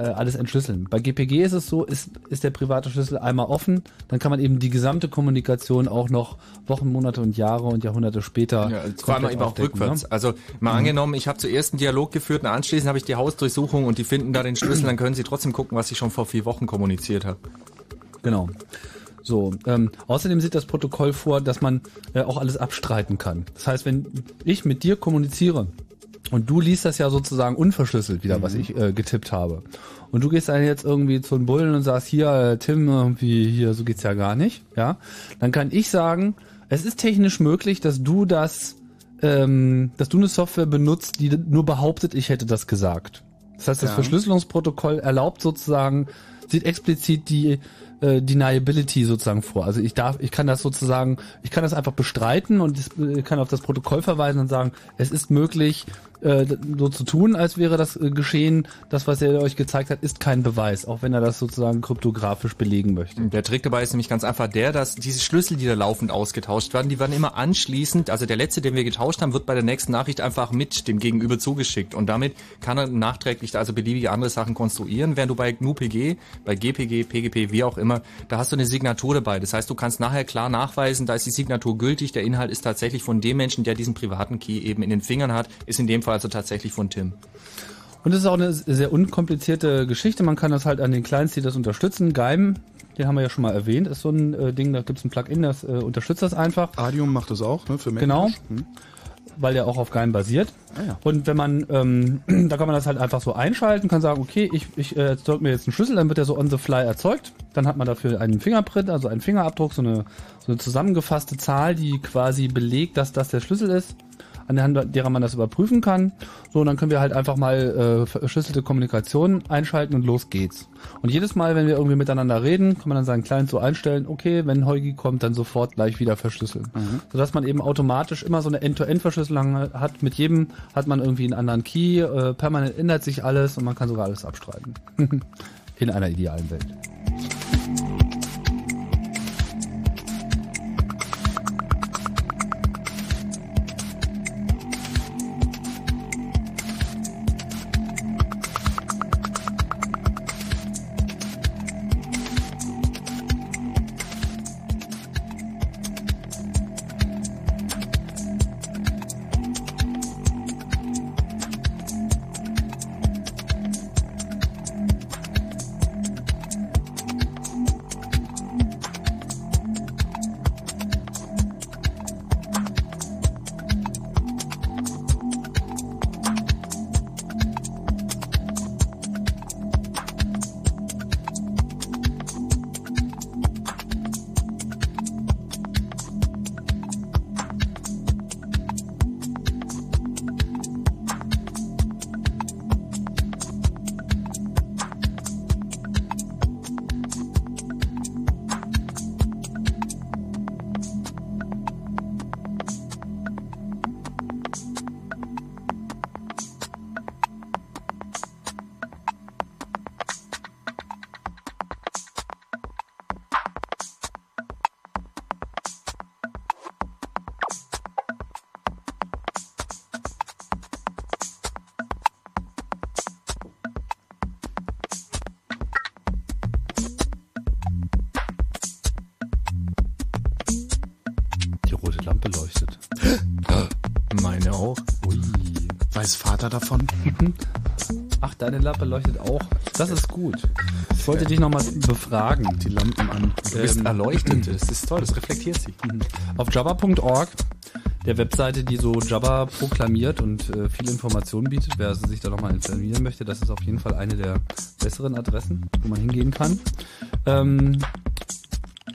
äh, alles entschlüsseln. Bei GPG ist es so, ist, ist der private Schlüssel einmal offen, dann kann man eben die gesamte Kommunikation auch noch Wochen, Monate und Jahre und Jahrhunderte später Ja, vor allem eben auch rückwärts. ne? Also mal Mhm. angenommen, ich habe zuerst einen Dialog geführt und anschließend habe ich die Hausdurchsuchung und die finden da den Schlüssel, dann können sie trotzdem gucken, was ich schon vor vier Wochen kommuniziert habe. Genau. So, ähm, außerdem sieht das Protokoll vor, dass man äh, auch alles abstreiten kann. Das heißt, wenn ich mit dir kommuniziere und du liest das ja sozusagen unverschlüsselt wieder, was ich äh, getippt habe. Und du gehst dann jetzt irgendwie zu den Bullen und sagst, hier, äh, Tim, irgendwie, hier, so geht's ja gar nicht, ja. Dann kann ich sagen, es ist technisch möglich, dass du das, ähm, dass du eine Software benutzt, die nur behauptet, ich hätte das gesagt. Das heißt, das Ja. Verschlüsselungsprotokoll erlaubt sozusagen, sieht explizit die äh, Deniability sozusagen vor. Also ich darf, ich kann das sozusagen, ich kann das einfach bestreiten und das, äh, kann auf das Protokoll verweisen und sagen, es ist möglich, äh, so zu tun, als wäre das äh, geschehen. Das, was er euch gezeigt hat, ist kein Beweis, auch wenn er das sozusagen kryptografisch belegen möchte. Der Trick dabei ist nämlich ganz einfach der, dass diese Schlüssel, die da laufend ausgetauscht werden, die werden immer anschließend, also der letzte, den wir getauscht haben, wird bei der nächsten Nachricht einfach mit dem Gegenüber zugeschickt und damit kann er nachträglich also beliebige andere Sachen konstruieren, während du bei GNU-PG bei GPG, PGP, wie auch immer, da hast du eine Signatur dabei. Das heißt, du kannst nachher klar nachweisen, da ist die Signatur gültig, der Inhalt ist tatsächlich von dem Menschen, der diesen privaten Key eben in den Fingern hat, ist in dem Fall also tatsächlich von Tim. Und es ist auch eine sehr unkomplizierte Geschichte. Man kann das halt an den Clients, die das unterstützen. Geim, den haben wir ja schon mal erwähnt, ist so ein äh, Ding, da gibt es ein Plugin, das äh, unterstützt das einfach. Adium macht das auch, ne, für Mac. Genau. Hm. Weil der auch auf Geim basiert. Ah, ja. Und wenn man, ähm, da kann man das halt einfach so einschalten, kann sagen, okay, ich, ich äh, erzeuge mir jetzt einen Schlüssel, dann wird der so on the fly erzeugt. Dann hat man dafür einen Fingerprint, also einen Fingerabdruck, so eine, so eine zusammengefasste Zahl, die quasi belegt, dass das der Schlüssel ist, an der Hand derer man das überprüfen kann. So, und dann können wir halt einfach mal äh, verschlüsselte Kommunikation einschalten und los geht's. Und jedes Mal, wenn wir irgendwie miteinander reden, kann man dann seinen Client so einstellen, okay, wenn Heugi kommt, dann sofort gleich wieder verschlüsseln. Sodass man eben automatisch immer so eine End-to-End-Verschlüsselung hat. Mit jedem hat man irgendwie einen anderen Key, äh, permanent ändert sich alles und man kann sogar alles abstreiten. In einer idealen Welt. Lampe leuchtet auch. Das ist gut. Ich wollte dich nochmal befragen. Die Lampen an. Du bist Ähm, erleuchtet. Das ist toll, das reflektiert sich. Auf jabba.org, der Webseite, die so Jabba proklamiert und äh, viele Informationen bietet, wer also sich da nochmal informieren möchte, das ist auf jeden Fall eine der besseren Adressen, wo man hingehen kann. Ähm,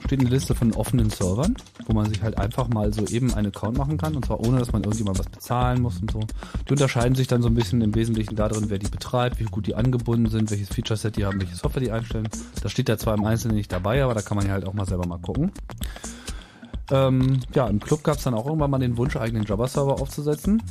steht eine Liste von offenen Servern, wo man sich halt einfach mal so eben einen Account machen kann und zwar ohne, dass man irgendjemand was bezahlen muss und so. Die unterscheiden sich dann so ein bisschen im Wesentlichen darin, wer die betreibt, wie gut die angebunden sind, welches Feature-Set die haben, welche Software die einstellen. Das steht ja zwar im Einzelnen nicht dabei, aber da kann man ja halt auch mal selber mal gucken. Ähm, ja, im Club gab es dann auch irgendwann mal den Wunsch, eigenen Java-Server aufzusetzen.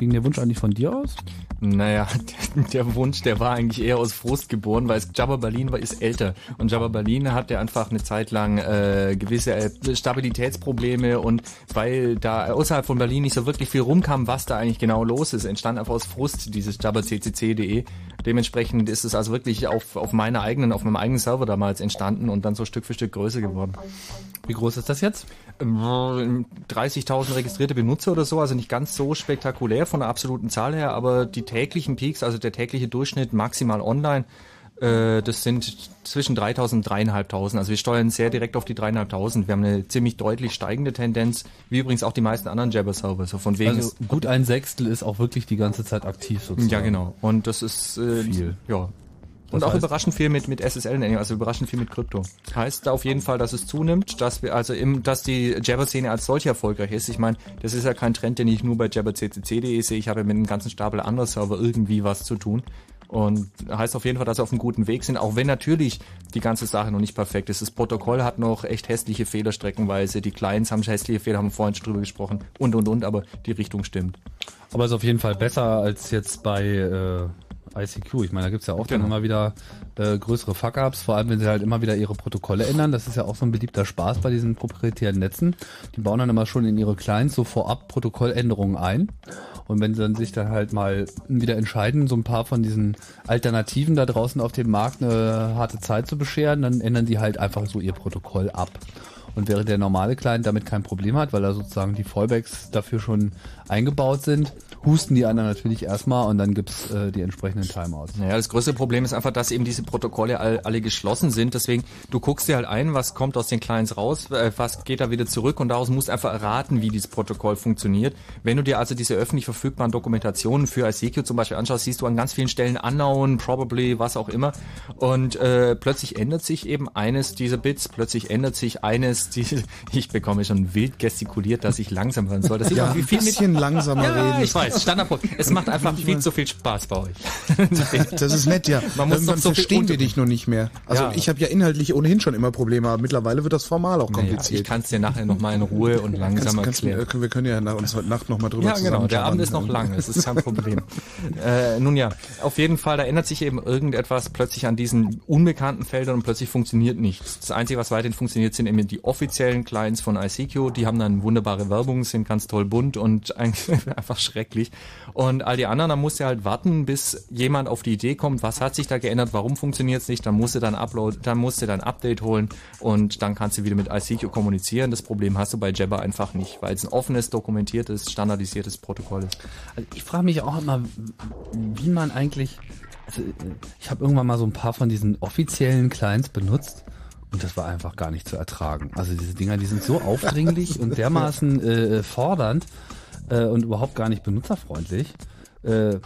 Ging der Wunsch eigentlich von dir aus? Naja, der, der Wunsch, der war eigentlich eher aus Frust geboren, weil es Jabba Berlin war, ist älter. Und Jabba Berlin hatte einfach eine Zeit lang äh, gewisse äh, Stabilitätsprobleme und weil da außerhalb von Berlin nicht so wirklich viel rumkam, was da eigentlich genau los ist, entstand einfach aus Frust dieses jabbaccc.de. Dementsprechend ist es also wirklich auf, auf meiner eigenen, auf meinem eigenen Server damals entstanden und dann so Stück für Stück größer geworden. Wie groß ist das jetzt? Ähm, 30.000 registrierte Benutzer oder so, also nicht ganz so spektakulär von der absoluten Zahl her, aber die täglichen Peaks, also der tägliche Durchschnitt maximal online, äh, das sind zwischen 3.000 und 3.500. Also wir steuern sehr direkt auf die 3.500. Wir haben eine ziemlich deutlich steigende Tendenz, wie übrigens auch die meisten anderen Jabber-Server. So von wegen Also gut ein Sechstel ist auch wirklich die ganze Zeit aktiv sozusagen. ja, genau. Und das ist äh, Viel. Ja. Und Das auch überraschend viel mit, mit SSL, also überraschend viel mit Krypto. Heißt auf jeden Fall, dass es zunimmt, dass wir, also im, dass die Jabber-Szene als solche erfolgreich ist. Ich meine, das ist ja kein Trend, den ich nur bei jabberccc.de sehe. Ich habe ja mit einem ganzen Stapel anderer Server irgendwie was zu tun. Und heißt auf jeden Fall, dass wir auf einem guten Weg sind, auch wenn natürlich die ganze Sache noch nicht perfekt ist. Das Protokoll hat noch echt hässliche Fehler streckenweise, die Clients haben hässliche Fehler, haben wir vorhin schon drüber gesprochen und und und, aber die Richtung stimmt. Aber ist auf jeden Fall besser als jetzt bei äh, ICQ. Ich meine, da gibt's ja auch dann immer wieder äh, größere Fuck-Ups, vor allem wenn sie halt immer wieder ihre Protokolle ändern. Das ist ja auch so ein beliebter Spaß bei diesen proprietären Netzen. Die bauen dann immer schon in ihre Clients so vorab Protokolländerungen ein. Und wenn sie dann sich dann halt mal wieder entscheiden, so ein paar von diesen Alternativen da draußen auf dem Markt eine harte Zeit zu bescheren, dann ändern die halt einfach so ihr Protokoll ab. Und während der normale Client damit kein Problem hat, weil da sozusagen die Fallbacks dafür schon eingebaut sind, husten die anderen natürlich erstmal und dann gibt's äh, die entsprechenden Timeouts. Naja, das größte Problem ist einfach, dass eben diese Protokolle all, alle geschlossen sind. Deswegen, du guckst dir halt ein, was kommt aus den Clients raus, äh, was geht da wieder zurück und daraus musst du einfach erraten, wie dieses Protokoll funktioniert. Wenn du dir also diese öffentlich verfügbaren Dokumentationen für ICQ zum Beispiel anschaust, siehst du an ganz vielen Stellen unknown, probably, was auch immer. Und äh, plötzlich ändert sich eben eines dieser Bits, plötzlich ändert sich eines, die, ich bekomme schon wild gestikuliert, dass ich langsam hören soll. Das Ja, ein viel bisschen langsamer ja, reden. ich weiß, Standardpunkt. Es macht einfach viel zu viel Spaß bei euch. Das ist nett, ja. Man muss noch so verstehen wir dich nur nicht mehr. Also Ja. ich habe ja inhaltlich ohnehin schon immer Probleme, aber mittlerweile wird das formal auch Naja, kompliziert. ich kann es dir nachher nochmal in Ruhe und langsam Kannst- kannst- erklären. wir können ja nach uns heute Nacht nochmal drüber Ja, genau. Der Abend ist noch lang. Es ist kein Problem. äh, nun ja, auf jeden Fall, da ändert sich eben irgendetwas plötzlich an diesen unbekannten Feldern und plötzlich funktioniert nichts. Das Einzige, was weiterhin funktioniert, sind eben die offiziellen Clients von ICQ. Die haben dann wunderbare Werbung, sind ganz toll bunt und einfach schrecklich. Und all die anderen, da musst du halt warten, bis jemand auf die Idee kommt, was hat sich da geändert, warum funktioniert es nicht, dann musst du dann Upload, dann musst du dann Update holen und dann kannst du wieder mit ICQ kommunizieren. Das Problem hast du bei Jabber einfach nicht, weil es ein offenes, dokumentiertes, standardisiertes Protokoll ist. Also ich frage mich auch immer, wie man eigentlich. Also ich habe irgendwann mal so ein paar von diesen offiziellen Clients benutzt und das war einfach gar nicht zu ertragen. Also diese Dinger, die sind so aufdringlich und dermaßen äh, fordernd äh, und überhaupt gar nicht benutzerfreundlich. Äh,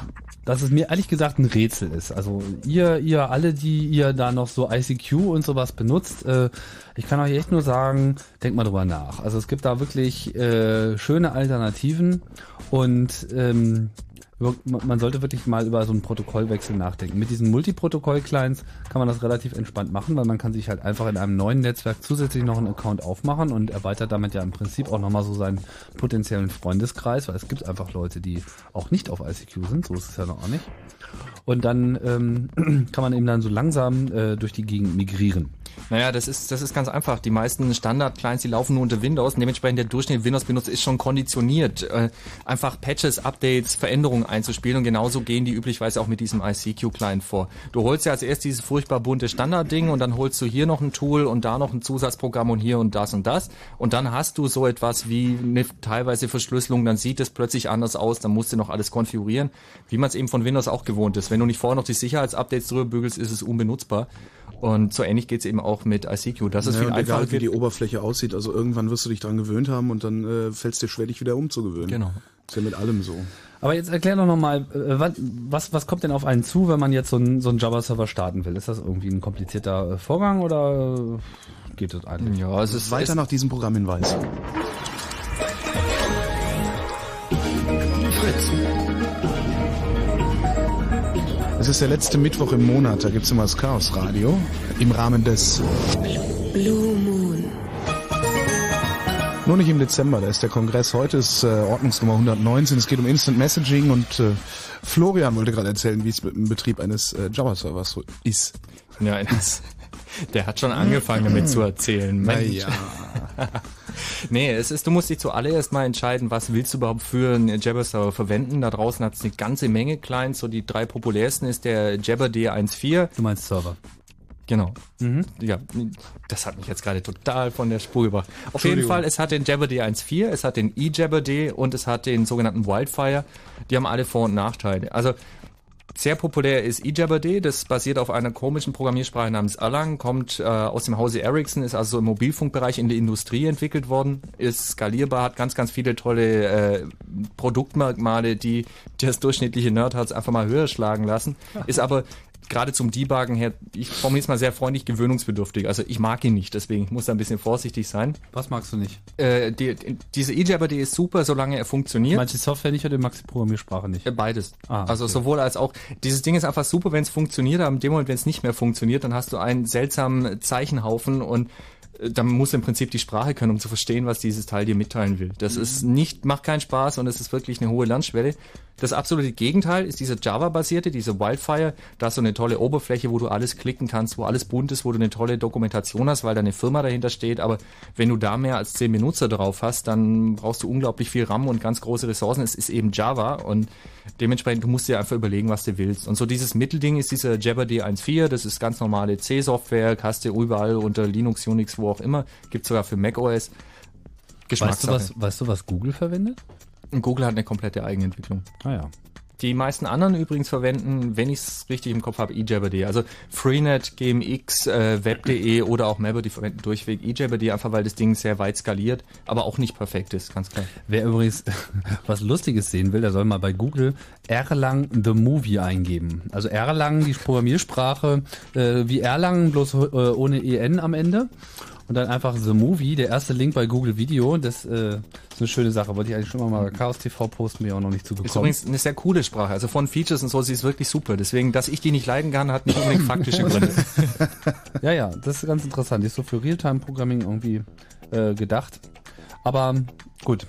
dass es mir ehrlich gesagt ein Rätsel ist. Also ihr, ihr alle, die ihr da noch so ICQ und sowas benutzt, äh, ich kann euch echt nur sagen, denkt mal drüber nach. Also es gibt da wirklich äh, schöne Alternativen und ähm, man sollte wirklich mal über so einen Protokollwechsel nachdenken. Mit diesen Multiprotokoll-Clients kann man das relativ entspannt machen, weil man kann sich halt einfach in einem neuen Netzwerk zusätzlich noch einen Account aufmachen und erweitert damit ja im Prinzip auch nochmal so seinen potenziellen Freundeskreis, weil es gibt einfach Leute, die auch nicht auf ICQ sind, so ist es ja noch auch nicht. Und dann ähm, kann man eben dann so langsam äh, durch die Gegend migrieren. Naja, das ist, das ist ganz einfach. Die meisten Standard-Clients, die laufen nur unter Windows. Dementsprechend der Durchschnitt Windows-Benutzer ist schon konditioniert, äh, einfach Patches, Updates, Veränderungen einzuspielen. Und genauso gehen die üblicherweise auch mit diesem ICQ-Client vor. Du holst ja als erst dieses furchtbar bunte Standard-Ding und dann holst du hier noch ein Tool und da noch ein Zusatzprogramm und hier und das und das. Und dann hast du so etwas wie eine teilweise Verschlüsselung. Dann sieht es plötzlich anders aus. Dann musst du noch alles konfigurieren, wie man es eben von Windows auch gewohnt ist. Wenn du nicht vorher noch die Sicherheitsupdates drüber bügelst, ist es unbenutzbar. Und so ähnlich geht's eben auch mit ICQ. Das ist ja, viel einfacher. egal, wie die Oberfläche aussieht. Also irgendwann wirst du dich dran gewöhnt haben und dann äh, fällt es dir schwer, dich wieder umzugewöhnen. Genau. Ist ja mit allem so. Aber jetzt erklär doch nochmal, äh, was, was, kommt denn auf einen zu, wenn man jetzt so einen, so einen Java-Server starten will? Ist das irgendwie ein komplizierter äh, Vorgang oder äh, geht das eigentlich? Ja, es ist Weiter nach diesem Programmhinweis. Es ist der letzte Mittwoch im Monat, da gibt's immer das Chaos Radio im Rahmen des Blue Moon. Nur nicht im Dezember, da ist der Kongress. Heute ist äh, Ordnungsnummer 119. Es geht um Instant Messaging und äh, Florian wollte gerade erzählen, wie es mit dem Betrieb eines äh, Java-Servers so ist. Ja, das, der hat schon angefangen damit zu erzählen. Mensch. ja. nee, es ist, du musst dich zuallererst mal entscheiden, was willst du überhaupt für einen Jabber-Server verwenden. Da draußen hat es eine ganze Menge Clients. So die drei populärsten ist der Jabber D1.4. Du meinst Server. Genau. Ja, das hat mich jetzt gerade total von der Spur gebracht. Auf jeden. Fall, es hat den Jabber D1.4, es hat den eJabber D und es hat den sogenannten Wildfire. Die haben alle Vor- und Nachteile. Also sehr populär ist eJabber.d, das basiert auf einer komischen Programmiersprache namens Erlang, kommt äh, aus dem Hause Ericsson, ist also im Mobilfunkbereich in der Industrie entwickelt worden, ist skalierbar, hat ganz, ganz viele tolle äh, Produktmerkmale, die das durchschnittliche Nerdherz einfach mal höher schlagen lassen, ist aber gerade zum Debuggen her, ich formuliere es mal sehr freundlich, gewöhnungsbedürftig. Also ich mag ihn nicht, deswegen ich muss da ein bisschen vorsichtig sein. Was magst du nicht? Äh, die, diese eJabber.d ist super, solange er funktioniert. Manche Software nicht oder magst die Programmiersprache nicht? Äh, Beides. Ah, Also okay. sowohl als auch. Dieses Ding ist einfach super, wenn es funktioniert, aber in dem Moment, wenn es nicht mehr funktioniert, dann hast du einen seltsamen Zeichenhaufen und äh, dann musst du im Prinzip die Sprache können, um zu verstehen, was dieses Teil dir mitteilen will. Das ist nicht, macht keinen Spaß und es ist wirklich eine hohe Lernschwelle. Das absolute Gegenteil ist dieser Java-basierte, diese Wildfire. Da hast du eine tolle Oberfläche, wo du alles klicken kannst, wo alles bunt ist, wo du eine tolle Dokumentation hast, weil da eine Firma dahinter steht. Aber wenn du da mehr als zehn Benutzer drauf hast, dann brauchst du unglaublich viel RAM und ganz große Ressourcen. Es ist eben Java und dementsprechend, du musst dir einfach überlegen, was du willst. Und so dieses Mittelding ist dieser Jeopardy 1.4. Das ist ganz normale C-Software, hast du überall unter Linux, Unix, wo auch immer. Gibt sogar für macOS. Weißt du, was, weißt du, was Google verwendet? Und Google hat eine komplette Eigenentwicklung. Ah ja. Die meisten anderen übrigens verwenden, wenn ich es richtig im Kopf habe, eJabberD. Also Freenet, GMX, äh, Web.de oder auch Mabber, die verwenden durchweg eJabberD, einfach weil das Ding sehr weit skaliert, aber auch nicht perfekt ist, ganz klar. Wer übrigens was Lustiges sehen will, der soll mal bei Google Erlang The Movie eingeben. Also Erlang, die Programmiersprache, äh, wie Erlang, bloß äh, ohne EN am Ende. Und dann einfach The Movie, der erste Link bei Google Video. Das äh, ist eine schöne Sache. Wollte ich eigentlich schon mal bei Chaos TV posten, mir auch noch nicht zugekommen. Ist übrigens eine sehr coole Sprache. Also von Features und so, sie ist wirklich super. Deswegen, dass ich die nicht leiden kann, hat nicht unbedingt faktische Gründe. ja, ja, das ist ganz interessant. Die ist so für Realtime-Programming irgendwie äh, gedacht. Aber gut.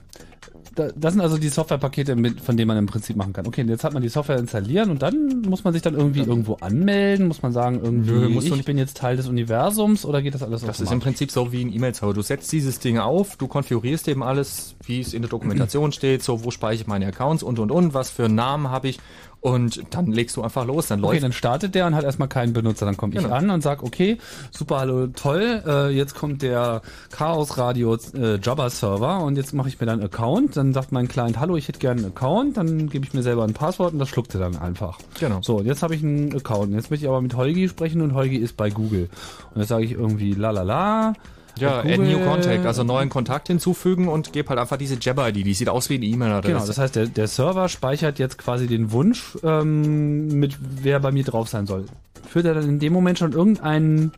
Da, das sind also die Softwarepakete, mit, von denen man im Prinzip machen kann. Okay, jetzt hat man die Software installieren und dann muss man sich dann irgendwie irgendwo anmelden. Muss man sagen, irgendwie, Nö, ich bin jetzt Teil des Universums oder geht das alles Das ist im Prinzip so wie ein E-Mail-Server. Du setzt dieses Ding auf, du konfigurierst eben alles, wie es in der Dokumentation steht, so wo speichere ich meine Accounts und und und, was für einen Namen habe ich und dann legst du einfach los, dann Okay, läuft dann startet der und hat erstmal keinen Benutzer. Dann komme ich Genau. an und sag, okay, super, hallo, toll, äh, jetzt kommt der Chaos Radio äh, Jabber Server und jetzt mache ich mir dann einen Account. Dann sagt mein Client, hallo, ich hätte gerne einen Account. Dann gebe ich mir selber ein Passwort und das schluckt er dann einfach. Genau. So, und jetzt habe ich einen Account. Jetzt möchte ich aber mit Holgi sprechen und Holgi ist bei Google. Und jetzt sage ich irgendwie la la la. Ja, add new contact, also neuen Kontakt hinzufügen und gebe halt einfach diese Jabber-ID, die sieht aus wie eine E-Mail-Adresse. Genau, das heißt, der, der Server speichert jetzt quasi den Wunsch, ähm, mit wer bei mir drauf sein soll. Führt er dann in dem Moment schon irgendeinen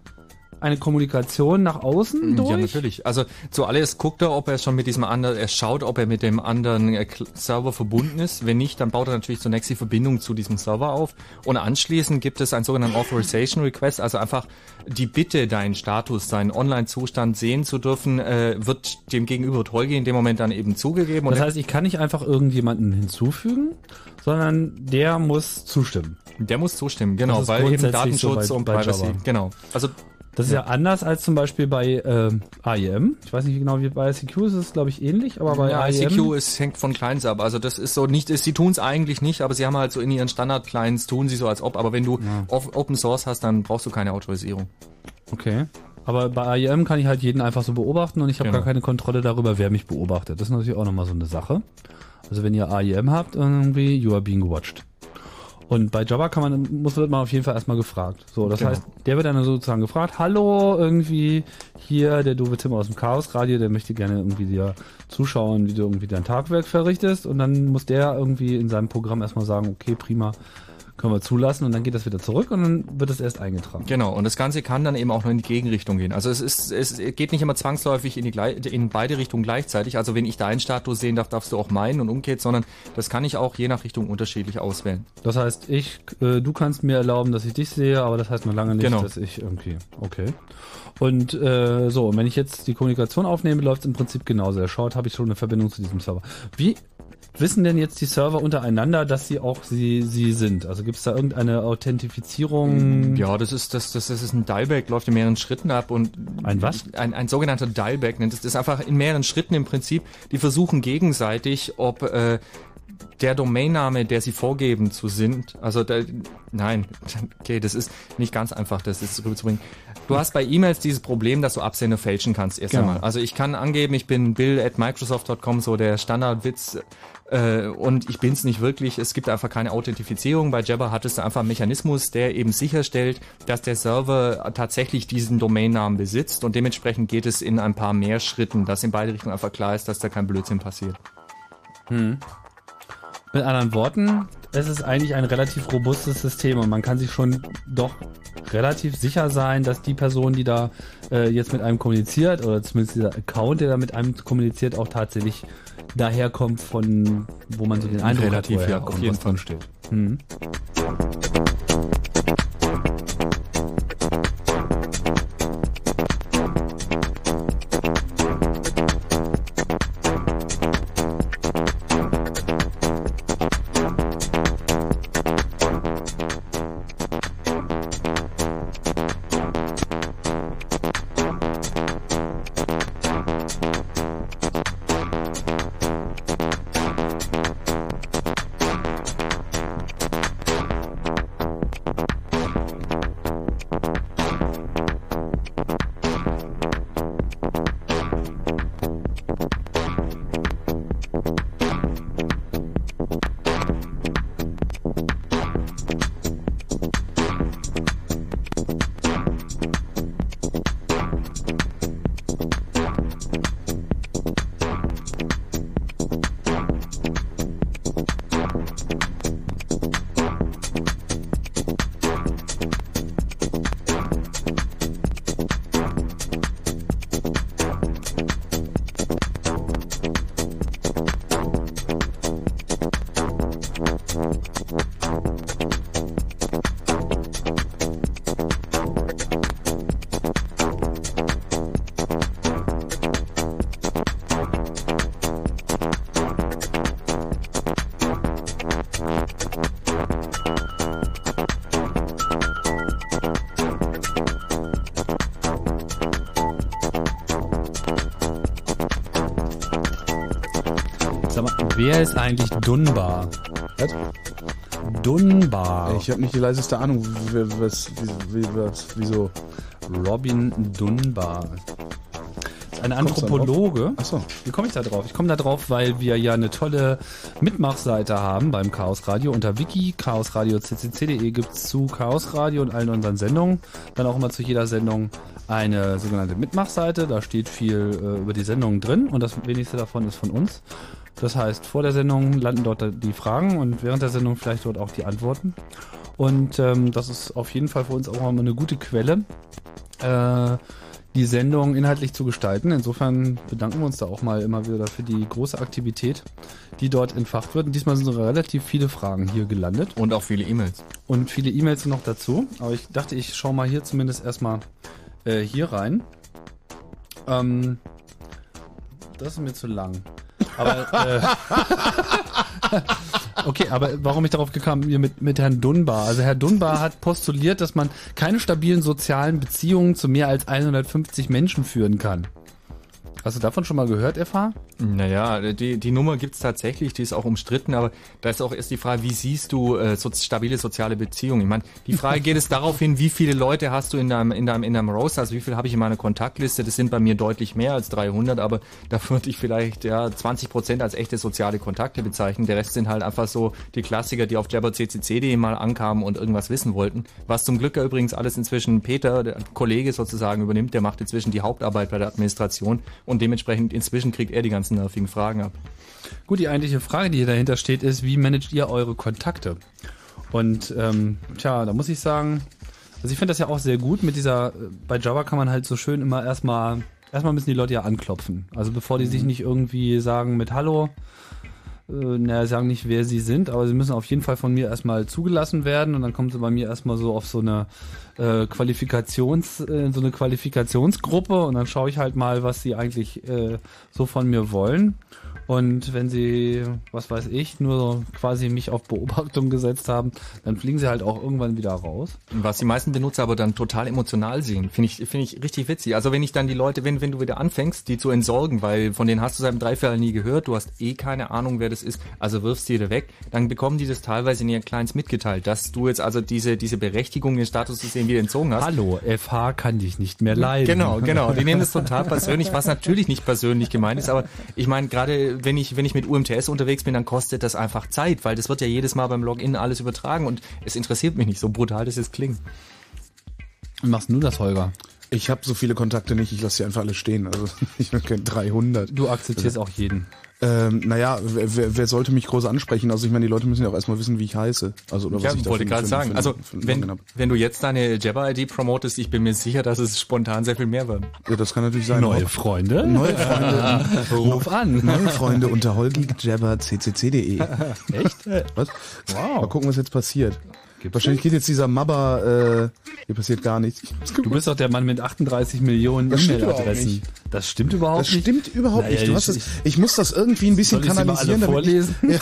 eine Kommunikation nach außen durch? Ja, natürlich. Also zuallererst guckt er, ob er schon mit diesem anderen, er schaut, ob er mit dem anderen äh, Server verbunden ist. Wenn nicht, dann baut er natürlich zunächst die Verbindung zu diesem Server auf. Und anschließend gibt es einen sogenannten Authorization Request, also einfach die Bitte, deinen Status, deinen Online-Zustand sehen zu dürfen, äh, wird dem Gegenüber Holgi in dem Moment dann eben zugegeben. Das heißt, ich kann nicht einfach irgendjemanden hinzufügen, sondern der muss zustimmen. der muss zustimmen, genau, weil eben so Datenschutz bei- und Privacy. Java. Genau. Also Das ist ja anders als zum Beispiel bei ähm, AIM. Ich weiß nicht genau, wie bei ICQ ist es, glaube ich, ähnlich, aber bei ja. ICQ ist, hängt von Clients ab. Also das ist so nicht, ist, sie tun es eigentlich nicht, aber sie haben halt so in ihren Standard-Clients tun sie so als ob. Aber wenn du off- Open Source hast, dann brauchst du keine Autorisierung. Okay. Aber bei AIM kann ich halt jeden einfach so beobachten und ich habe Genau. gar keine Kontrolle darüber, wer mich beobachtet. Das ist natürlich auch nochmal so eine Sache. Also wenn ihr AIM habt, irgendwie, you are being watched. Und bei Java kann man, muss wird man auf jeden Fall erstmal gefragt. So, das Genau. heißt, der wird dann sozusagen gefragt, hallo, irgendwie hier, der doofe Tim aus dem Chaos Radio, der möchte gerne irgendwie dir zuschauen, wie du irgendwie dein Tagwerk verrichtest. Und dann muss der irgendwie in seinem Programm erstmal sagen, okay, prima, können wir zulassen. Und dann geht das wieder zurück und dann wird es erst eingetragen. Genau, und das Ganze kann dann eben auch noch in die Gegenrichtung gehen. Also es ist, es geht nicht immer zwangsläufig in, die, in beide Richtungen gleichzeitig. Also wenn ich deinen Status sehen darf, darfst du auch meinen und umgekehrt, sondern das kann ich auch je nach Richtung unterschiedlich auswählen. Das heißt, ich, äh, du kannst mir erlauben, dass ich dich sehe, aber das heißt noch lange nicht, Genau. dass ich irgendwie. Okay. Und äh, so, und wenn ich jetzt die Kommunikation aufnehme, läuft es im Prinzip genauso. Er schaut, habe ich schon eine Verbindung zu diesem Server. Wie wissen denn jetzt die Server untereinander, dass sie auch sie, sie sind? Also gibt es da irgendeine Authentifizierung? Ja, das ist das, das, das ist ein Dialback, läuft in mehreren Schritten ab und ein was? Ein, ein sogenannter Dialback nennt es. Das ist einfach in mehreren Schritten im Prinzip. Die versuchen gegenseitig, ob äh, der Domainname, der sie vorgeben zu sind, also der, nein, okay, das ist nicht ganz einfach, das ist rüberzubringen. Du hast bei E-Mails dieses Problem, dass du Absender fälschen kannst erst Genau. einmal. Also ich kann angeben, ich bin bill at microsoft.com, so der Standardwitz, äh, und ich bin's nicht wirklich. Es gibt einfach keine Authentifizierung. Bei Jabber hattest du einfach einen Mechanismus, der eben sicherstellt, dass der Server tatsächlich diesen Domainnamen besitzt und dementsprechend geht es in ein paar mehr Schritten, dass in beide Richtungen einfach klar ist, dass da kein Blödsinn passiert. Hm. Mit anderen Worten, es ist eigentlich ein relativ robustes System und man kann sich schon doch relativ sicher sein, dass die Person, die da äh, jetzt mit einem kommuniziert, oder zumindest dieser Account, der da mit einem kommuniziert, auch tatsächlich daherkommt von, wo man so den Eindruck Relativ, hat, woher ja, auf irgendwas jeden Fall. steht. Hm. Wer ist eigentlich Dunbar? Was? Dunbar. Ich habe nicht die leiseste Ahnung, wie- was, was, wieso. Robin Dunbar. Ist ein? Anthropologe. Achso. Wie komme ich da drauf? Ich komme da drauf, weil wir ja eine tolle Mitmachseite haben beim Chaos Radio. Unter wiki chaosradio.ccc.de gibt's zu Chaos Radio und allen unseren Sendungen dann auch immer zu jeder Sendung eine sogenannte Mitmachseite. Da steht viel äh, über die Sendungen drin und das wenigste davon ist von uns. Das heißt, vor der Sendung landen dort die Fragen und während der Sendung vielleicht dort auch die Antworten. Und ähm, das ist auf jeden Fall für uns auch immer eine gute Quelle, äh, die Sendung inhaltlich zu gestalten. Insofern bedanken wir uns da auch mal immer wieder für die große Aktivität, die dort entfacht wird. Und diesmal sind relativ viele Fragen hier gelandet. Und auch viele E-Mails. Und viele E-Mails noch dazu. Aber ich dachte, ich schaue mal hier zumindest erstmal äh, hier rein. Ähm, das ist mir zu lang. Aber äh, okay, aber warum ich darauf gekommen hier mit mit Herrn Dunbar? Also Herr Dunbar hat postuliert, dass man keine stabilen sozialen Beziehungen zu mehr als 150 Menschen führen kann. Hast du davon schon mal gehört, FH? Naja, die, die Nummer gibt's tatsächlich, die ist auch umstritten, aber da ist auch erst die Frage, wie siehst du äh, so, stabile soziale Beziehungen? Ich meine, die Frage geht es darauf hin, wie viele Leute hast du in deinem, in deinem, in deinem Roster, also wie viel habe ich in meiner Kontaktliste? Das sind bei mir deutlich mehr als 300, aber da würde ich vielleicht ja 20 Prozent als echte soziale Kontakte bezeichnen. Der Rest sind halt einfach so die Klassiker, die auf jabberccc.de mal ankamen und irgendwas wissen wollten. Was zum Glück ja übrigens alles inzwischen Peter, der Kollege sozusagen, übernimmt. Der macht inzwischen die Hauptarbeit bei der Administration und dementsprechend inzwischen kriegt er die ganzen nervigen Fragen ab. Gut, die eigentliche Frage, die hier dahinter steht, ist, wie managt ihr eure Kontakte? Und ähm, tja, da muss ich sagen, also ich finde das ja auch sehr gut mit dieser, äh, bei Java kann man halt so schön immer erstmal, erstmal müssen die Leute ja anklopfen. Also bevor die sich nicht irgendwie sagen mit Hallo, äh, naja, sagen nicht, wer sie sind, aber sie müssen auf jeden Fall von mir erstmal zugelassen werden und dann kommen sie bei mir erstmal so auf so eine äh, Qualifikations, äh, so eine Qualifikationsgruppe und dann schaue ich halt mal, was sie eigentlich äh, so von mir wollen. Und wenn sie, was weiß ich, nur quasi mich auf Beobachtung gesetzt haben, dann fliegen sie halt auch irgendwann wieder raus. Was die meisten Benutzer aber dann total emotional sehen, finde ich, finde ich richtig witzig. Also wenn ich dann die Leute, wenn, wenn du wieder anfängst, die zu entsorgen, weil von denen hast du seit einem Dreiviertel nie gehört, du hast eh keine Ahnung, wer das ist, also wirfst die wieder weg, dann bekommen die das teilweise in ihren Clients mitgeteilt, dass du jetzt also diese, diese Berechtigung, den Status zu sehen, wieder entzogen hast. Hallo, FH kann dich nicht mehr leiden. Genau, genau. Die nehmen das total persönlich, was natürlich nicht persönlich gemeint ist, aber ich meine, gerade wenn ich, wenn ich mit UMTS unterwegs bin, dann kostet das einfach Zeit, weil das wird ja jedes Mal beim Login alles übertragen und es interessiert mich nicht, so brutal das jetzt klingt. Wie machst du das, Holger? Ich habe so viele Kontakte nicht, ich lasse sie einfach alle stehen. Also ich kenne 300. Du akzeptierst auch jeden. Ähm, naja, wer, wer, wer sollte mich groß ansprechen? Also ich meine, die Leute müssen ja auch erstmal wissen, wie ich heiße. Also oder Ja, was ich da wollte für- gerade für- sagen. für- Also für einen wenn, wenn du jetzt deine Jabber-ID promotest, ich bin mir sicher, dass es spontan sehr viel mehr wird. Ja, das kann natürlich sein. Neue Freunde? Neue Freunde. Ruf an. Neue Freunde unter holgeekjabberccc.de. Echt? Was? Wow. Mal gucken, was jetzt passiert. Wahrscheinlich geht jetzt dieser Mabba, äh, hier passiert gar nichts. Du bist doch der Mann mit 38 Millionen E-Mail-Adressen. Das stimmt überhaupt Das nicht. stimmt überhaupt Naja, nicht. Du hast ich- das, ich muss das irgendwie ein bisschen Soll ich sie mal alle kanalisieren. damit vorlesen? Ich,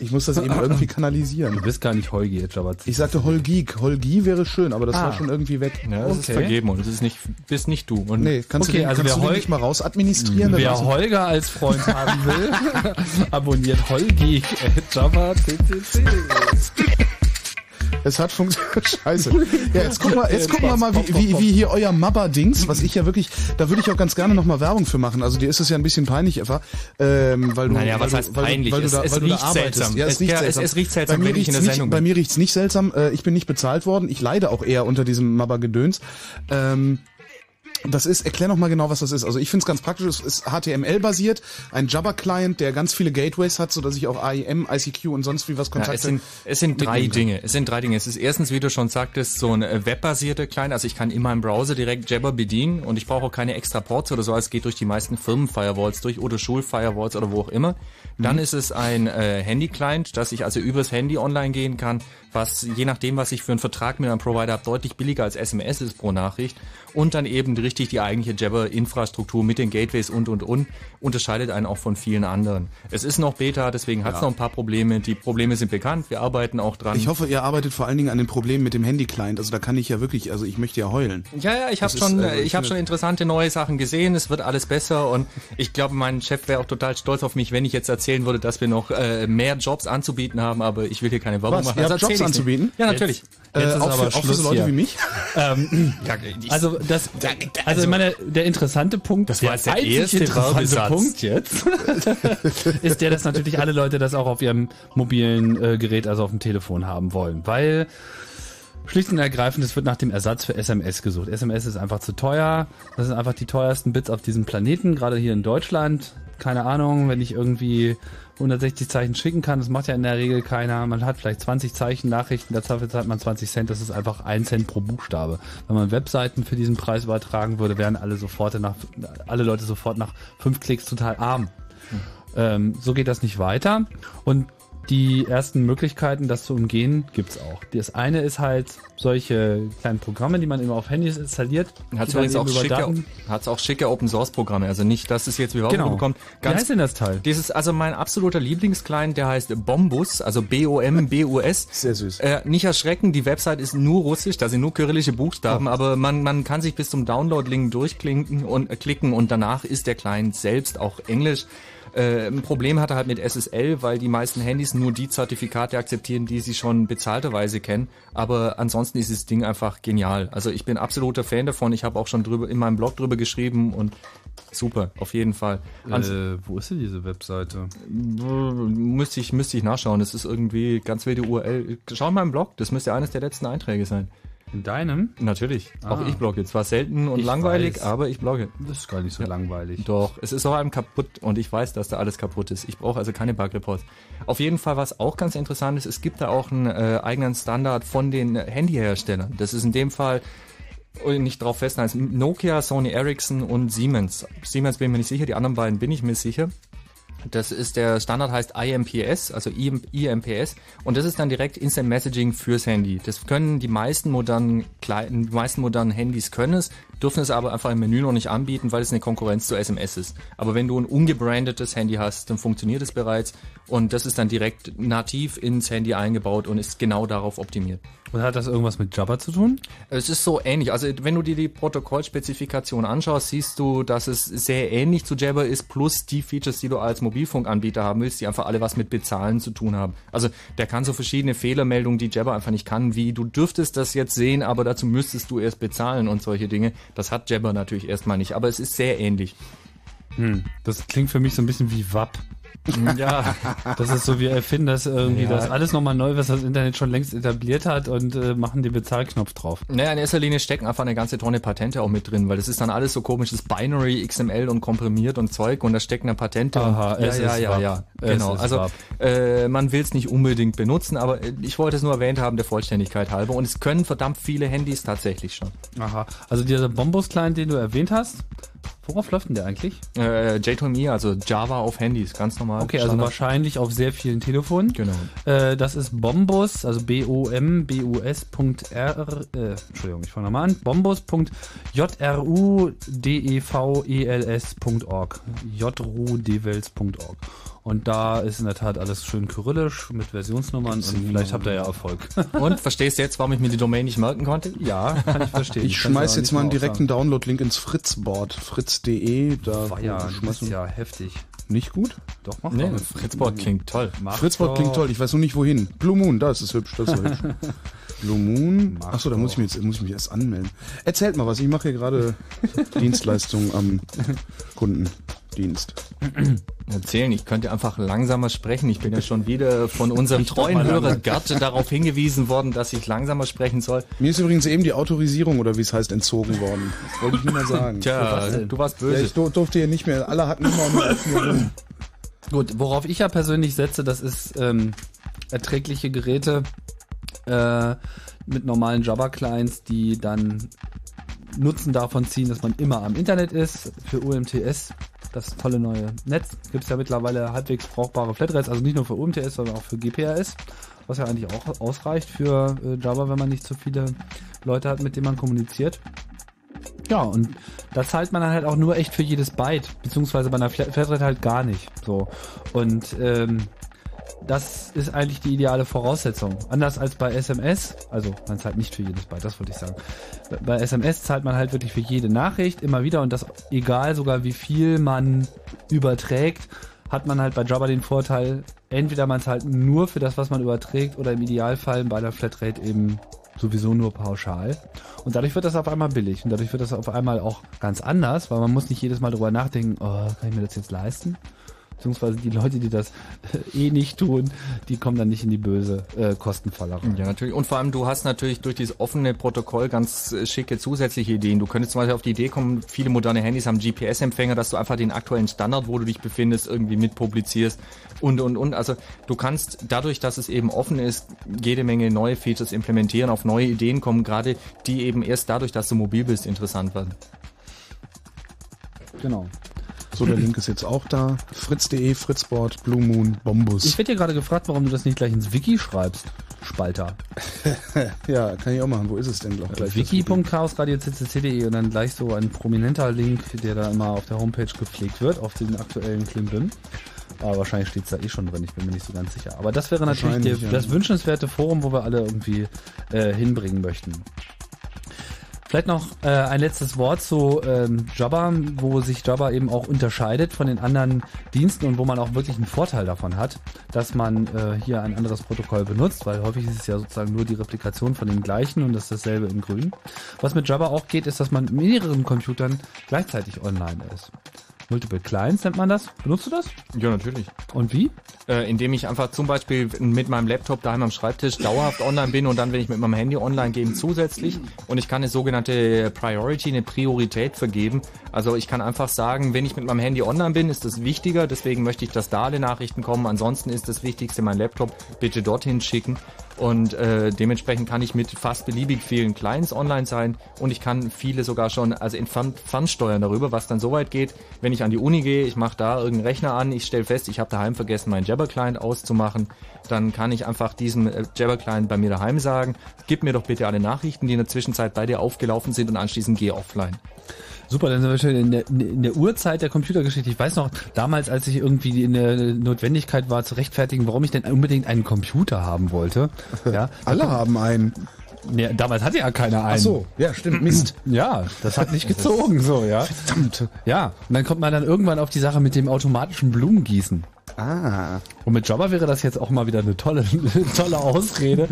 ich muss das eben irgendwie kanalisieren. Du bist gar nicht Holgi, Jabba. Ich sagte Holgeek. Holgi wäre schön, aber das Ah. war schon irgendwie weg. Ja, das ist Okay. vergeben und das ist nicht, bist nicht du. Und Nee, kannst Okay, du den, also kannst du den Hol- nicht mal raus administrieren? Wer Dann- Holger als Freund haben will, abonniert Holgi at Java. Es hat funktioniert. Scheiße. Ja, jetzt gucken wir, jetzt gucken wir mal, wie, wie, wie hier euer Mabba-Dings, was ich ja wirklich, da würde ich auch ganz gerne nochmal Werbung für machen. Also dir ist es ja ein bisschen peinlich, Eva, ähm, weil du, Naja, weil was du, heißt weil peinlich? Du, weil du Es- da, es weil du da riecht arbeitest. seltsam. Ja, es, Es- riecht ja, es- seltsam. es riecht seltsam, bei mir wenn ich in riecht's der nicht, Sendung Bei bin. mir riecht's nicht seltsam. Äh, ich bin nicht bezahlt worden. Ich leide auch eher unter diesem Mabba-Gedöns. Ähm, Das ist, erklär noch mal genau, was das ist. Also ich finde es ganz praktisch, es ist HTML-basiert, ein Jabber-Client, der ganz viele Gateways hat, sodass ich auch AIM, ICQ und sonst wie was Ja, Kontakte es sind, es sind drei. Dinge. Es sind drei Dinge. Es ist erstens, wie du schon sagtest, so ein äh, webbasierter Client. Also ich kann in meinem Browser direkt Jabber bedienen und ich brauche auch keine extra Ports oder so. Es geht durch die meisten Firmen-Firewalls durch oder Schul-Firewalls oder wo auch immer. Dann Mhm. ist es ein äh, Handy-Client, dass ich also übers Handy online gehen kann, was je nachdem, was ich für einen Vertrag mit einem Provider habe, deutlich billiger als SMS ist pro Nachricht. Und dann eben richtig die eigentliche Jabber-Infrastruktur mit den Gateways und und und unterscheidet einen auch von vielen anderen. Es ist noch Beta, deswegen hat es Ja. noch ein paar Probleme. Die Probleme sind bekannt, wir arbeiten auch dran. Ich hoffe, ihr arbeitet vor allen Dingen an den Problemen mit dem Handy-Client. Also da kann ich ja wirklich, also ich möchte ja heulen. Ja, ja, ich habe schon, also, äh, ich habe schon interessante neue Sachen gesehen. Es wird alles besser und ich glaube, mein Chef wäre auch total stolz auf mich, wenn ich jetzt erzählen würde, dass wir noch äh, mehr Jobs anzubieten haben. Aber ich will hier keine Werbung machen. Ihr ich's anzubieten? Nicht. Ja, natürlich. Jetzt- jetzt ist aber auch für Schluss so Leute hier. wie mich? Ähm, also das, also ich meine, der interessante Punkt, Das war jetzt der einzig erste interessante. Punkt jetzt, ist der, dass natürlich alle Leute das auch auf ihrem mobilen äh, Gerät, also auf dem Telefon haben wollen, weil Schlicht und ergreifend, es wird nach dem Ersatz für SMS gesucht. SMS ist einfach zu teuer. Das sind einfach die teuersten Bits auf diesem Planeten, gerade hier in Deutschland. Keine Ahnung, wenn ich irgendwie 160 Zeichen schicken kann, das macht ja in der Regel keiner. Man hat vielleicht 20 Zeichen Nachrichten, dafür zahlt man 20 Cent, das ist einfach 1 Cent pro Buchstabe. Wenn man Webseiten für diesen Preis übertragen würde, wären alle sofort nach, alle Leute sofort nach fünf Klicks total arm. Ähm, so geht das nicht weiter. Und die ersten Möglichkeiten, das zu umgehen, gibt's auch. Das eine ist halt solche kleinen Programme, die man immer auf Handys installiert. Hat übrigens auch schicke, hat's auch schicke Open Source Programme. Also nicht, dass es jetzt wie Werbung Genau. bekommt. Wie heißt denn das Teil? Dieses, also mein absoluter Lieblingsclient, der heißt Bombus, also B-O-M-B-U-S. Sehr süß. Äh, nicht erschrecken, die Website ist nur russisch, da sind nur kyrillische Buchstaben, Oh. aber man, man kann sich bis zum Download-Link durchklicken und äh, klicken und danach ist der Client selbst auch Englisch. Äh, ein Problem hat er halt mit SSL, weil die meisten Handys nur die Zertifikate akzeptieren, die sie schon bezahlterweise kennen. Aber ansonsten ist das Ding einfach genial. Also ich bin absoluter Fan davon. Ich habe auch schon drüber in meinem Blog drüber geschrieben und super, auf jeden Fall. Ans Äh, wo ist denn diese Webseite? müsste ich müsste ich nachschauen. Das ist irgendwie ganz wilde URL. Schau in meinem Blog. Das müsste eines der letzten Einträge sein. In deinem? Natürlich. Auch Ah. ich blogge. Zwar selten und Ich langweilig, weiß. aber ich blogge. Das ist gar nicht so langweilig. Doch, es ist auch einem kaputt und ich weiß, dass da alles kaputt ist. Ich brauche also keine Bug-Reports. Auf jeden Fall, was auch ganz interessant ist, es gibt da auch einen äh, eigenen Standard von den Handyherstellern. Das ist in dem Fall oh, nicht drauf festhalten, Nokia, Sony Ericsson und Siemens. Siemens bin ich mir nicht sicher, die anderen beiden bin ich mir sicher. Das ist der Standard heißt IMPS, also IM, IMPS und das ist dann direkt Instant Messaging fürs Handy. Das können die meisten modernen die meisten modernen Handys können es, dürfen es aber einfach im Menü noch nicht anbieten, weil es eine Konkurrenz zu SMS ist. Aber wenn du ein ungebrandetes Handy hast, dann funktioniert es bereits und das ist dann direkt nativ ins Handy eingebaut und ist genau darauf optimiert. Und hat das irgendwas mit Jabber zu tun? Es ist so ähnlich. Also wenn du dir die Protokollspezifikation anschaust, siehst du, dass es sehr ähnlich zu Jabber ist, plus die Features, die du als Mobilfunkanbieter haben willst, die einfach alle was mit Bezahlen zu tun haben. Also der kann so verschiedene Fehlermeldungen, die Jabber einfach nicht kann, wie du dürftest das jetzt sehen, aber dazu müsstest du erst bezahlen und solche Dinge. Das hat Jabber natürlich erstmal nicht, aber es ist sehr ähnlich. Hm, das klingt für mich so ein bisschen wie WAP. Ja. Das ist so, wir erfinden das irgendwie, Ja. das alles nochmal neu, was das Internet schon längst etabliert hat und äh, machen den Bezahlknopf drauf. Naja, in erster Linie stecken einfach eine ganze Tonne Patente auch mit drin, weil das ist dann alles so komisches Binary, XML und komprimiert und Zeug und da stecken dann Patente. Aha, und, ja, es ja, ist ja, WAP. ja, genau. Also äh, man will es nicht unbedingt benutzen, aber äh, ich wollte es nur erwähnt haben, der Vollständigkeit halber. Und es können verdammt viele Handys tatsächlich schon. Aha. Also dieser Bombus-Client, den du erwähnt hast, worauf läuft denn der eigentlich? Äh, JTOME, also Java auf Handys, ganz normal. Okay, also Standard. wahrscheinlich auf sehr vielen Telefonen. Genau. Äh, das ist Bombus, also B-O-M-B-U-S.R, äh, Entschuldigung, ich fange nochmal an, bombus.jrudevels.org, jrudevels.org. Und da ist in der Tat alles schön kyrillisch mit Versionsnummern und vielleicht habt ihr ja Erfolg. Und verstehst du jetzt, warum ich mir die Domain nicht merken konnte? Ja, kann ich verstehen. Ich Kannst schmeiß jetzt mal einen direkten Download-Link ins Fritzboard, fritz.de. Da War ja, das ist ja heftig. Nicht gut? Doch, mach Nee, doch. Fritzboard klingt toll. Mach Fritzboard doch. klingt toll, ich weiß nur nicht wohin. Blue Moon, da ist es hübsch, das ist hübsch. Blue Moon. Mach Achso, da muss ich, mich jetzt, muss ich mich erst anmelden. Erzählt mal was, ich mache hier gerade Dienstleistungen am Kunden. Dienst. Erzählen, ich könnte einfach langsamer sprechen. Ich bin ja schon wieder von unserem Ich treuen Hörer. Gerd darauf hingewiesen worden, dass ich langsamer sprechen soll. Mir ist übrigens eben die Autorisierung oder wie es heißt entzogen worden. Das wollte ich nur mal sagen. Tja, du warst Ja, böse. ich dur- durfte hier nicht mehr. Alle hatten immer nur. Gut, worauf ich ja persönlich setze, das ist ähm, erträgliche Geräte äh, mit normalen Java-Clients, die dann Nutzen davon ziehen, dass man immer am Internet ist. Für UMTS, das tolle neue Netz, gibt es ja mittlerweile halbwegs brauchbare Flatrates, also nicht nur für UMTS, sondern auch für GPRS, was ja eigentlich auch ausreicht für äh, Java, wenn man nicht so viele Leute hat, mit denen man kommuniziert. Ja, und das zahlt man dann halt auch nur echt für jedes Byte, beziehungsweise bei einer Flat- Flatrate halt gar nicht. So. Und ähm, das ist eigentlich die ideale Voraussetzung. Anders als bei SMS, also man zahlt nicht für jedes Byte, das wollte ich sagen. Bei- SMS zahlt man halt wirklich für jede Nachricht immer wieder und das egal sogar wie viel man überträgt, hat man halt bei Java den Vorteil, entweder man zahlt nur für das, was man überträgt oder im Idealfall bei der Flatrate eben sowieso nur pauschal. Und dadurch wird das auf einmal billig und dadurch wird das auf einmal auch ganz anders, weil man muss nicht jedes Mal drüber nachdenken, oh, kann ich mir das jetzt leisten? Beziehungsweise die Leute, die das eh nicht tun, die kommen dann nicht in die böse äh, Kostenfalle rein. Ja, natürlich. Und vor allem, du hast natürlich durch dieses offene Protokoll ganz äh, schicke zusätzliche Ideen. Du könntest zum Beispiel auf die Idee kommen, viele moderne Handys haben GPS-Empfänger, dass du einfach den aktuellen Standard, wo du dich befindest, irgendwie mit publizierst und, und, und. Also du kannst dadurch, dass es eben offen ist, jede Menge neue Features implementieren, auf neue Ideen kommen, gerade die eben erst dadurch, dass du mobil bist, interessant werden. Genau. So, der Link ist jetzt auch da. Fritz.de, Fritzboard, Blue Moon, Bombus. Ich werde dir gerade gefragt, warum du das nicht gleich ins Wiki schreibst, Spalter. ja, kann ich auch machen. Wo ist es denn gleich? das Wiki.chaosradio.ccc.de und dann gleich so ein prominenter Link, der da immer auf der Homepage gepflegt wird, auf den aktuellen Klimbim. Aber wahrscheinlich steht es da eh schon drin, ich bin mir nicht so ganz sicher. Aber das wäre natürlich der, das wünschenswerte Forum, wo wir alle irgendwie äh, hinbringen möchten. Vielleicht noch äh, ein letztes Wort zu ähm, Jabba, wo sich Jabba eben auch unterscheidet von den anderen Diensten und wo man auch wirklich einen Vorteil davon hat, dass man äh, hier ein anderes Protokoll benutzt, weil häufig ist es ja sozusagen nur die Replikation von dem gleichen und das ist dasselbe in grün. Was mit Jabba auch geht, ist, dass man mit mehreren Computern gleichzeitig online ist. Multiple Clients nennt man das. Benutzt du das? Ja, natürlich. Und wie? Äh, indem ich einfach zum Beispiel mit meinem Laptop daheim am Schreibtisch dauerhaft online bin und dann, wenn ich mit meinem Handy online gehe, zusätzlich. Und ich kann eine sogenannte Priority, eine Priorität vergeben. Also ich kann einfach sagen, wenn ich mit meinem Handy online bin, ist das wichtiger. Deswegen möchte ich, dass da alle Nachrichten kommen. Ansonsten ist das Wichtigste mein Laptop. Bitte dorthin schicken. Und äh, dementsprechend kann ich mit fast beliebig vielen Clients online sein. Und ich kann viele sogar schon also entfernt fernsteuern darüber, was dann so weit geht, wenn ich an die Uni gehe, ich mache da irgendeinen Rechner an, ich stelle fest, ich habe daheim vergessen, meinen Jabber-Client auszumachen, dann kann ich einfach diesem äh, Jabber-Client bei mir daheim sagen, gib mir doch bitte alle Nachrichten, die in der Zwischenzeit bei dir aufgelaufen sind und anschließend geh offline. Super, dann sind wir schon in der, in der Urzeit der Computergeschichte. Ich weiß noch, damals, als ich irgendwie in der Notwendigkeit war, zu rechtfertigen, warum ich denn unbedingt einen Computer haben wollte. Ja, Alle haben einen. Nee, damals hatte ja keiner einen. Ach so, ja, stimmt, Mist. Ja, das hat nicht gezogen, so, ja. Verdammt. Ja, und dann kommt man dann irgendwann auf die Sache mit dem automatischen Blumengießen. Ah. Und mit Java wäre das jetzt auch mal wieder eine tolle, tolle Ausrede,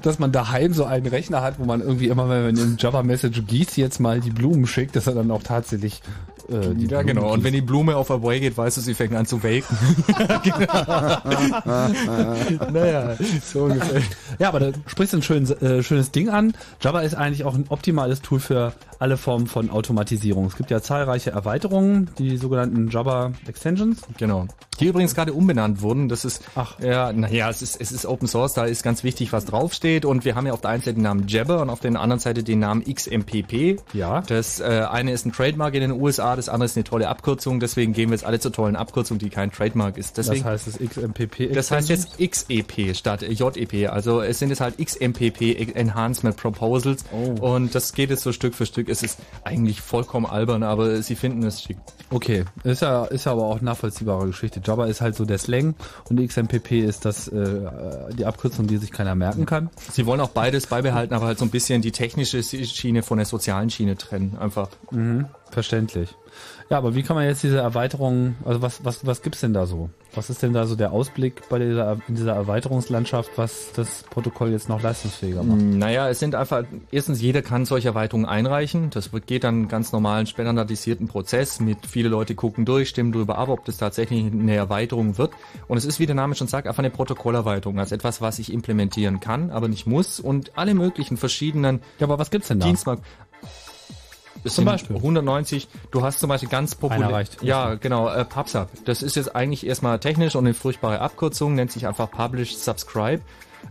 dass man daheim so einen Rechner hat, wo man irgendwie immer, wenn man im Java Message gießt, jetzt mal die Blumen schickt, dass er dann auch tatsächlich äh, die Ja, Blumen genau. Und gießt. wenn die Blume auf Away geht, weißt du, sie fängt an zu welken. naja, so ungefähr. Ja, aber da sprichst du ein schönes, äh, schönes Ding an. Java ist eigentlich auch ein optimales Tool für alle Formen von Automatisierung. Es gibt ja zahlreiche Erweiterungen, die sogenannten Java Extensions. Genau. Die übrigens gerade umbenannt wurden. Das ist, Ach. ja, naja, es ist, es ist Open Source, da ist ganz wichtig, was draufsteht. Und wir haben ja auf der einen Seite den Namen Jabber und auf der anderen Seite den Namen XMPP. Ja. Das äh, eine ist ein Trademark in den USA, das andere ist eine tolle Abkürzung. Deswegen gehen wir jetzt alle zur tollen Abkürzung, die kein Trademark ist. Deswegen, das heißt es XMPP. das heißt jetzt XEP statt JEP. Also es sind jetzt halt XMPP Enhancement Proposals. Und das geht jetzt so Stück für Stück. Es ist eigentlich vollkommen albern, aber sie finden es schick. Okay, ist ja, ist ja aber auch nachvollziehbare Geschichte. Java ist halt so der Slang und XMPP ist das äh, die Abkürzung, die sich keiner merken kann. Sie wollen auch beides beibehalten, aber halt so ein bisschen die technische Schiene von der sozialen Schiene trennen. Einfach. Mhm, verständlich. Ja, aber wie kann man jetzt diese Erweiterung, also was, was, was gibt's denn da so? Was ist denn da so der Ausblick bei dieser, in dieser Erweiterungslandschaft, was das Protokoll jetzt noch leistungsfähiger macht? Naja, es sind einfach, erstens, jeder kann solche Erweiterungen einreichen. Das geht dann ganz normalen standardisierten Prozess mit viele Leute gucken durch, stimmen darüber ab, ob das tatsächlich eine Erweiterung wird. Und es ist, wie der Name schon sagt, einfach eine Protokollerweiterung, also etwas, was ich implementieren kann, aber nicht muss und alle möglichen verschiedenen Ja, aber was gibt's denn da? Dienstmarkt. Das Zum Beispiel? 190. Du hast zum Beispiel ganz populär. Ja, genau. Äh, PubSub. Das ist jetzt eigentlich erstmal technisch und eine furchtbare Abkürzung. Nennt sich einfach Publish Subscribe.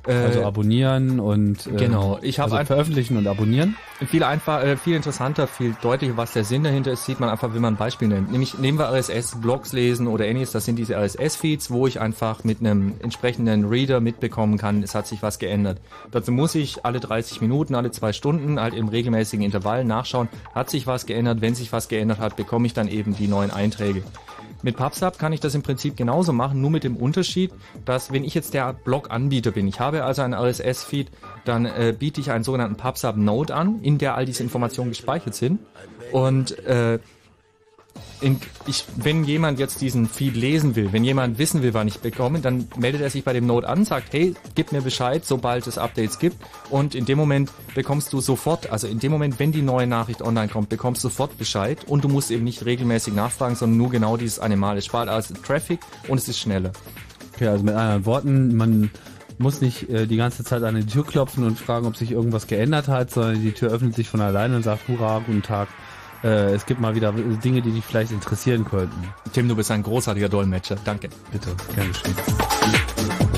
Äh, Also abonnieren und äh, Genau, ich habe also einfach- veröffentlichen und abonnieren. viel einfach, äh, viel interessanter, viel deutlicher, was der Sinn dahinter ist, sieht man einfach, wenn man ein Beispiel nimmt. Nämlich nehmen wir RSS, Blogs lesen oder ähnliches. Das sind diese RSS-Feeds, wo ich einfach mit einem entsprechenden Reader mitbekommen kann, es hat sich was geändert. Dazu muss ich alle 30 Minuten, alle zwei Stunden, halt im regelmäßigen Intervall nachschauen, hat sich was geändert. Wenn sich was geändert hat, bekomme ich dann eben die neuen Einträge. Mit PubSub kann ich das im Prinzip genauso machen, nur mit dem Unterschied, dass wenn ich jetzt der Blog-Anbieter bin, ich habe also einen RSS-Feed, dann äh, biete ich einen sogenannten PubSub-Node an, in der all diese Informationen gespeichert sind. Und äh, in, ich, wenn jemand jetzt diesen Feed lesen will, wenn jemand wissen will, wann ich bekomme, dann meldet er sich bei dem Node an, sagt, hey, gib mir Bescheid, sobald es Updates gibt. Und in dem Moment bekommst du sofort, also in dem Moment, wenn die neue Nachricht online kommt, bekommst du sofort Bescheid und du musst eben nicht regelmäßig nachfragen, sondern nur genau dieses eine Mal. Es spart also Traffic und es ist schneller. Okay, also mit anderen Worten, man muss nicht äh, die ganze Zeit an die Tür klopfen und fragen, ob sich irgendwas geändert hat, sondern die Tür öffnet sich von alleine und sagt, hurra, guten Tag. Äh, es gibt mal wieder Dinge, die dich vielleicht interessieren könnten. Tim, du bist ein großartiger Dolmetscher. Danke. Bitte, gern geschehen.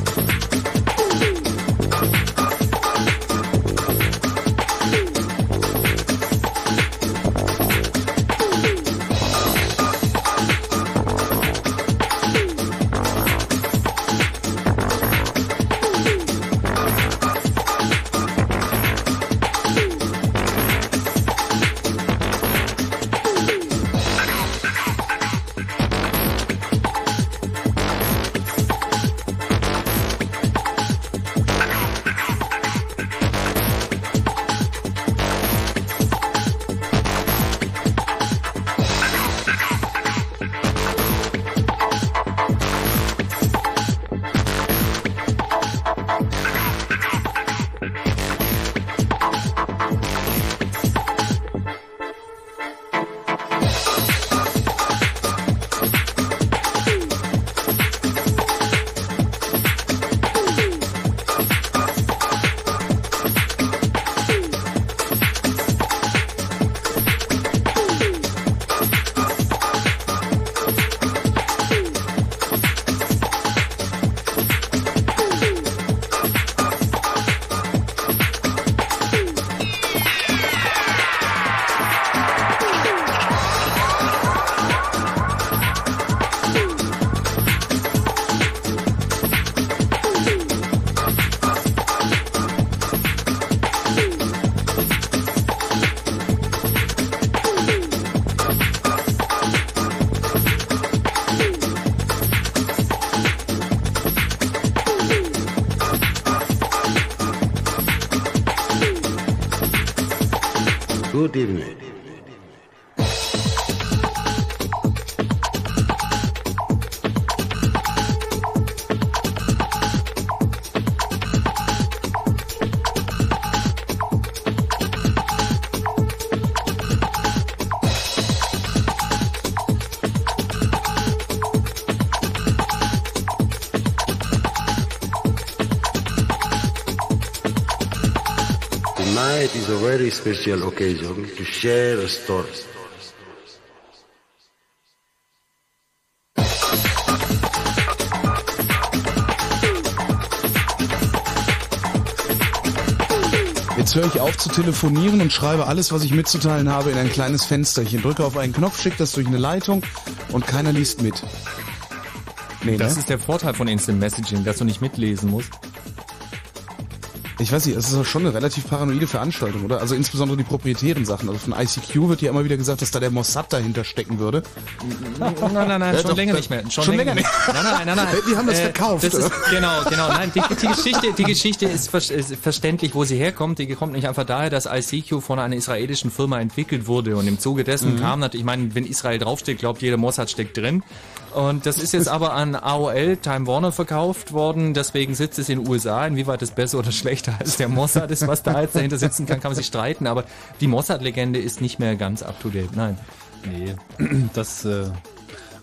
Didn't it? Special occasion to share a story. Jetzt höre ich auf zu telefonieren und schreibe alles, was ich mitzuteilen habe, in ein kleines Fensterchen. Drücke auf einen Knopf, schicke das durch eine Leitung und keiner liest mit. Nee, Das ne? ist der Vorteil von Instant Messaging, dass du nicht mitlesen musst. Ich weiß nicht, es ist schon eine relativ paranoide Veranstaltung, oder? Also insbesondere die proprietären Sachen. Also von ICQ wird ja immer wieder gesagt, dass da der Mossad dahinter stecken würde. Nein, nein, nein, Ja, schon doch, länger nicht mehr. schon länger nicht. Nein, nein, nein, nein. Die haben das verkauft, Das ist, genau, genau. Nein, die, die, Geschichte, die Geschichte ist, ver ist verständlich, wo sie herkommt. Die kommt nicht einfach daher, dass ICQ von einer israelischen Firma entwickelt wurde. Und im Zuge dessen Mhm. kam natürlich, ich meine, wenn Israel draufsteht, glaubt jeder Mossad steckt drin. Und das ist jetzt aber an AOL, Time Warner verkauft worden. Deswegen sitzt es in den USA. Inwieweit es besser oder schlechter als der Mossad ist, was da jetzt dahinter sitzen kann, kann man sich streiten. Aber die Mossad-Legende ist nicht mehr ganz up to date. Nein. Nee, das, äh,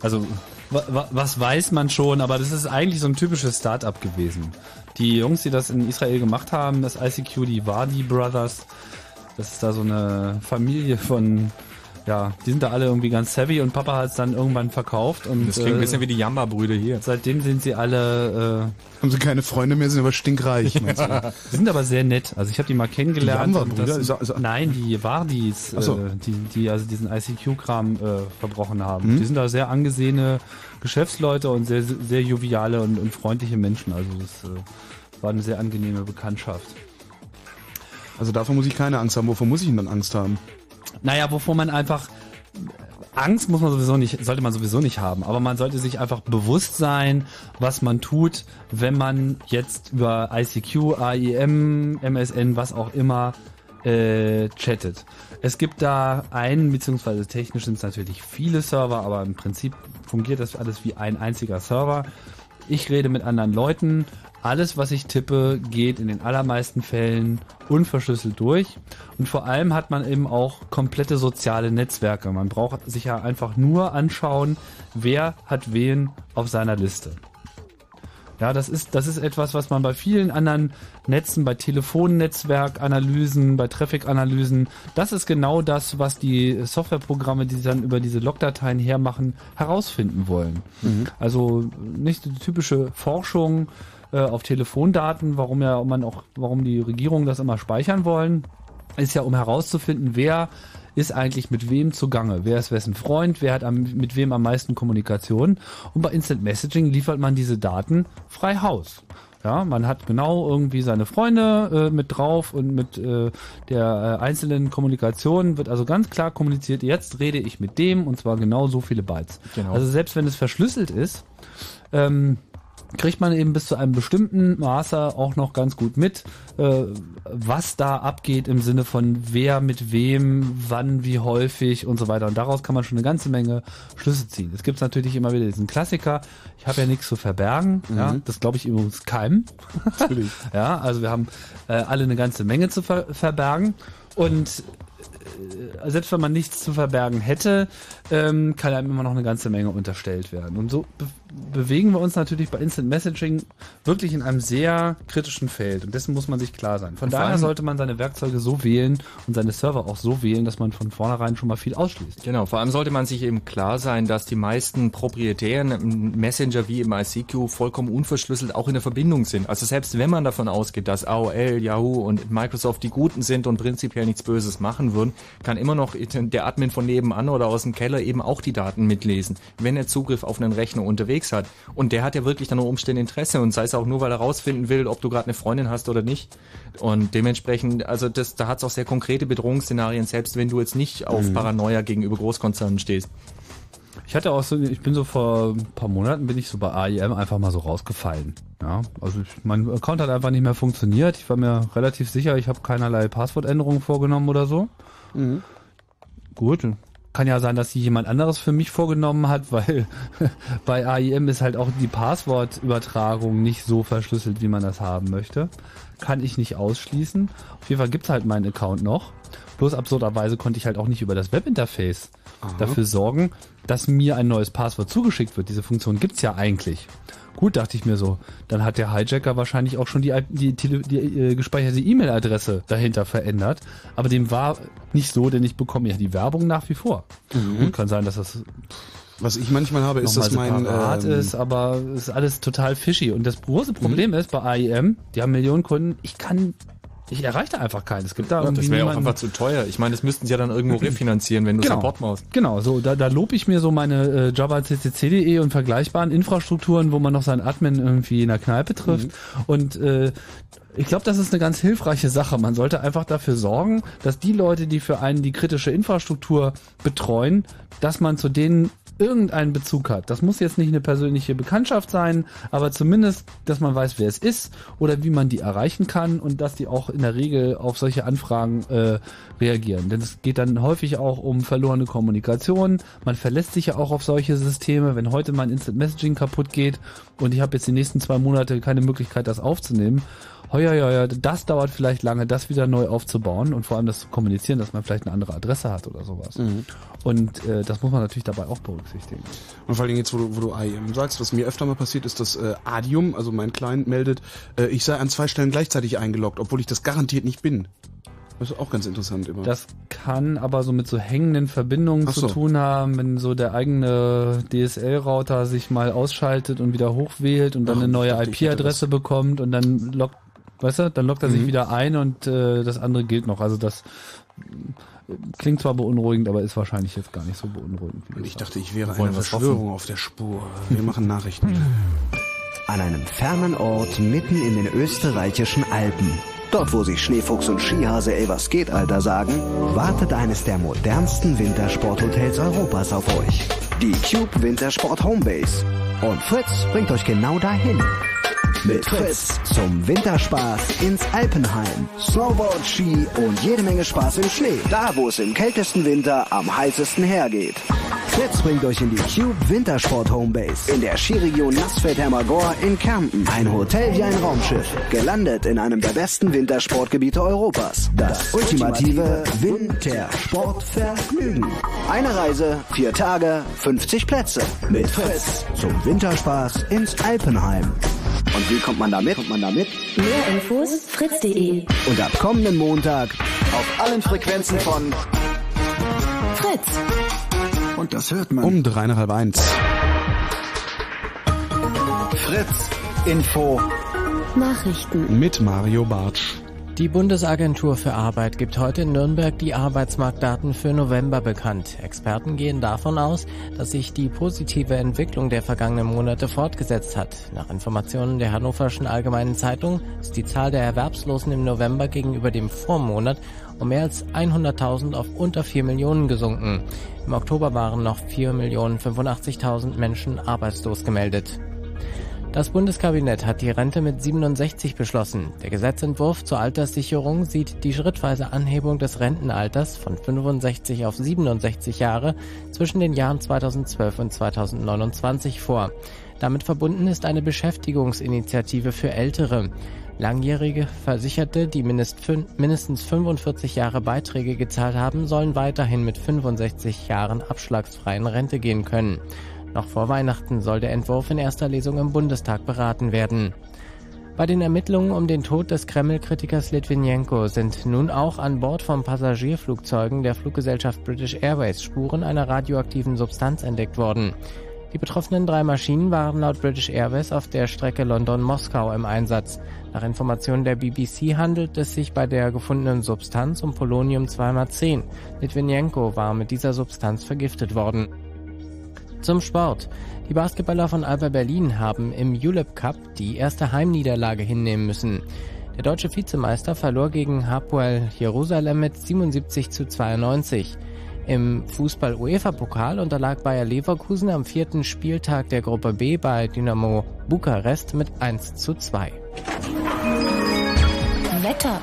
also, wa, wa, was weiß man schon, aber das ist eigentlich so ein typisches Start-up gewesen. Die Jungs, die das in Israel gemacht haben, das ICQ, die Wadi Brothers, das ist da so eine Familie von, ja, die sind da alle irgendwie ganz savvy und Papa hat es dann irgendwann verkauft und Das klingt ein bisschen wie die Jamba-Brüder hier. Seitdem sind sie alle, äh, Haben sie keine Freunde mehr, sind aber stinkreich, die sind aber sehr nett. Also ich habe die mal kennengelernt. Die Jamba-Brüder? das- Ist- ist- nein, die Wardis, so. äh, die, die also diesen ICQ-Kram äh, verbrochen haben. Mhm. Die sind da sehr angesehene Geschäftsleute und sehr, sehr joviale und, und freundliche Menschen. Also das äh, war eine sehr angenehme Bekanntschaft. Also davor muss ich keine Angst haben. Wovor muss ich denn dann Angst haben? Naja, wovor man einfach Angst muss man sowieso nicht, sollte man sowieso nicht haben, aber man sollte sich einfach bewusst sein, was man tut, wenn man jetzt über ICQ, AIM, MSN, was auch immer äh, chattet. Es gibt da einen, beziehungsweise technisch sind es natürlich viele Server, aber im Prinzip fungiert das alles wie ein einziger Server. Ich rede mit anderen Leuten. Alles, was ich tippe, geht in den allermeisten Fällen unverschlüsselt durch. Und vor allem hat man eben auch komplette soziale Netzwerke. Man braucht sich ja einfach nur anschauen, wer hat wen auf seiner Liste. Ja, das ist, das ist etwas, was man bei vielen anderen Netzen, bei Telefonnetzwerkanalysen, bei Traffic-Analysen, das ist genau das, was die Softwareprogramme, die dann über diese Logdateien hermachen, herausfinden wollen. Also nicht die typische Forschung äh, auf Telefondaten, warum ja man auch, warum die Regierungen das immer speichern wollen, ist ja um herauszufinden, wer ist eigentlich mit wem zugange, wer ist wessen Freund, wer hat am, mit wem am meisten Kommunikation. Und bei Instant Messaging liefert man diese Daten frei Haus. Ja, man hat genau irgendwie seine Freunde äh, mit drauf und mit äh, der äh, einzelnen Kommunikation wird also ganz klar kommuniziert, jetzt rede ich mit dem und zwar genau so viele Bytes. Genau. Also selbst wenn es verschlüsselt ist, ähm, kriegt man eben bis zu einem bestimmten Maße auch noch ganz gut mit, äh, was da abgeht im Sinne von wer mit wem, wann, wie häufig und so weiter. Und daraus kann man schon eine ganze Menge Schlüsse ziehen. Es gibt natürlich immer wieder diesen Klassiker, ich habe ja nichts zu verbergen. Ja, Mhm. das glaube ich übrigens keinem. Natürlich. ja, also wir haben äh, alle eine ganze Menge zu ver verbergen. Und äh, selbst wenn man nichts zu verbergen hätte, ähm, kann einem immer noch eine ganze Menge unterstellt werden. Und so be bewegen wir uns natürlich bei Instant Messaging wirklich in einem sehr kritischen Feld. Und dessen muss man sich klar sein. Von Und daher sollte man seine Werkzeuge so wählen und seine Server auch so wählen, dass man von vornherein schon mal viel ausschließt. Genau, vor allem sollte man sich eben klar sein, dass die meisten proprietären Messenger wie im ICQ vollkommen unverschlüsselt auch in der Verbindung sind. Also selbst wenn man davon ausgeht, dass AOL, Yahoo und Microsoft die Guten sind und prinzipiell nichts Böses machen würden, kann immer noch der Admin von nebenan oder aus dem Keller eben auch die Daten mitlesen, wenn er Zugriff auf einen Rechner unterwegs hat. Und der hat ja wirklich dann unter Umständen Interesse und sei es auch nur, weil er rausfinden will, ob du gerade eine Freundin hast oder nicht. Und dementsprechend, also das, da hat es auch sehr konkrete Bedrohungsszenarien, selbst wenn du jetzt nicht auf Mhm. Paranoia gegenüber Großkonzernen stehst. Ich hatte auch so, ich bin so vor ein paar Monaten bin ich so bei AIM einfach mal so rausgefallen. Ja, also ich, mein Account hat einfach nicht mehr funktioniert. Ich war mir relativ sicher, ich habe keinerlei Passwortänderungen vorgenommen oder so. Gut, kann ja sein, dass sie jemand anderes für mich vorgenommen hat, weil bei AIM ist halt auch die Passwortübertragung nicht so verschlüsselt, wie man das haben möchte. Kann ich nicht ausschließen. Auf jeden Fall gibt's halt meinen Account noch. Bloß absurderweise konnte ich halt auch nicht über das Webinterface Aha. dafür sorgen, dass mir ein neues Passwort zugeschickt wird. Diese Funktion gibt's ja eigentlich. Gut, dachte ich mir so. Dann hat der Hijacker wahrscheinlich auch schon die, die, die, die äh, gespeicherte E-Mail-Adresse dahinter verändert. Aber dem war nicht so, denn ich bekomme ja die Werbung nach wie vor. Mhm. Gut, kann sein, dass das Was ich manchmal habe, ist, dass mein ähm, ist, aber es ist alles total fishy. Und das große Problem ist bei AIM, die haben Millionen Kunden, ich kann Ich erreiche da einfach keinen. Es gibt da Ja, irgendwie das wäre auch einfach zu teuer. Ich meine, das müssten sie ja dann irgendwo refinanzieren, wenn du Genau. Support machst. Genau, so da, da lobe ich mir so meine äh, Java CCC.de und vergleichbaren Infrastrukturen, wo man noch seinen Admin irgendwie in der Kneipe trifft. Mhm. Und äh, ich glaube, das ist eine ganz hilfreiche Sache. Man sollte einfach dafür sorgen, dass die Leute, die für einen die kritische Infrastruktur betreuen, dass man zu denen irgendeinen Bezug hat. Das muss jetzt nicht eine persönliche Bekanntschaft sein, aber zumindest, dass man weiß, wer es ist oder wie man die erreichen kann und dass die auch in der Regel auf solche Anfragen äh, reagieren. Denn es geht dann häufig auch um verlorene Kommunikation. Man verlässt sich ja auch auf solche Systeme. Wenn heute mein Instant Messaging kaputt geht und ich habe jetzt die nächsten zwei Monate keine Möglichkeit, das aufzunehmen, heuer, ja, ja, das dauert vielleicht lange, das wieder neu aufzubauen und vor allem das zu kommunizieren, dass man vielleicht eine andere Adresse hat oder sowas. Und äh, das muss man natürlich dabei auch berücksichtigen. Und vor allem jetzt, wo du, wo du IM sagst, was mir öfter mal passiert, ist, dass äh, Adium, also mein Client, meldet, äh, ich sei an zwei Stellen gleichzeitig eingeloggt, obwohl ich das garantiert nicht bin. Das ist auch ganz interessant immer. Das kann aber so mit so hängenden Verbindungen Ach zu so. tun haben, wenn so der eigene DSL-Router sich mal ausschaltet und wieder hochwählt und dann Ach, eine neue IP-Adresse bekommt und dann lockt, weißt du, dann lockt er sich Mhm. wieder ein und äh, das andere gilt noch. Also das äh, klingt zwar beunruhigend, aber ist wahrscheinlich jetzt gar nicht so beunruhigend. Wie ich dachte, ich wäre einer was Verschwörung hoffen. auf der Spur. Wir machen Nachrichten. An einem fernen Ort mitten in den österreichischen Alpen. Dort, wo sich Schneefuchs und Skihase ey was geht, Alter sagen, wartet eines der modernsten Wintersporthotels Europas auf euch. Die Cube Wintersport Homebase. Und Fritz bringt euch genau dahin. Mit Fritz zum Winterspaß ins Alpenheim. Snowboard, Ski und jede Menge Spaß im Schnee. Da, wo es im kältesten Winter am heißesten hergeht. Fritz bringt euch in die Cube Wintersport Homebase in der Skiregion Nassfeld-Hermagor in Kärnten. Ein Hotel wie ein Raumschiff, gelandet in einem der besten Wintersportgebiete Europas. Das ultimative Wintersportvergnügen. Eine Reise, vier Tage, 50 Plätze. Mit Fritz zum Winterspaß ins Alpenheim. Und wie kommt man damit? Kommt man damit? Mehr Infos fritz.de. Und ab kommenden Montag auf allen Frequenzen von Fritz. Und das hört man. Um drei nach halb eins. Fritz Info. Nachrichten. Mit Mario Bartsch. Die Bundesagentur für Arbeit gibt heute in Nürnberg die Arbeitsmarktdaten für November bekannt. Experten gehen davon aus, dass sich die positive Entwicklung der vergangenen Monate fortgesetzt hat. Nach Informationen der Hannoverschen Allgemeinen Zeitung ist die Zahl der Erwerbslosen im November gegenüber dem Vormonat um mehr als 100.000 auf unter 4 Millionen gesunken. Im Oktober waren noch 4.085.000 Menschen arbeitslos gemeldet. Das Bundeskabinett hat die Rente mit 67 beschlossen. Der Gesetzentwurf zur Alterssicherung sieht die schrittweise Anhebung des Rentenalters von 65 auf 67 Jahre zwischen den Jahren 2012 und 2029 vor. Damit verbunden ist eine Beschäftigungsinitiative für Ältere. Langjährige Versicherte, die mindestens 45 Jahre Beiträge gezahlt haben, sollen weiterhin mit 65 Jahren abschlagsfrei in Rente gehen können. Noch vor Weihnachten soll der Entwurf in erster Lesung im Bundestag beraten werden. Bei den Ermittlungen um den Tod des Kreml-Kritikers Litvinenko sind nun auch an Bord von Passagierflugzeugen der Fluggesellschaft British Airways Spuren einer radioaktiven Substanz entdeckt worden. Die betroffenen drei Maschinen waren laut British Airways auf der Strecke London-Moskau im Einsatz. Nach Informationen der BBC handelt es sich bei der gefundenen Substanz um Polonium 210. Litvinenko war mit dieser Substanz vergiftet worden. Zum Sport. Die Basketballer von Alba Berlin haben im Julep Cup die erste Heimniederlage hinnehmen müssen. Der deutsche Vizemeister verlor gegen Hapoel Jerusalem mit 77 zu 92. Im Fußball-UEFA-Pokal unterlag Bayer Leverkusen am vierten Spieltag der Gruppe B bei Dynamo Bukarest mit 1 zu 2. Wetter.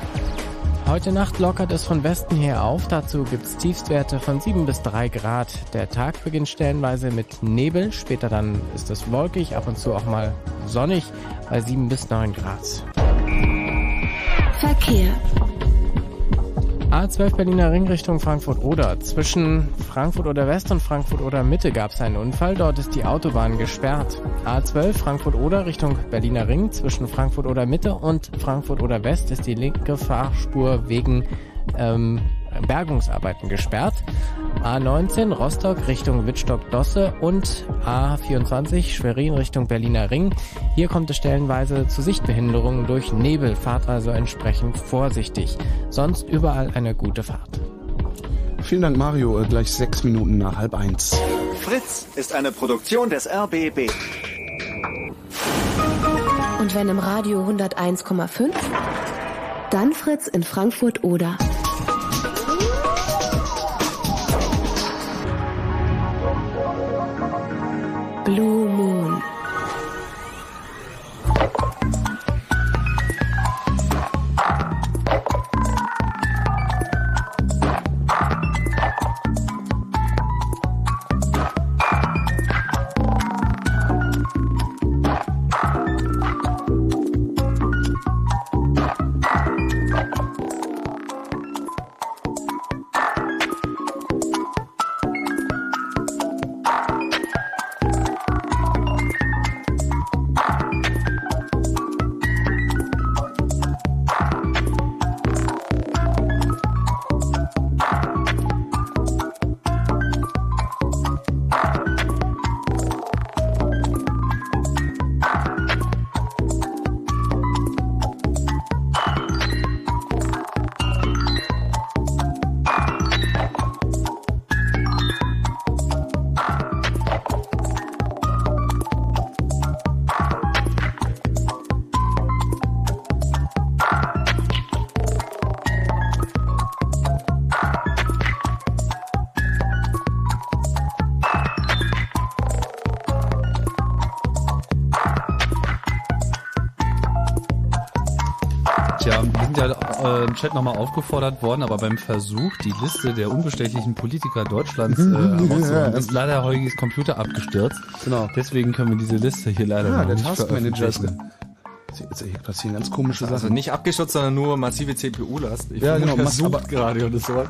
Heute Nacht lockert es von Westen her auf. Dazu gibt's Tiefstwerte von 7 bis 3 Grad. Der Tag beginnt stellenweise mit Nebel. Später dann ist es wolkig, ab und zu auch mal sonnig bei 7 bis 9 Grad. Verkehr. A12 Berliner Ring Richtung Frankfurt-Oder. Zwischen Frankfurt oder West und Frankfurt oder Mitte gab es einen Unfall. Dort ist die Autobahn gesperrt. A12 Frankfurt-Oder Richtung Berliner Ring. Zwischen Frankfurt oder Mitte und Frankfurt oder West ist die linke Fahrspur wegen ähm, Bergungsarbeiten gesperrt. A19 Rostock Richtung Wittstock-Dosse und A24 Schwerin Richtung Berliner Ring. Hier kommt es stellenweise zu Sichtbehinderungen durch Nebel. Fahrt also entsprechend vorsichtig. Sonst überall eine gute Fahrt. Vielen Dank, Mario. Äh, Gleich sechs Minuten nach halb eins. Fritz ist eine Produktion des RBB. Und wenn im Radio 101,5, dann Fritz in Frankfurt oder. Blue Moon. Chat nochmal aufgefordert worden, aber beim Versuch, die Liste der unbestechlichen Politiker Deutschlands äh, herauszuholen, ist leider Heugiges Computer abgestürzt. Genau. Deswegen können wir diese Liste hier leider Ah, noch der nicht veröffentlichen. Jetzt hier passieren ganz komische Sachen. Also nicht abgestürzt, sondern nur massive CPU-Last. Ich Ja, genau, er mas- sucht aber- gerade oder so.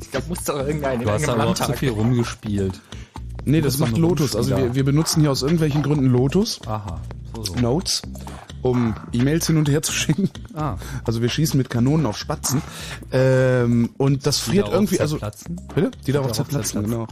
ich glaube, muss doch irgendein Du hast aber auch zu viel rumgespielt. Nee, das Muss macht Lotus. Also wir, wir benutzen hier aus irgendwelchen Gründen Lotus. Aha. So, so. Notes, um E-Mails hin und her zu schicken. Ah. Also wir schießen mit Kanonen auf Spatzen. Ähm, und das Die friert irgendwie, also. Bitte? Die darauf darauf zerplatzen, zerplatzen. genau.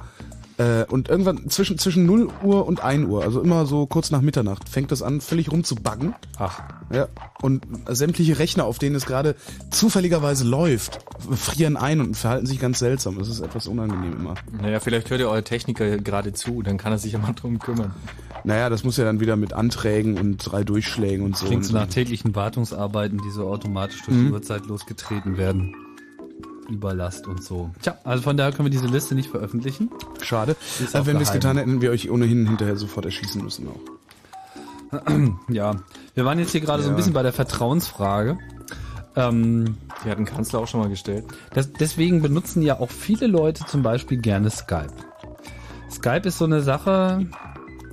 Äh, und irgendwann zwischen, zwischen 0 Uhr und 1 Uhr, also immer so kurz nach Mitternacht, fängt das an, völlig rumzubuggen. Ach. Ja. Und sämtliche Rechner, auf denen es gerade zufälligerweise läuft, frieren ein und verhalten sich ganz seltsam. Das ist etwas unangenehm immer. Naja, vielleicht hört ihr euer Techniker gerade zu, dann kann er sich ja mal drum kümmern. Naja, das muss ja dann wieder mit Anträgen und drei Durchschlägen und so. Klingt so nach täglichen Wartungsarbeiten, die so automatisch durch Mhm. die Uhrzeit losgetreten werden. Überlast und so. Tja, also von daher können wir diese Liste nicht veröffentlichen. Schade. Ist Äh, auch wenn wir es getan hätten, wir euch ohnehin hinterher sofort erschießen müssen auch. Ja, wir waren jetzt hier gerade so ein Ja. bisschen bei der Vertrauensfrage. Ähm, Die hat ein Kanzler auch schon mal gestellt. das, deswegen benutzen ja auch viele Leute zum Beispiel gerne Skype. Skype ist so eine Sache,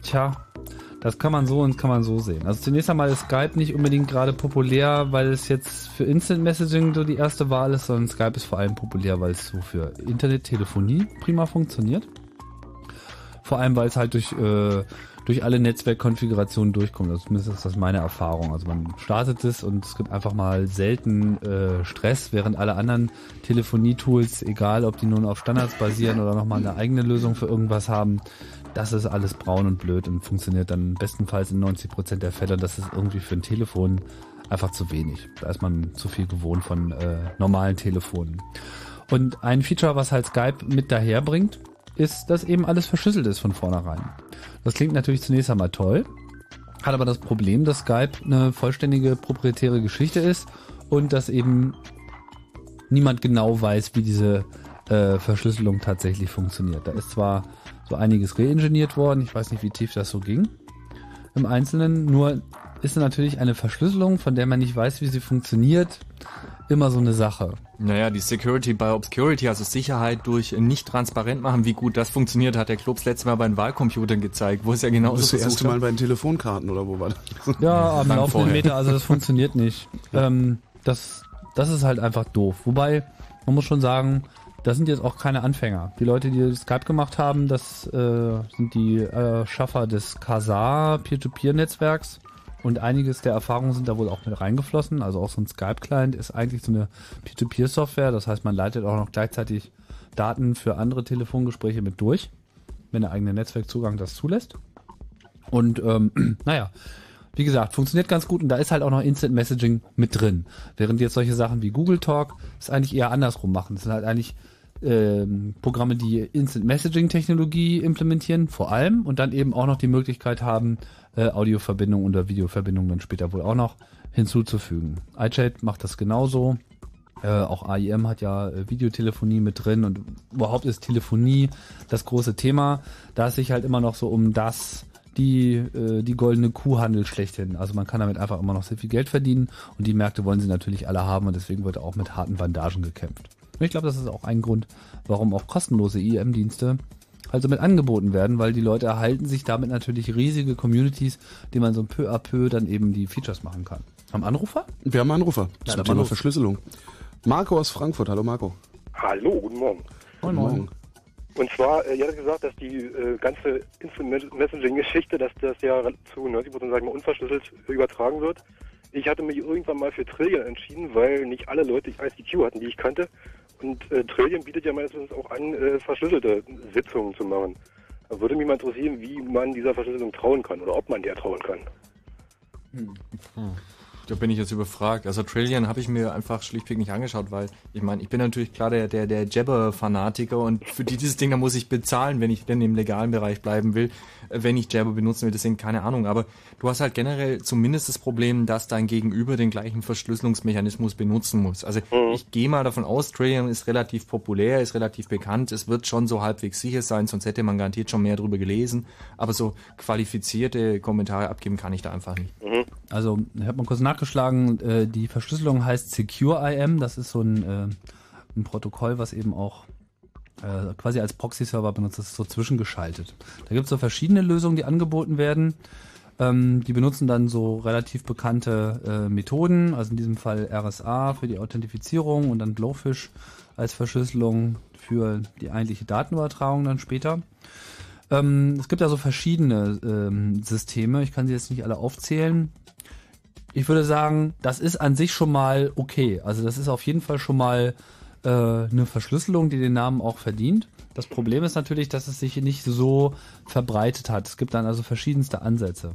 tja, das kann man so und kann man so sehen. Also zunächst einmal ist Skype nicht unbedingt gerade populär, weil es jetzt für Instant Messaging so die erste Wahl ist, sondern Skype ist vor allem populär, weil es so für Internettelefonie prima funktioniert. Vor allem, weil es halt durch, äh, durch alle Netzwerkkonfigurationen durchkommt. Also zumindest ist das meine Erfahrung. Also man startet es und es gibt einfach mal selten äh, Stress, während alle anderen Telefonie-Tools, egal ob die nun auf Standards basieren oder nochmal eine eigene Lösung für irgendwas haben, das ist alles braun und blöd und funktioniert dann bestenfalls in 90% der Fälle. Das ist irgendwie für ein Telefon einfach zu wenig. Da ist man zu viel gewohnt von äh, normalen Telefonen. Und ein Feature, was halt Skype mit daherbringt, ist, dass eben alles verschlüsselt ist von vornherein. Das klingt natürlich zunächst einmal toll, hat aber das Problem, dass Skype eine vollständige proprietäre Geschichte ist und dass eben niemand genau weiß, wie diese äh, Verschlüsselung tatsächlich funktioniert. Da ist zwar so einiges reingeniert worden, ich weiß nicht, wie tief das so ging im Einzelnen, nur ist natürlich eine Verschlüsselung, von der man nicht weiß, wie sie funktioniert, immer so eine Sache. Naja, die Security by Obscurity, also Sicherheit durch nicht transparent machen, wie gut das funktioniert, hat der Klubs letztes Mal bei den Wahlcomputern gezeigt, wo es ja genau Das so ist das erste Mal bei den Telefonkarten oder wo war das? Ja, am laufenden. Meter, also das funktioniert nicht. Ähm, das, das ist halt einfach doof. Wobei, man muss schon sagen, das sind jetzt auch keine Anfänger. Die Leute, die Skype gemacht haben, das äh, sind die äh, Schaffer des Kazaa Peer-to-Peer-Netzwerks. Und einiges der Erfahrungen sind da wohl auch mit reingeflossen. Also auch so ein Skype-Client ist eigentlich so eine Peer-to-Peer-Software. Das heißt, man leitet auch noch gleichzeitig Daten für andere Telefongespräche mit durch, wenn der eigene Netzwerkzugang das zulässt. Und ähm, naja, wie gesagt, funktioniert ganz gut und da ist halt auch noch Instant Messaging mit drin. Während jetzt solche Sachen wie Google Talk es eigentlich eher andersrum machen. Das sind halt eigentlich ähm, Programme, die Instant Messaging Technologie implementieren, vor allem und dann eben auch noch die Möglichkeit haben, äh, Audioverbindungen oder Videoverbindungen dann später wohl auch noch hinzuzufügen. iChat macht das genauso. Äh, auch AIM hat ja äh, Videotelefonie mit drin und überhaupt ist Telefonie das große Thema. Da es sich halt immer noch so um das die, äh, die goldene Kuhhandel schlechthin. Also man kann damit einfach immer noch sehr viel Geld verdienen und die Märkte wollen sie natürlich alle haben und deswegen wird auch mit harten Bandagen gekämpft. Und ich glaube, das ist auch ein Grund, warum auch kostenlose IM-Dienste also mit angeboten werden, weil die Leute erhalten sich damit natürlich riesige Communities, die man so peu à peu dann eben die Features machen kann. Haben Anrufer? Wir haben Anrufer Ja, zum dann Thema los. Verschlüsselung. Marco aus Frankfurt. Hallo Marco. Hallo, guten Morgen. Guten Morgen. Und zwar, äh, ihr hattet gesagt, dass die äh, ganze Instant Messaging-Geschichte, dass das ja zu 90 Prozent, sag ich mal, unverschlüsselt übertragen wird. Ich hatte mich irgendwann mal für Trillion entschieden, weil nicht alle Leute ICQ hatten, die ich kannte. Und äh, Trillion bietet ja meines Wissens auch an, äh, verschlüsselte Sitzungen zu machen. Da würde mich mal interessieren, wie man dieser Verschlüsselung trauen kann oder ob man der trauen kann. Da bin ich jetzt überfragt. Also Trillion habe ich mir einfach schlichtweg nicht angeschaut, weil ich meine, ich bin natürlich klar der, der, der Jabber-Fanatiker und für dieses Ding, da muss ich bezahlen, wenn ich denn im legalen Bereich bleiben will, wenn ich Jabber benutzen will, deswegen keine Ahnung. Aber du hast halt generell zumindest das Problem, dass dein Gegenüber den gleichen Verschlüsselungsmechanismus benutzen muss. Also ich gehe mal davon aus, Trillion ist relativ populär, ist relativ bekannt, es wird schon so halbwegs sicher sein, sonst hätte man garantiert schon mehr drüber gelesen. Aber so qualifizierte Kommentare abgeben kann ich da einfach nicht. Also, ich habe mal kurz nachgeschlagen, äh, die Verschlüsselung heißt Secure IM, das ist so ein, äh, ein Protokoll, was eben auch äh, quasi als Proxy-Server benutzt, das ist so zwischengeschaltet. Da gibt es so verschiedene Lösungen, die angeboten werden. Ähm, die benutzen dann so relativ bekannte äh, Methoden, also in diesem Fall RSA für die Authentifizierung und dann Blowfish als Verschlüsselung für die eigentliche Datenübertragung dann später. Ähm, es gibt also verschiedene ähm, Systeme, ich kann sie jetzt nicht alle aufzählen. Ich würde sagen, das ist an sich schon mal okay. Also das ist auf jeden Fall schon mal äh, eine Verschlüsselung, die den Namen auch verdient. Das Problem ist natürlich, dass es sich nicht so verbreitet hat. Es gibt dann also verschiedenste Ansätze.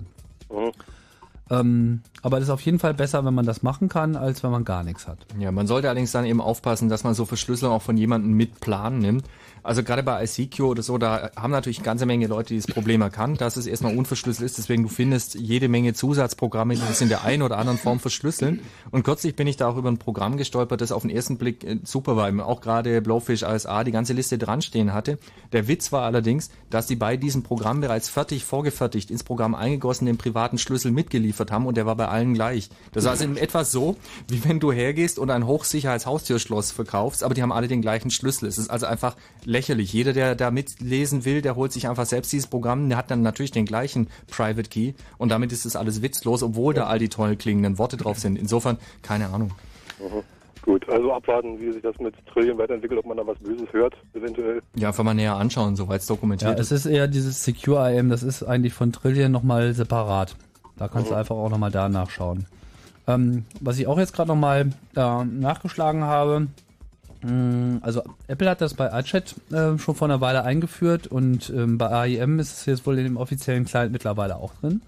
Ähm, aber es ist auf jeden Fall besser, wenn man das machen kann, als wenn man gar nichts hat. Ja, man sollte allerdings dann eben aufpassen, dass man so Verschlüsselung auch von jemandem mit Plan nimmt. Also gerade bei ICQ oder so, da haben natürlich eine ganze Menge Leute dieses Problem erkannt, dass es erstmal unverschlüsselt ist. Deswegen du findest jede Menge Zusatzprogramme, die das in der einen oder anderen Form verschlüsseln. Und kürzlich bin ich da auch über ein Programm gestolpert, das auf den ersten Blick äh, super war. Auch gerade Blowfish ASA die ganze Liste dran stehen hatte. Der Witz war allerdings, dass die bei diesem Programm bereits fertig vorgefertigt ins Programm eingegossen den privaten Schlüssel mitgeliefert haben und der war bei allen gleich. Das ist also in etwa so, wie wenn du hergehst und ein Hochsicherheits-Haustürschloss verkaufst, aber die haben alle den gleichen Schlüssel. Es ist also einfach lächerlich. Jeder, der da mitlesen will, der holt sich einfach selbst dieses Programm, der hat dann natürlich den gleichen Private Key und damit ist es alles witzlos, obwohl da all die toll klingenden Worte drauf sind. Insofern, keine Ahnung. Mhm. Gut, also abwarten, wie sich das mit Trillion weiterentwickelt, ob man da was Böses hört, eventuell. Ja, einfach mal näher anschauen, soweit es Ja, dokumentiert es ist. ist eher dieses Secure IM, das ist eigentlich von Trillion nochmal separat. Da kannst du einfach auch nochmal da nachschauen. Ähm, was ich auch jetzt gerade nochmal äh, nachgeschlagen habe, also Apple hat das bei iChat äh, schon vor einer Weile eingeführt und ähm, bei AIM ist es jetzt wohl in dem offiziellen Client mittlerweile auch drin,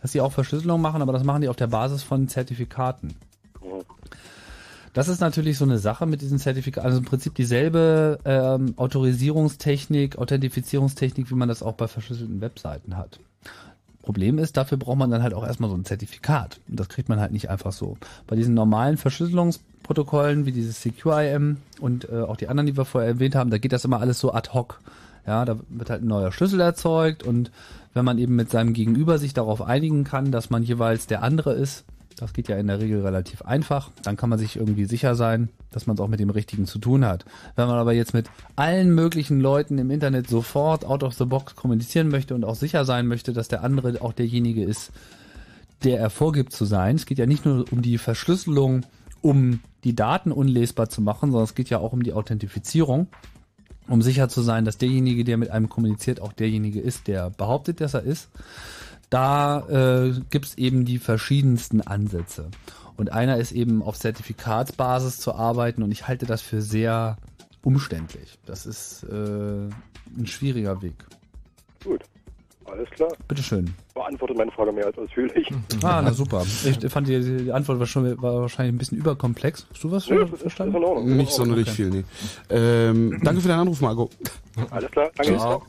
dass sie auch Verschlüsselung machen, aber das machen die auf der Basis von Zertifikaten. Das ist natürlich so eine Sache mit diesen Zertifikaten, also im Prinzip dieselbe ähm, Autorisierungstechnik, Authentifizierungstechnik, wie man das auch bei verschlüsselten Webseiten hat. Problem ist, dafür braucht man dann halt auch erstmal so ein Zertifikat. Und das kriegt man halt nicht einfach so. Bei diesen normalen Verschlüsselungsprotokollen wie dieses Secure-IM und äh, auch die anderen, die wir vorher erwähnt haben, da geht das immer alles so ad hoc. Ja, da wird halt ein neuer Schlüssel erzeugt und wenn man eben mit seinem Gegenüber sich darauf einigen kann, dass man jeweils der andere ist, das geht ja in der Regel relativ einfach. Dann kann man sich irgendwie sicher sein, dass man es auch mit dem Richtigen zu tun hat. Wenn man aber jetzt mit allen möglichen Leuten im Internet sofort out of the box kommunizieren möchte und auch sicher sein möchte, dass der andere auch derjenige ist, der er vorgibt zu sein. Es geht ja nicht nur um die Verschlüsselung, um die Daten unlesbar zu machen, sondern es geht ja auch um die Authentifizierung, um sicher zu sein, dass derjenige, der mit einem kommuniziert, auch derjenige ist, der behauptet, dass er ist da äh, gibt's eben die verschiedensten Ansätze. Und einer ist eben auf Zertifikatsbasis zu arbeiten und ich halte das für sehr umständlich. Das ist äh, ein schwieriger Weg. Gut, alles klar. Bitteschön. Beantwortet meine Frage mehr als ausführlich. Ah, na super. Ich fand die, die Antwort war, schon, war wahrscheinlich ein bisschen überkomplex. Hast du was ist- verstanden? Nicht sonderlich viel, nee. Ähm, danke für deinen Anruf, Marco. Alles klar, danke. Ciao.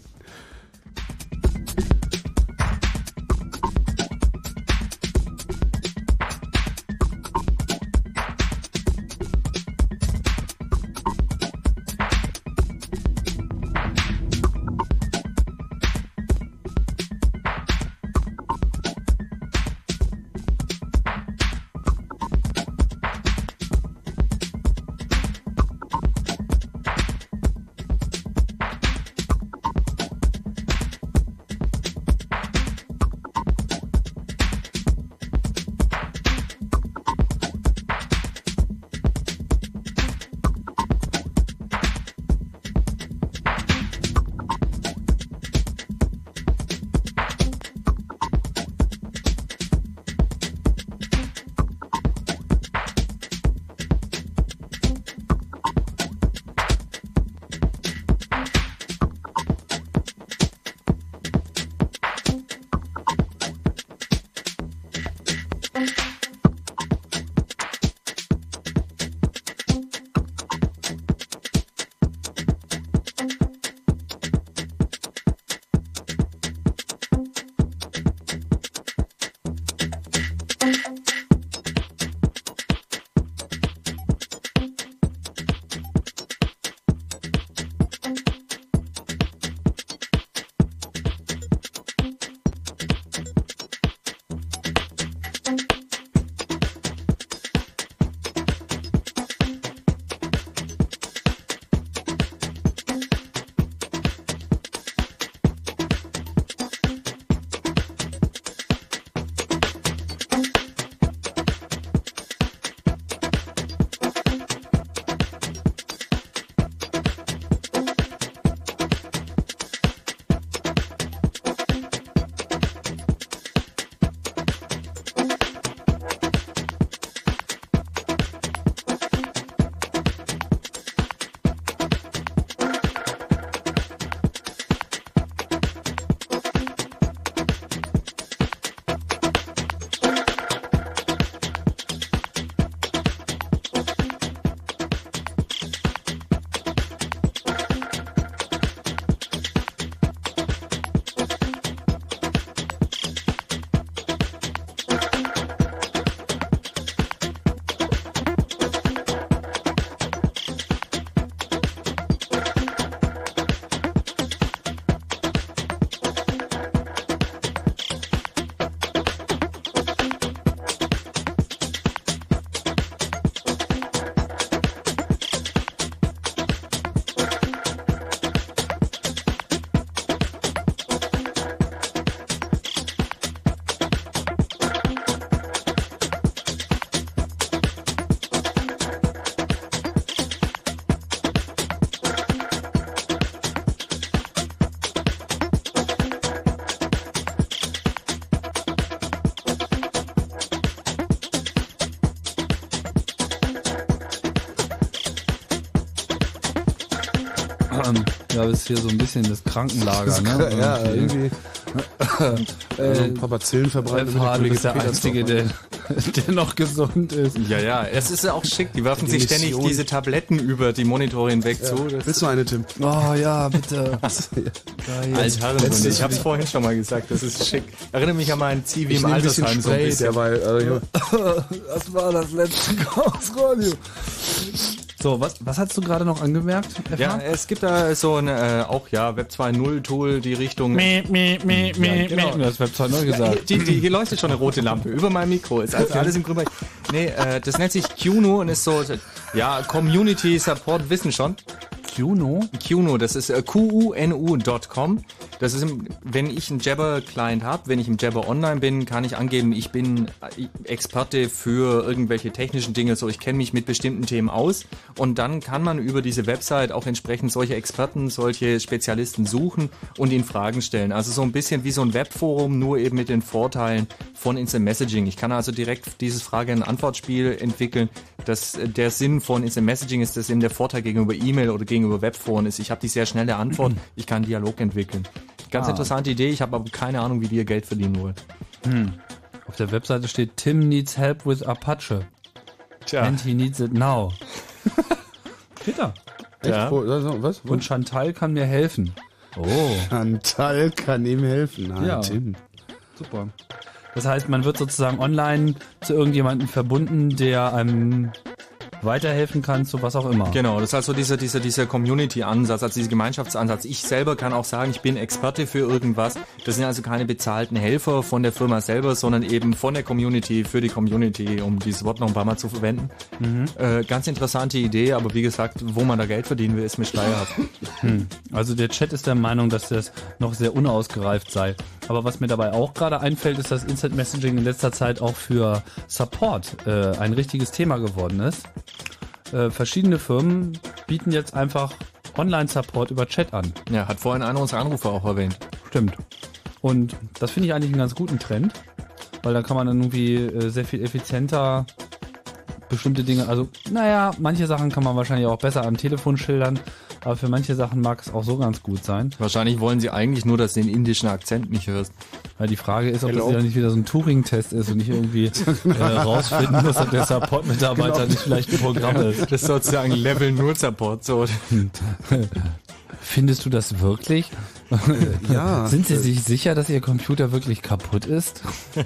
Ja, das ist hier so ein bisschen das Krankenlager, ne? Ja, irgendwie. Äh, ein paar Bazillen verbreitet. Faden ist der Einzige, der, der noch gesund ist. Ja, ja, es ist ja auch schick. Die werfen sich ständig diese Tabletten über die Monitore hinweg zu. Das Willst du eine, Tim? Oh ja, bitte. Alter, ich hab's vorhin schon mal gesagt, das ist schick. Erinnere mich an meinen Zivi im nehme ein bisschen Altersheim so ein bisschen. derweil. Äh, ja. Das war das letzte Chaos-Radio. So, was, was hast du gerade noch angemerkt? Ja, es gibt da so ein äh, auch ja Web 2.0 Tool, die Richtung. Meh, meh, meh, meh, genau. Du hast Web 2.0 gesagt. Die, die, hier leuchtet schon eine rote Lampe über meinem Mikro. Ist also alles im Grün. Nee, äh, das nennt sich QNO und ist so, ja, Community Support Wissen schon. QNO? QNO, das ist äh, QUNU.com. Das ist, im, wenn ich einen Jabber-Client habe, wenn ich im Jabber online bin, kann ich angeben, ich bin äh, Experte für irgendwelche technischen Dinge, so ich kenne mich mit bestimmten Themen aus und dann kann man über diese Website auch entsprechend solche Experten, solche Spezialisten suchen und ihnen Fragen stellen. Also so ein bisschen wie so ein Webforum, nur eben mit den Vorteilen von Instant Messaging. Ich kann also direkt dieses Frage-und-Antwort-Spiel entwickeln. Das, der Sinn von Instant Messaging ist, dass eben der Vorteil gegenüber E-Mail oder gegenüber Webforen ist, ich habe die sehr schnelle Antwort, ich kann Dialog entwickeln. Ganz Ah. interessante Idee, ich habe aber keine Ahnung, wie ihr Geld verdienen wollt. Hm. Auf der Webseite steht Tim needs help with Apache. Tja. And he needs it now. Peter. Echt? Wo- also, was? Wo? Und Chantal kann mir helfen. Oh. Chantal kann ihm helfen. Ah, Ja. Tim. Super. Das heißt, man wird sozusagen online zu irgendjemandem verbunden, der einem weiterhelfen kann zu was auch immer. Genau, das ist also dieser, dieser, dieser Community-Ansatz, also dieser Gemeinschaftsansatz. Ich selber kann auch sagen, ich bin Experte für irgendwas. Das sind also keine bezahlten Helfer von der Firma selber, sondern eben von der Community für die Community, um dieses Wort noch ein paar Mal zu verwenden. Mhm. Äh, ganz interessante Idee, aber wie gesagt, wo man da Geld verdienen will, ist mir schleierhaft. Hm. Also der Chat ist der Meinung, dass das noch sehr unausgereift sei. Aber was mir dabei auch gerade einfällt, ist, dass Instant Messaging in letzter Zeit auch für Support äh, ein richtiges Thema geworden ist. Äh, verschiedene Firmen bieten jetzt einfach Online-Support über Chat an. Ja, hat vorhin einer unserer Anrufer auch erwähnt. Stimmt. Und das finde ich eigentlich einen ganz guten Trend, weil da kann man dann irgendwie äh, sehr viel effizienter bestimmte Dinge, also naja, manche Sachen kann man wahrscheinlich auch besser am Telefon schildern, aber für manche Sachen mag es auch so ganz gut sein. Wahrscheinlich wollen sie eigentlich nur, dass du den indischen Akzent nicht hörst. Ja, die Frage ist, ob Hello. das ja nicht wieder so ein Turing-Test ist und nicht irgendwie äh, rausfinden muss, ob der Support-Mitarbeiter Genau. nicht vielleicht ein Programm ist. Das ist sozusagen Level 0 Support. So. Findest du das wirklich? Ja. Sind Sie sich sicher, dass Ihr Computer wirklich kaputt ist?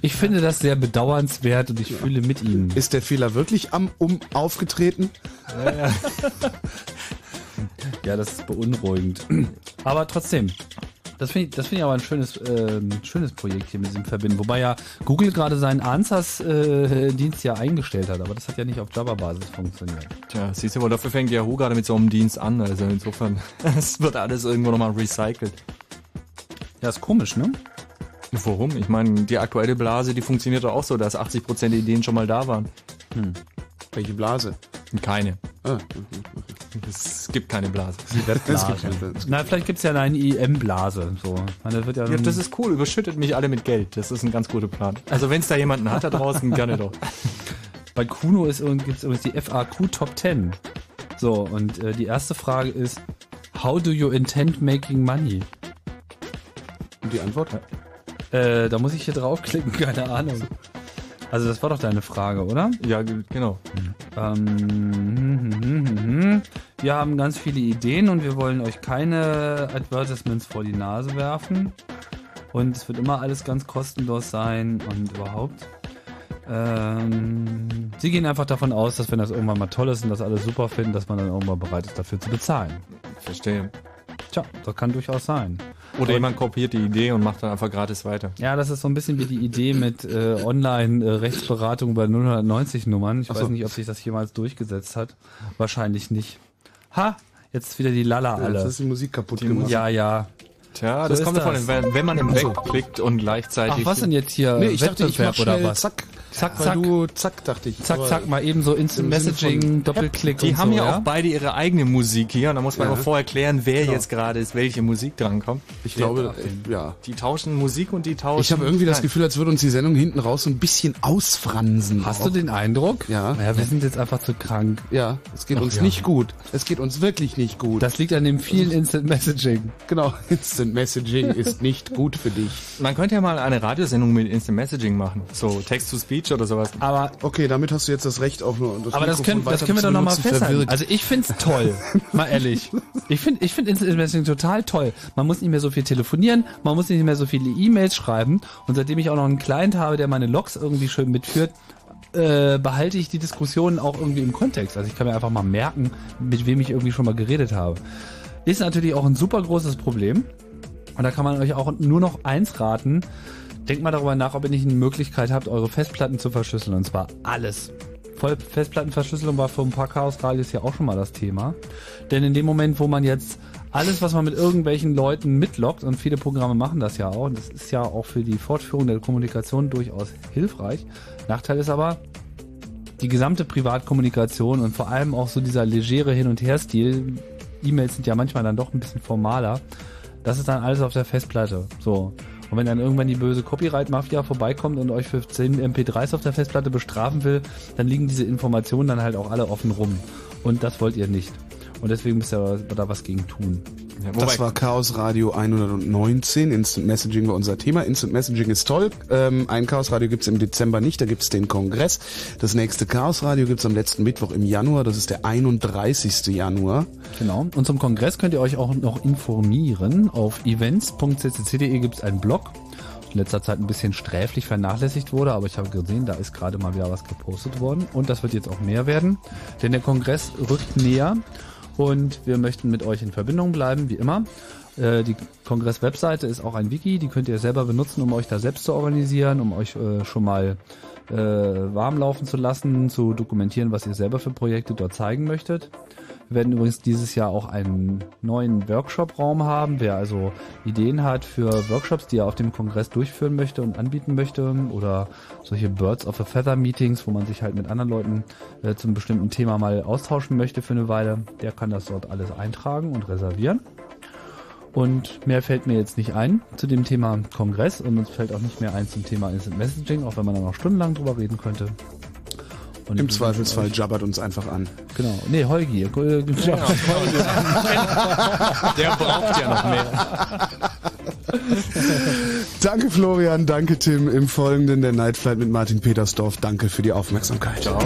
Ich finde das sehr bedauernswert und ich fühle mit Ihnen. Ist der Fehler wirklich am um aufgetreten? Ja, das ist beunruhigend. Aber trotzdem, das finde ich, das finde ich aber ein schönes, ähm, schönes Projekt hier mit diesem Verbinden. Wobei ja Google gerade seinen Answers-Dienst ja eingestellt hat, aber das hat ja nicht auf Java-Basis funktioniert. Tja, siehst du mal, dafür fängt Yahoo gerade mit so einem Dienst an. Also insofern, es wird alles irgendwo nochmal recycelt. Ja, ist komisch, ne? Warum? Ich meine, die aktuelle Blase, die funktioniert doch auch so, dass 80% der Ideen schon mal da waren. Hm. Welche Blase? Keine. Ah, Es gibt keine Blase. Die Webblase. Na, vielleicht gibt's ja eine IM-Blase. So. Wird ja, Ja, das ist cool. Überschüttet mich alle mit Geld. Das ist ein ganz guter Plan. Also wenn es da jemanden hat da draußen, gerne doch. Bei Kuno ist gibt es übrigens die FAQ Top 10. So, und äh, die erste Frage ist, how do you intend making money? Und die Antwort? Äh, da muss ich hier draufklicken, keine Ahnung. Also das war doch deine Frage, oder? Ja, genau. Ähm, hm, hm, hm, hm, hm. wir haben ganz viele Ideen und wir wollen euch keine Advertisements vor die Nase werfen. Und es wird immer alles ganz kostenlos sein und überhaupt. Ähm, sie gehen einfach davon aus, dass wenn das irgendwann mal toll ist und das alle super finden, dass man dann irgendwann bereit ist, dafür zu bezahlen. Verstehe. Tja, das kann durchaus sein. Oder jemand kopiert die Idee und macht dann einfach gratis weiter. Ja, das ist so ein bisschen wie die Idee mit äh, Online-Rechtsberatung bei 090 Nummern. Ich Ach weiß so. nicht, ob sich das jemals durchgesetzt hat. Wahrscheinlich nicht. Ha, jetzt wieder die Lala alle. jetzt ist die Musik kaputt Die gemacht. Ja, ja. Tja, So das kommt davon, wenn, wenn man im so. Weg klickt und gleichzeitig. Ach, was denn jetzt hier? Nee, ich dachte, ich Wettbewerb mach schnell oder was? zack. Zack, Weil zack. du, zack, dachte ich. Zack, zack, mal eben so Instant Messaging, Doppelklick Die und haben so, ja ja auch beide ihre eigene Musik hier und da muss man Ja. aber vorher klären, wer Genau. jetzt gerade ist, welche Musik drankommt. Ich glaube, äh, ja. Die tauschen Musik und die tauschen. Ich habe irgendwie das. Gefühl, als würde uns die Sendung hinten raus so ein bisschen ausfransen. Hast auch. du den Eindruck? Ja. Ja, wir sind jetzt einfach zu krank. Ja, es geht Ach uns ja. nicht gut. Es geht uns wirklich nicht gut. Das liegt an dem vielen Instant Messaging. genau, Instant Messaging ist nicht gut für dich. Man könnte ja mal eine Radiosendung mit Instant Messaging machen. So Text-to-Speech oder sowas. Aber Okay, damit hast du jetzt das Recht auch nur. Das Aber das können, das können wir doch nochmal festhalten. Also ich find's toll, mal ehrlich. Ich finde ich find Instant Messaging total toll. Man muss nicht mehr so viel telefonieren, man muss nicht mehr so viele E-Mails schreiben. Und seitdem ich auch noch einen Client habe, der meine Logs irgendwie schön mitführt, äh, behalte ich die Diskussionen auch irgendwie im Kontext. Also ich kann mir einfach mal merken, mit wem ich irgendwie schon mal geredet habe. Ist natürlich auch ein super großes Problem. Und da kann man euch auch nur noch eins raten. Denkt mal darüber nach, ob ihr nicht eine Möglichkeit habt, eure Festplatten zu verschlüsseln. Und zwar alles. Voll Festplattenverschlüsselung war für ein paar Chaos-Radios ja auch schon mal das Thema. Denn in dem Moment, wo man jetzt alles, was man mit irgendwelchen Leuten mitloggt, und viele Programme machen das ja auch, und das ist ja auch für die Fortführung der Kommunikation durchaus hilfreich. Nachteil ist aber, die gesamte Privatkommunikation und vor allem auch so dieser legere Hin- und Her-Stil, E-Mails sind ja manchmal dann doch ein bisschen formaler, das ist dann alles auf der Festplatte. So. Und wenn dann irgendwann die böse Copyright-Mafia vorbeikommt und euch für 10 MP3s auf der Festplatte bestrafen will, dann liegen diese Informationen dann halt auch alle offen rum. Und das wollt ihr nicht. Und deswegen müsst ihr da was gegen tun. das war Chaos Radio 119. Instant Messaging war unser Thema. Instant Messaging ist toll. Ähm, ein Chaos Radio gibt's im Dezember nicht, da gibt's den Kongress. Das nächste Chaos Radio gibt's am letzten Mittwoch im Januar, das ist der 31. Januar. Genau. Und zum Kongress könnt ihr euch auch noch informieren. Auf events.ccc.de gibt's einen Blog. In letzter Zeit ein bisschen sträflich vernachlässigt wurde, aber ich habe gesehen, da ist gerade mal wieder was gepostet worden. Und das wird jetzt auch mehr werden, denn der Kongress rückt näher und wir möchten mit euch in Verbindung bleiben, wie immer. Äh, die Kongress-Webseite ist auch ein Wiki, die könnt ihr selber benutzen, um euch da selbst zu organisieren, um euch äh, schon mal äh, warm laufen zu lassen, zu dokumentieren, was ihr selber für Projekte dort zeigen möchtet. Wir werden übrigens dieses Jahr auch einen neuen Workshop-Raum haben. Wer also Ideen hat für Workshops, die er auf dem Kongress durchführen möchte und anbieten möchte oder solche Birds of a Feather Meetings, wo man sich halt mit anderen Leuten äh, zum bestimmten Thema mal austauschen möchte für eine Weile, der kann das dort alles eintragen und reservieren. Und mehr fällt mir jetzt nicht ein zu dem Thema Kongress und uns fällt auch nicht mehr ein zum Thema Instant Messaging, auch wenn man da noch stundenlang drüber reden könnte. Und Im Zweifelsfall jabbert uns einfach an. Genau. Nee, Holgi. Äh, Ja, Der braucht ja noch mehr. Danke Florian, danke Tim. Im Folgenden der Night Flight mit Martin Petersdorf. Danke für die Aufmerksamkeit. Ciao.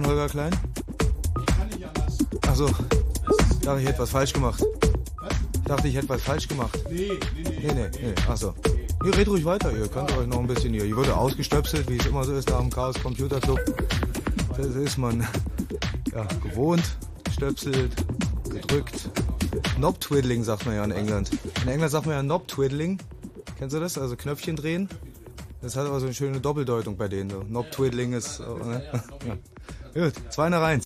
An, Holger Klein? Achso, ich dachte, ich hätte was falsch gemacht. Ich dachte, ich hätte was falsch gemacht. Nee, nee, nee. Nee, nee, nee. Achso. Nee, red ruhig weiter, ihr könnt euch noch ein bisschen hier. Hier wurde ausgestöpselt, wie es immer so ist nach dem Chaos Computer Club. Das ist man ja, gewohnt, stöpselt, gedrückt. Knob Twiddling sagt man ja in England. In England sagt man ja Knob Twiddling. Kennst du das? Also Knöpfchen drehen. Das hat aber so eine schöne Doppeldeutung bei denen. So. Knob Twiddling ist. äh, ne? Gut, zwei nach eins.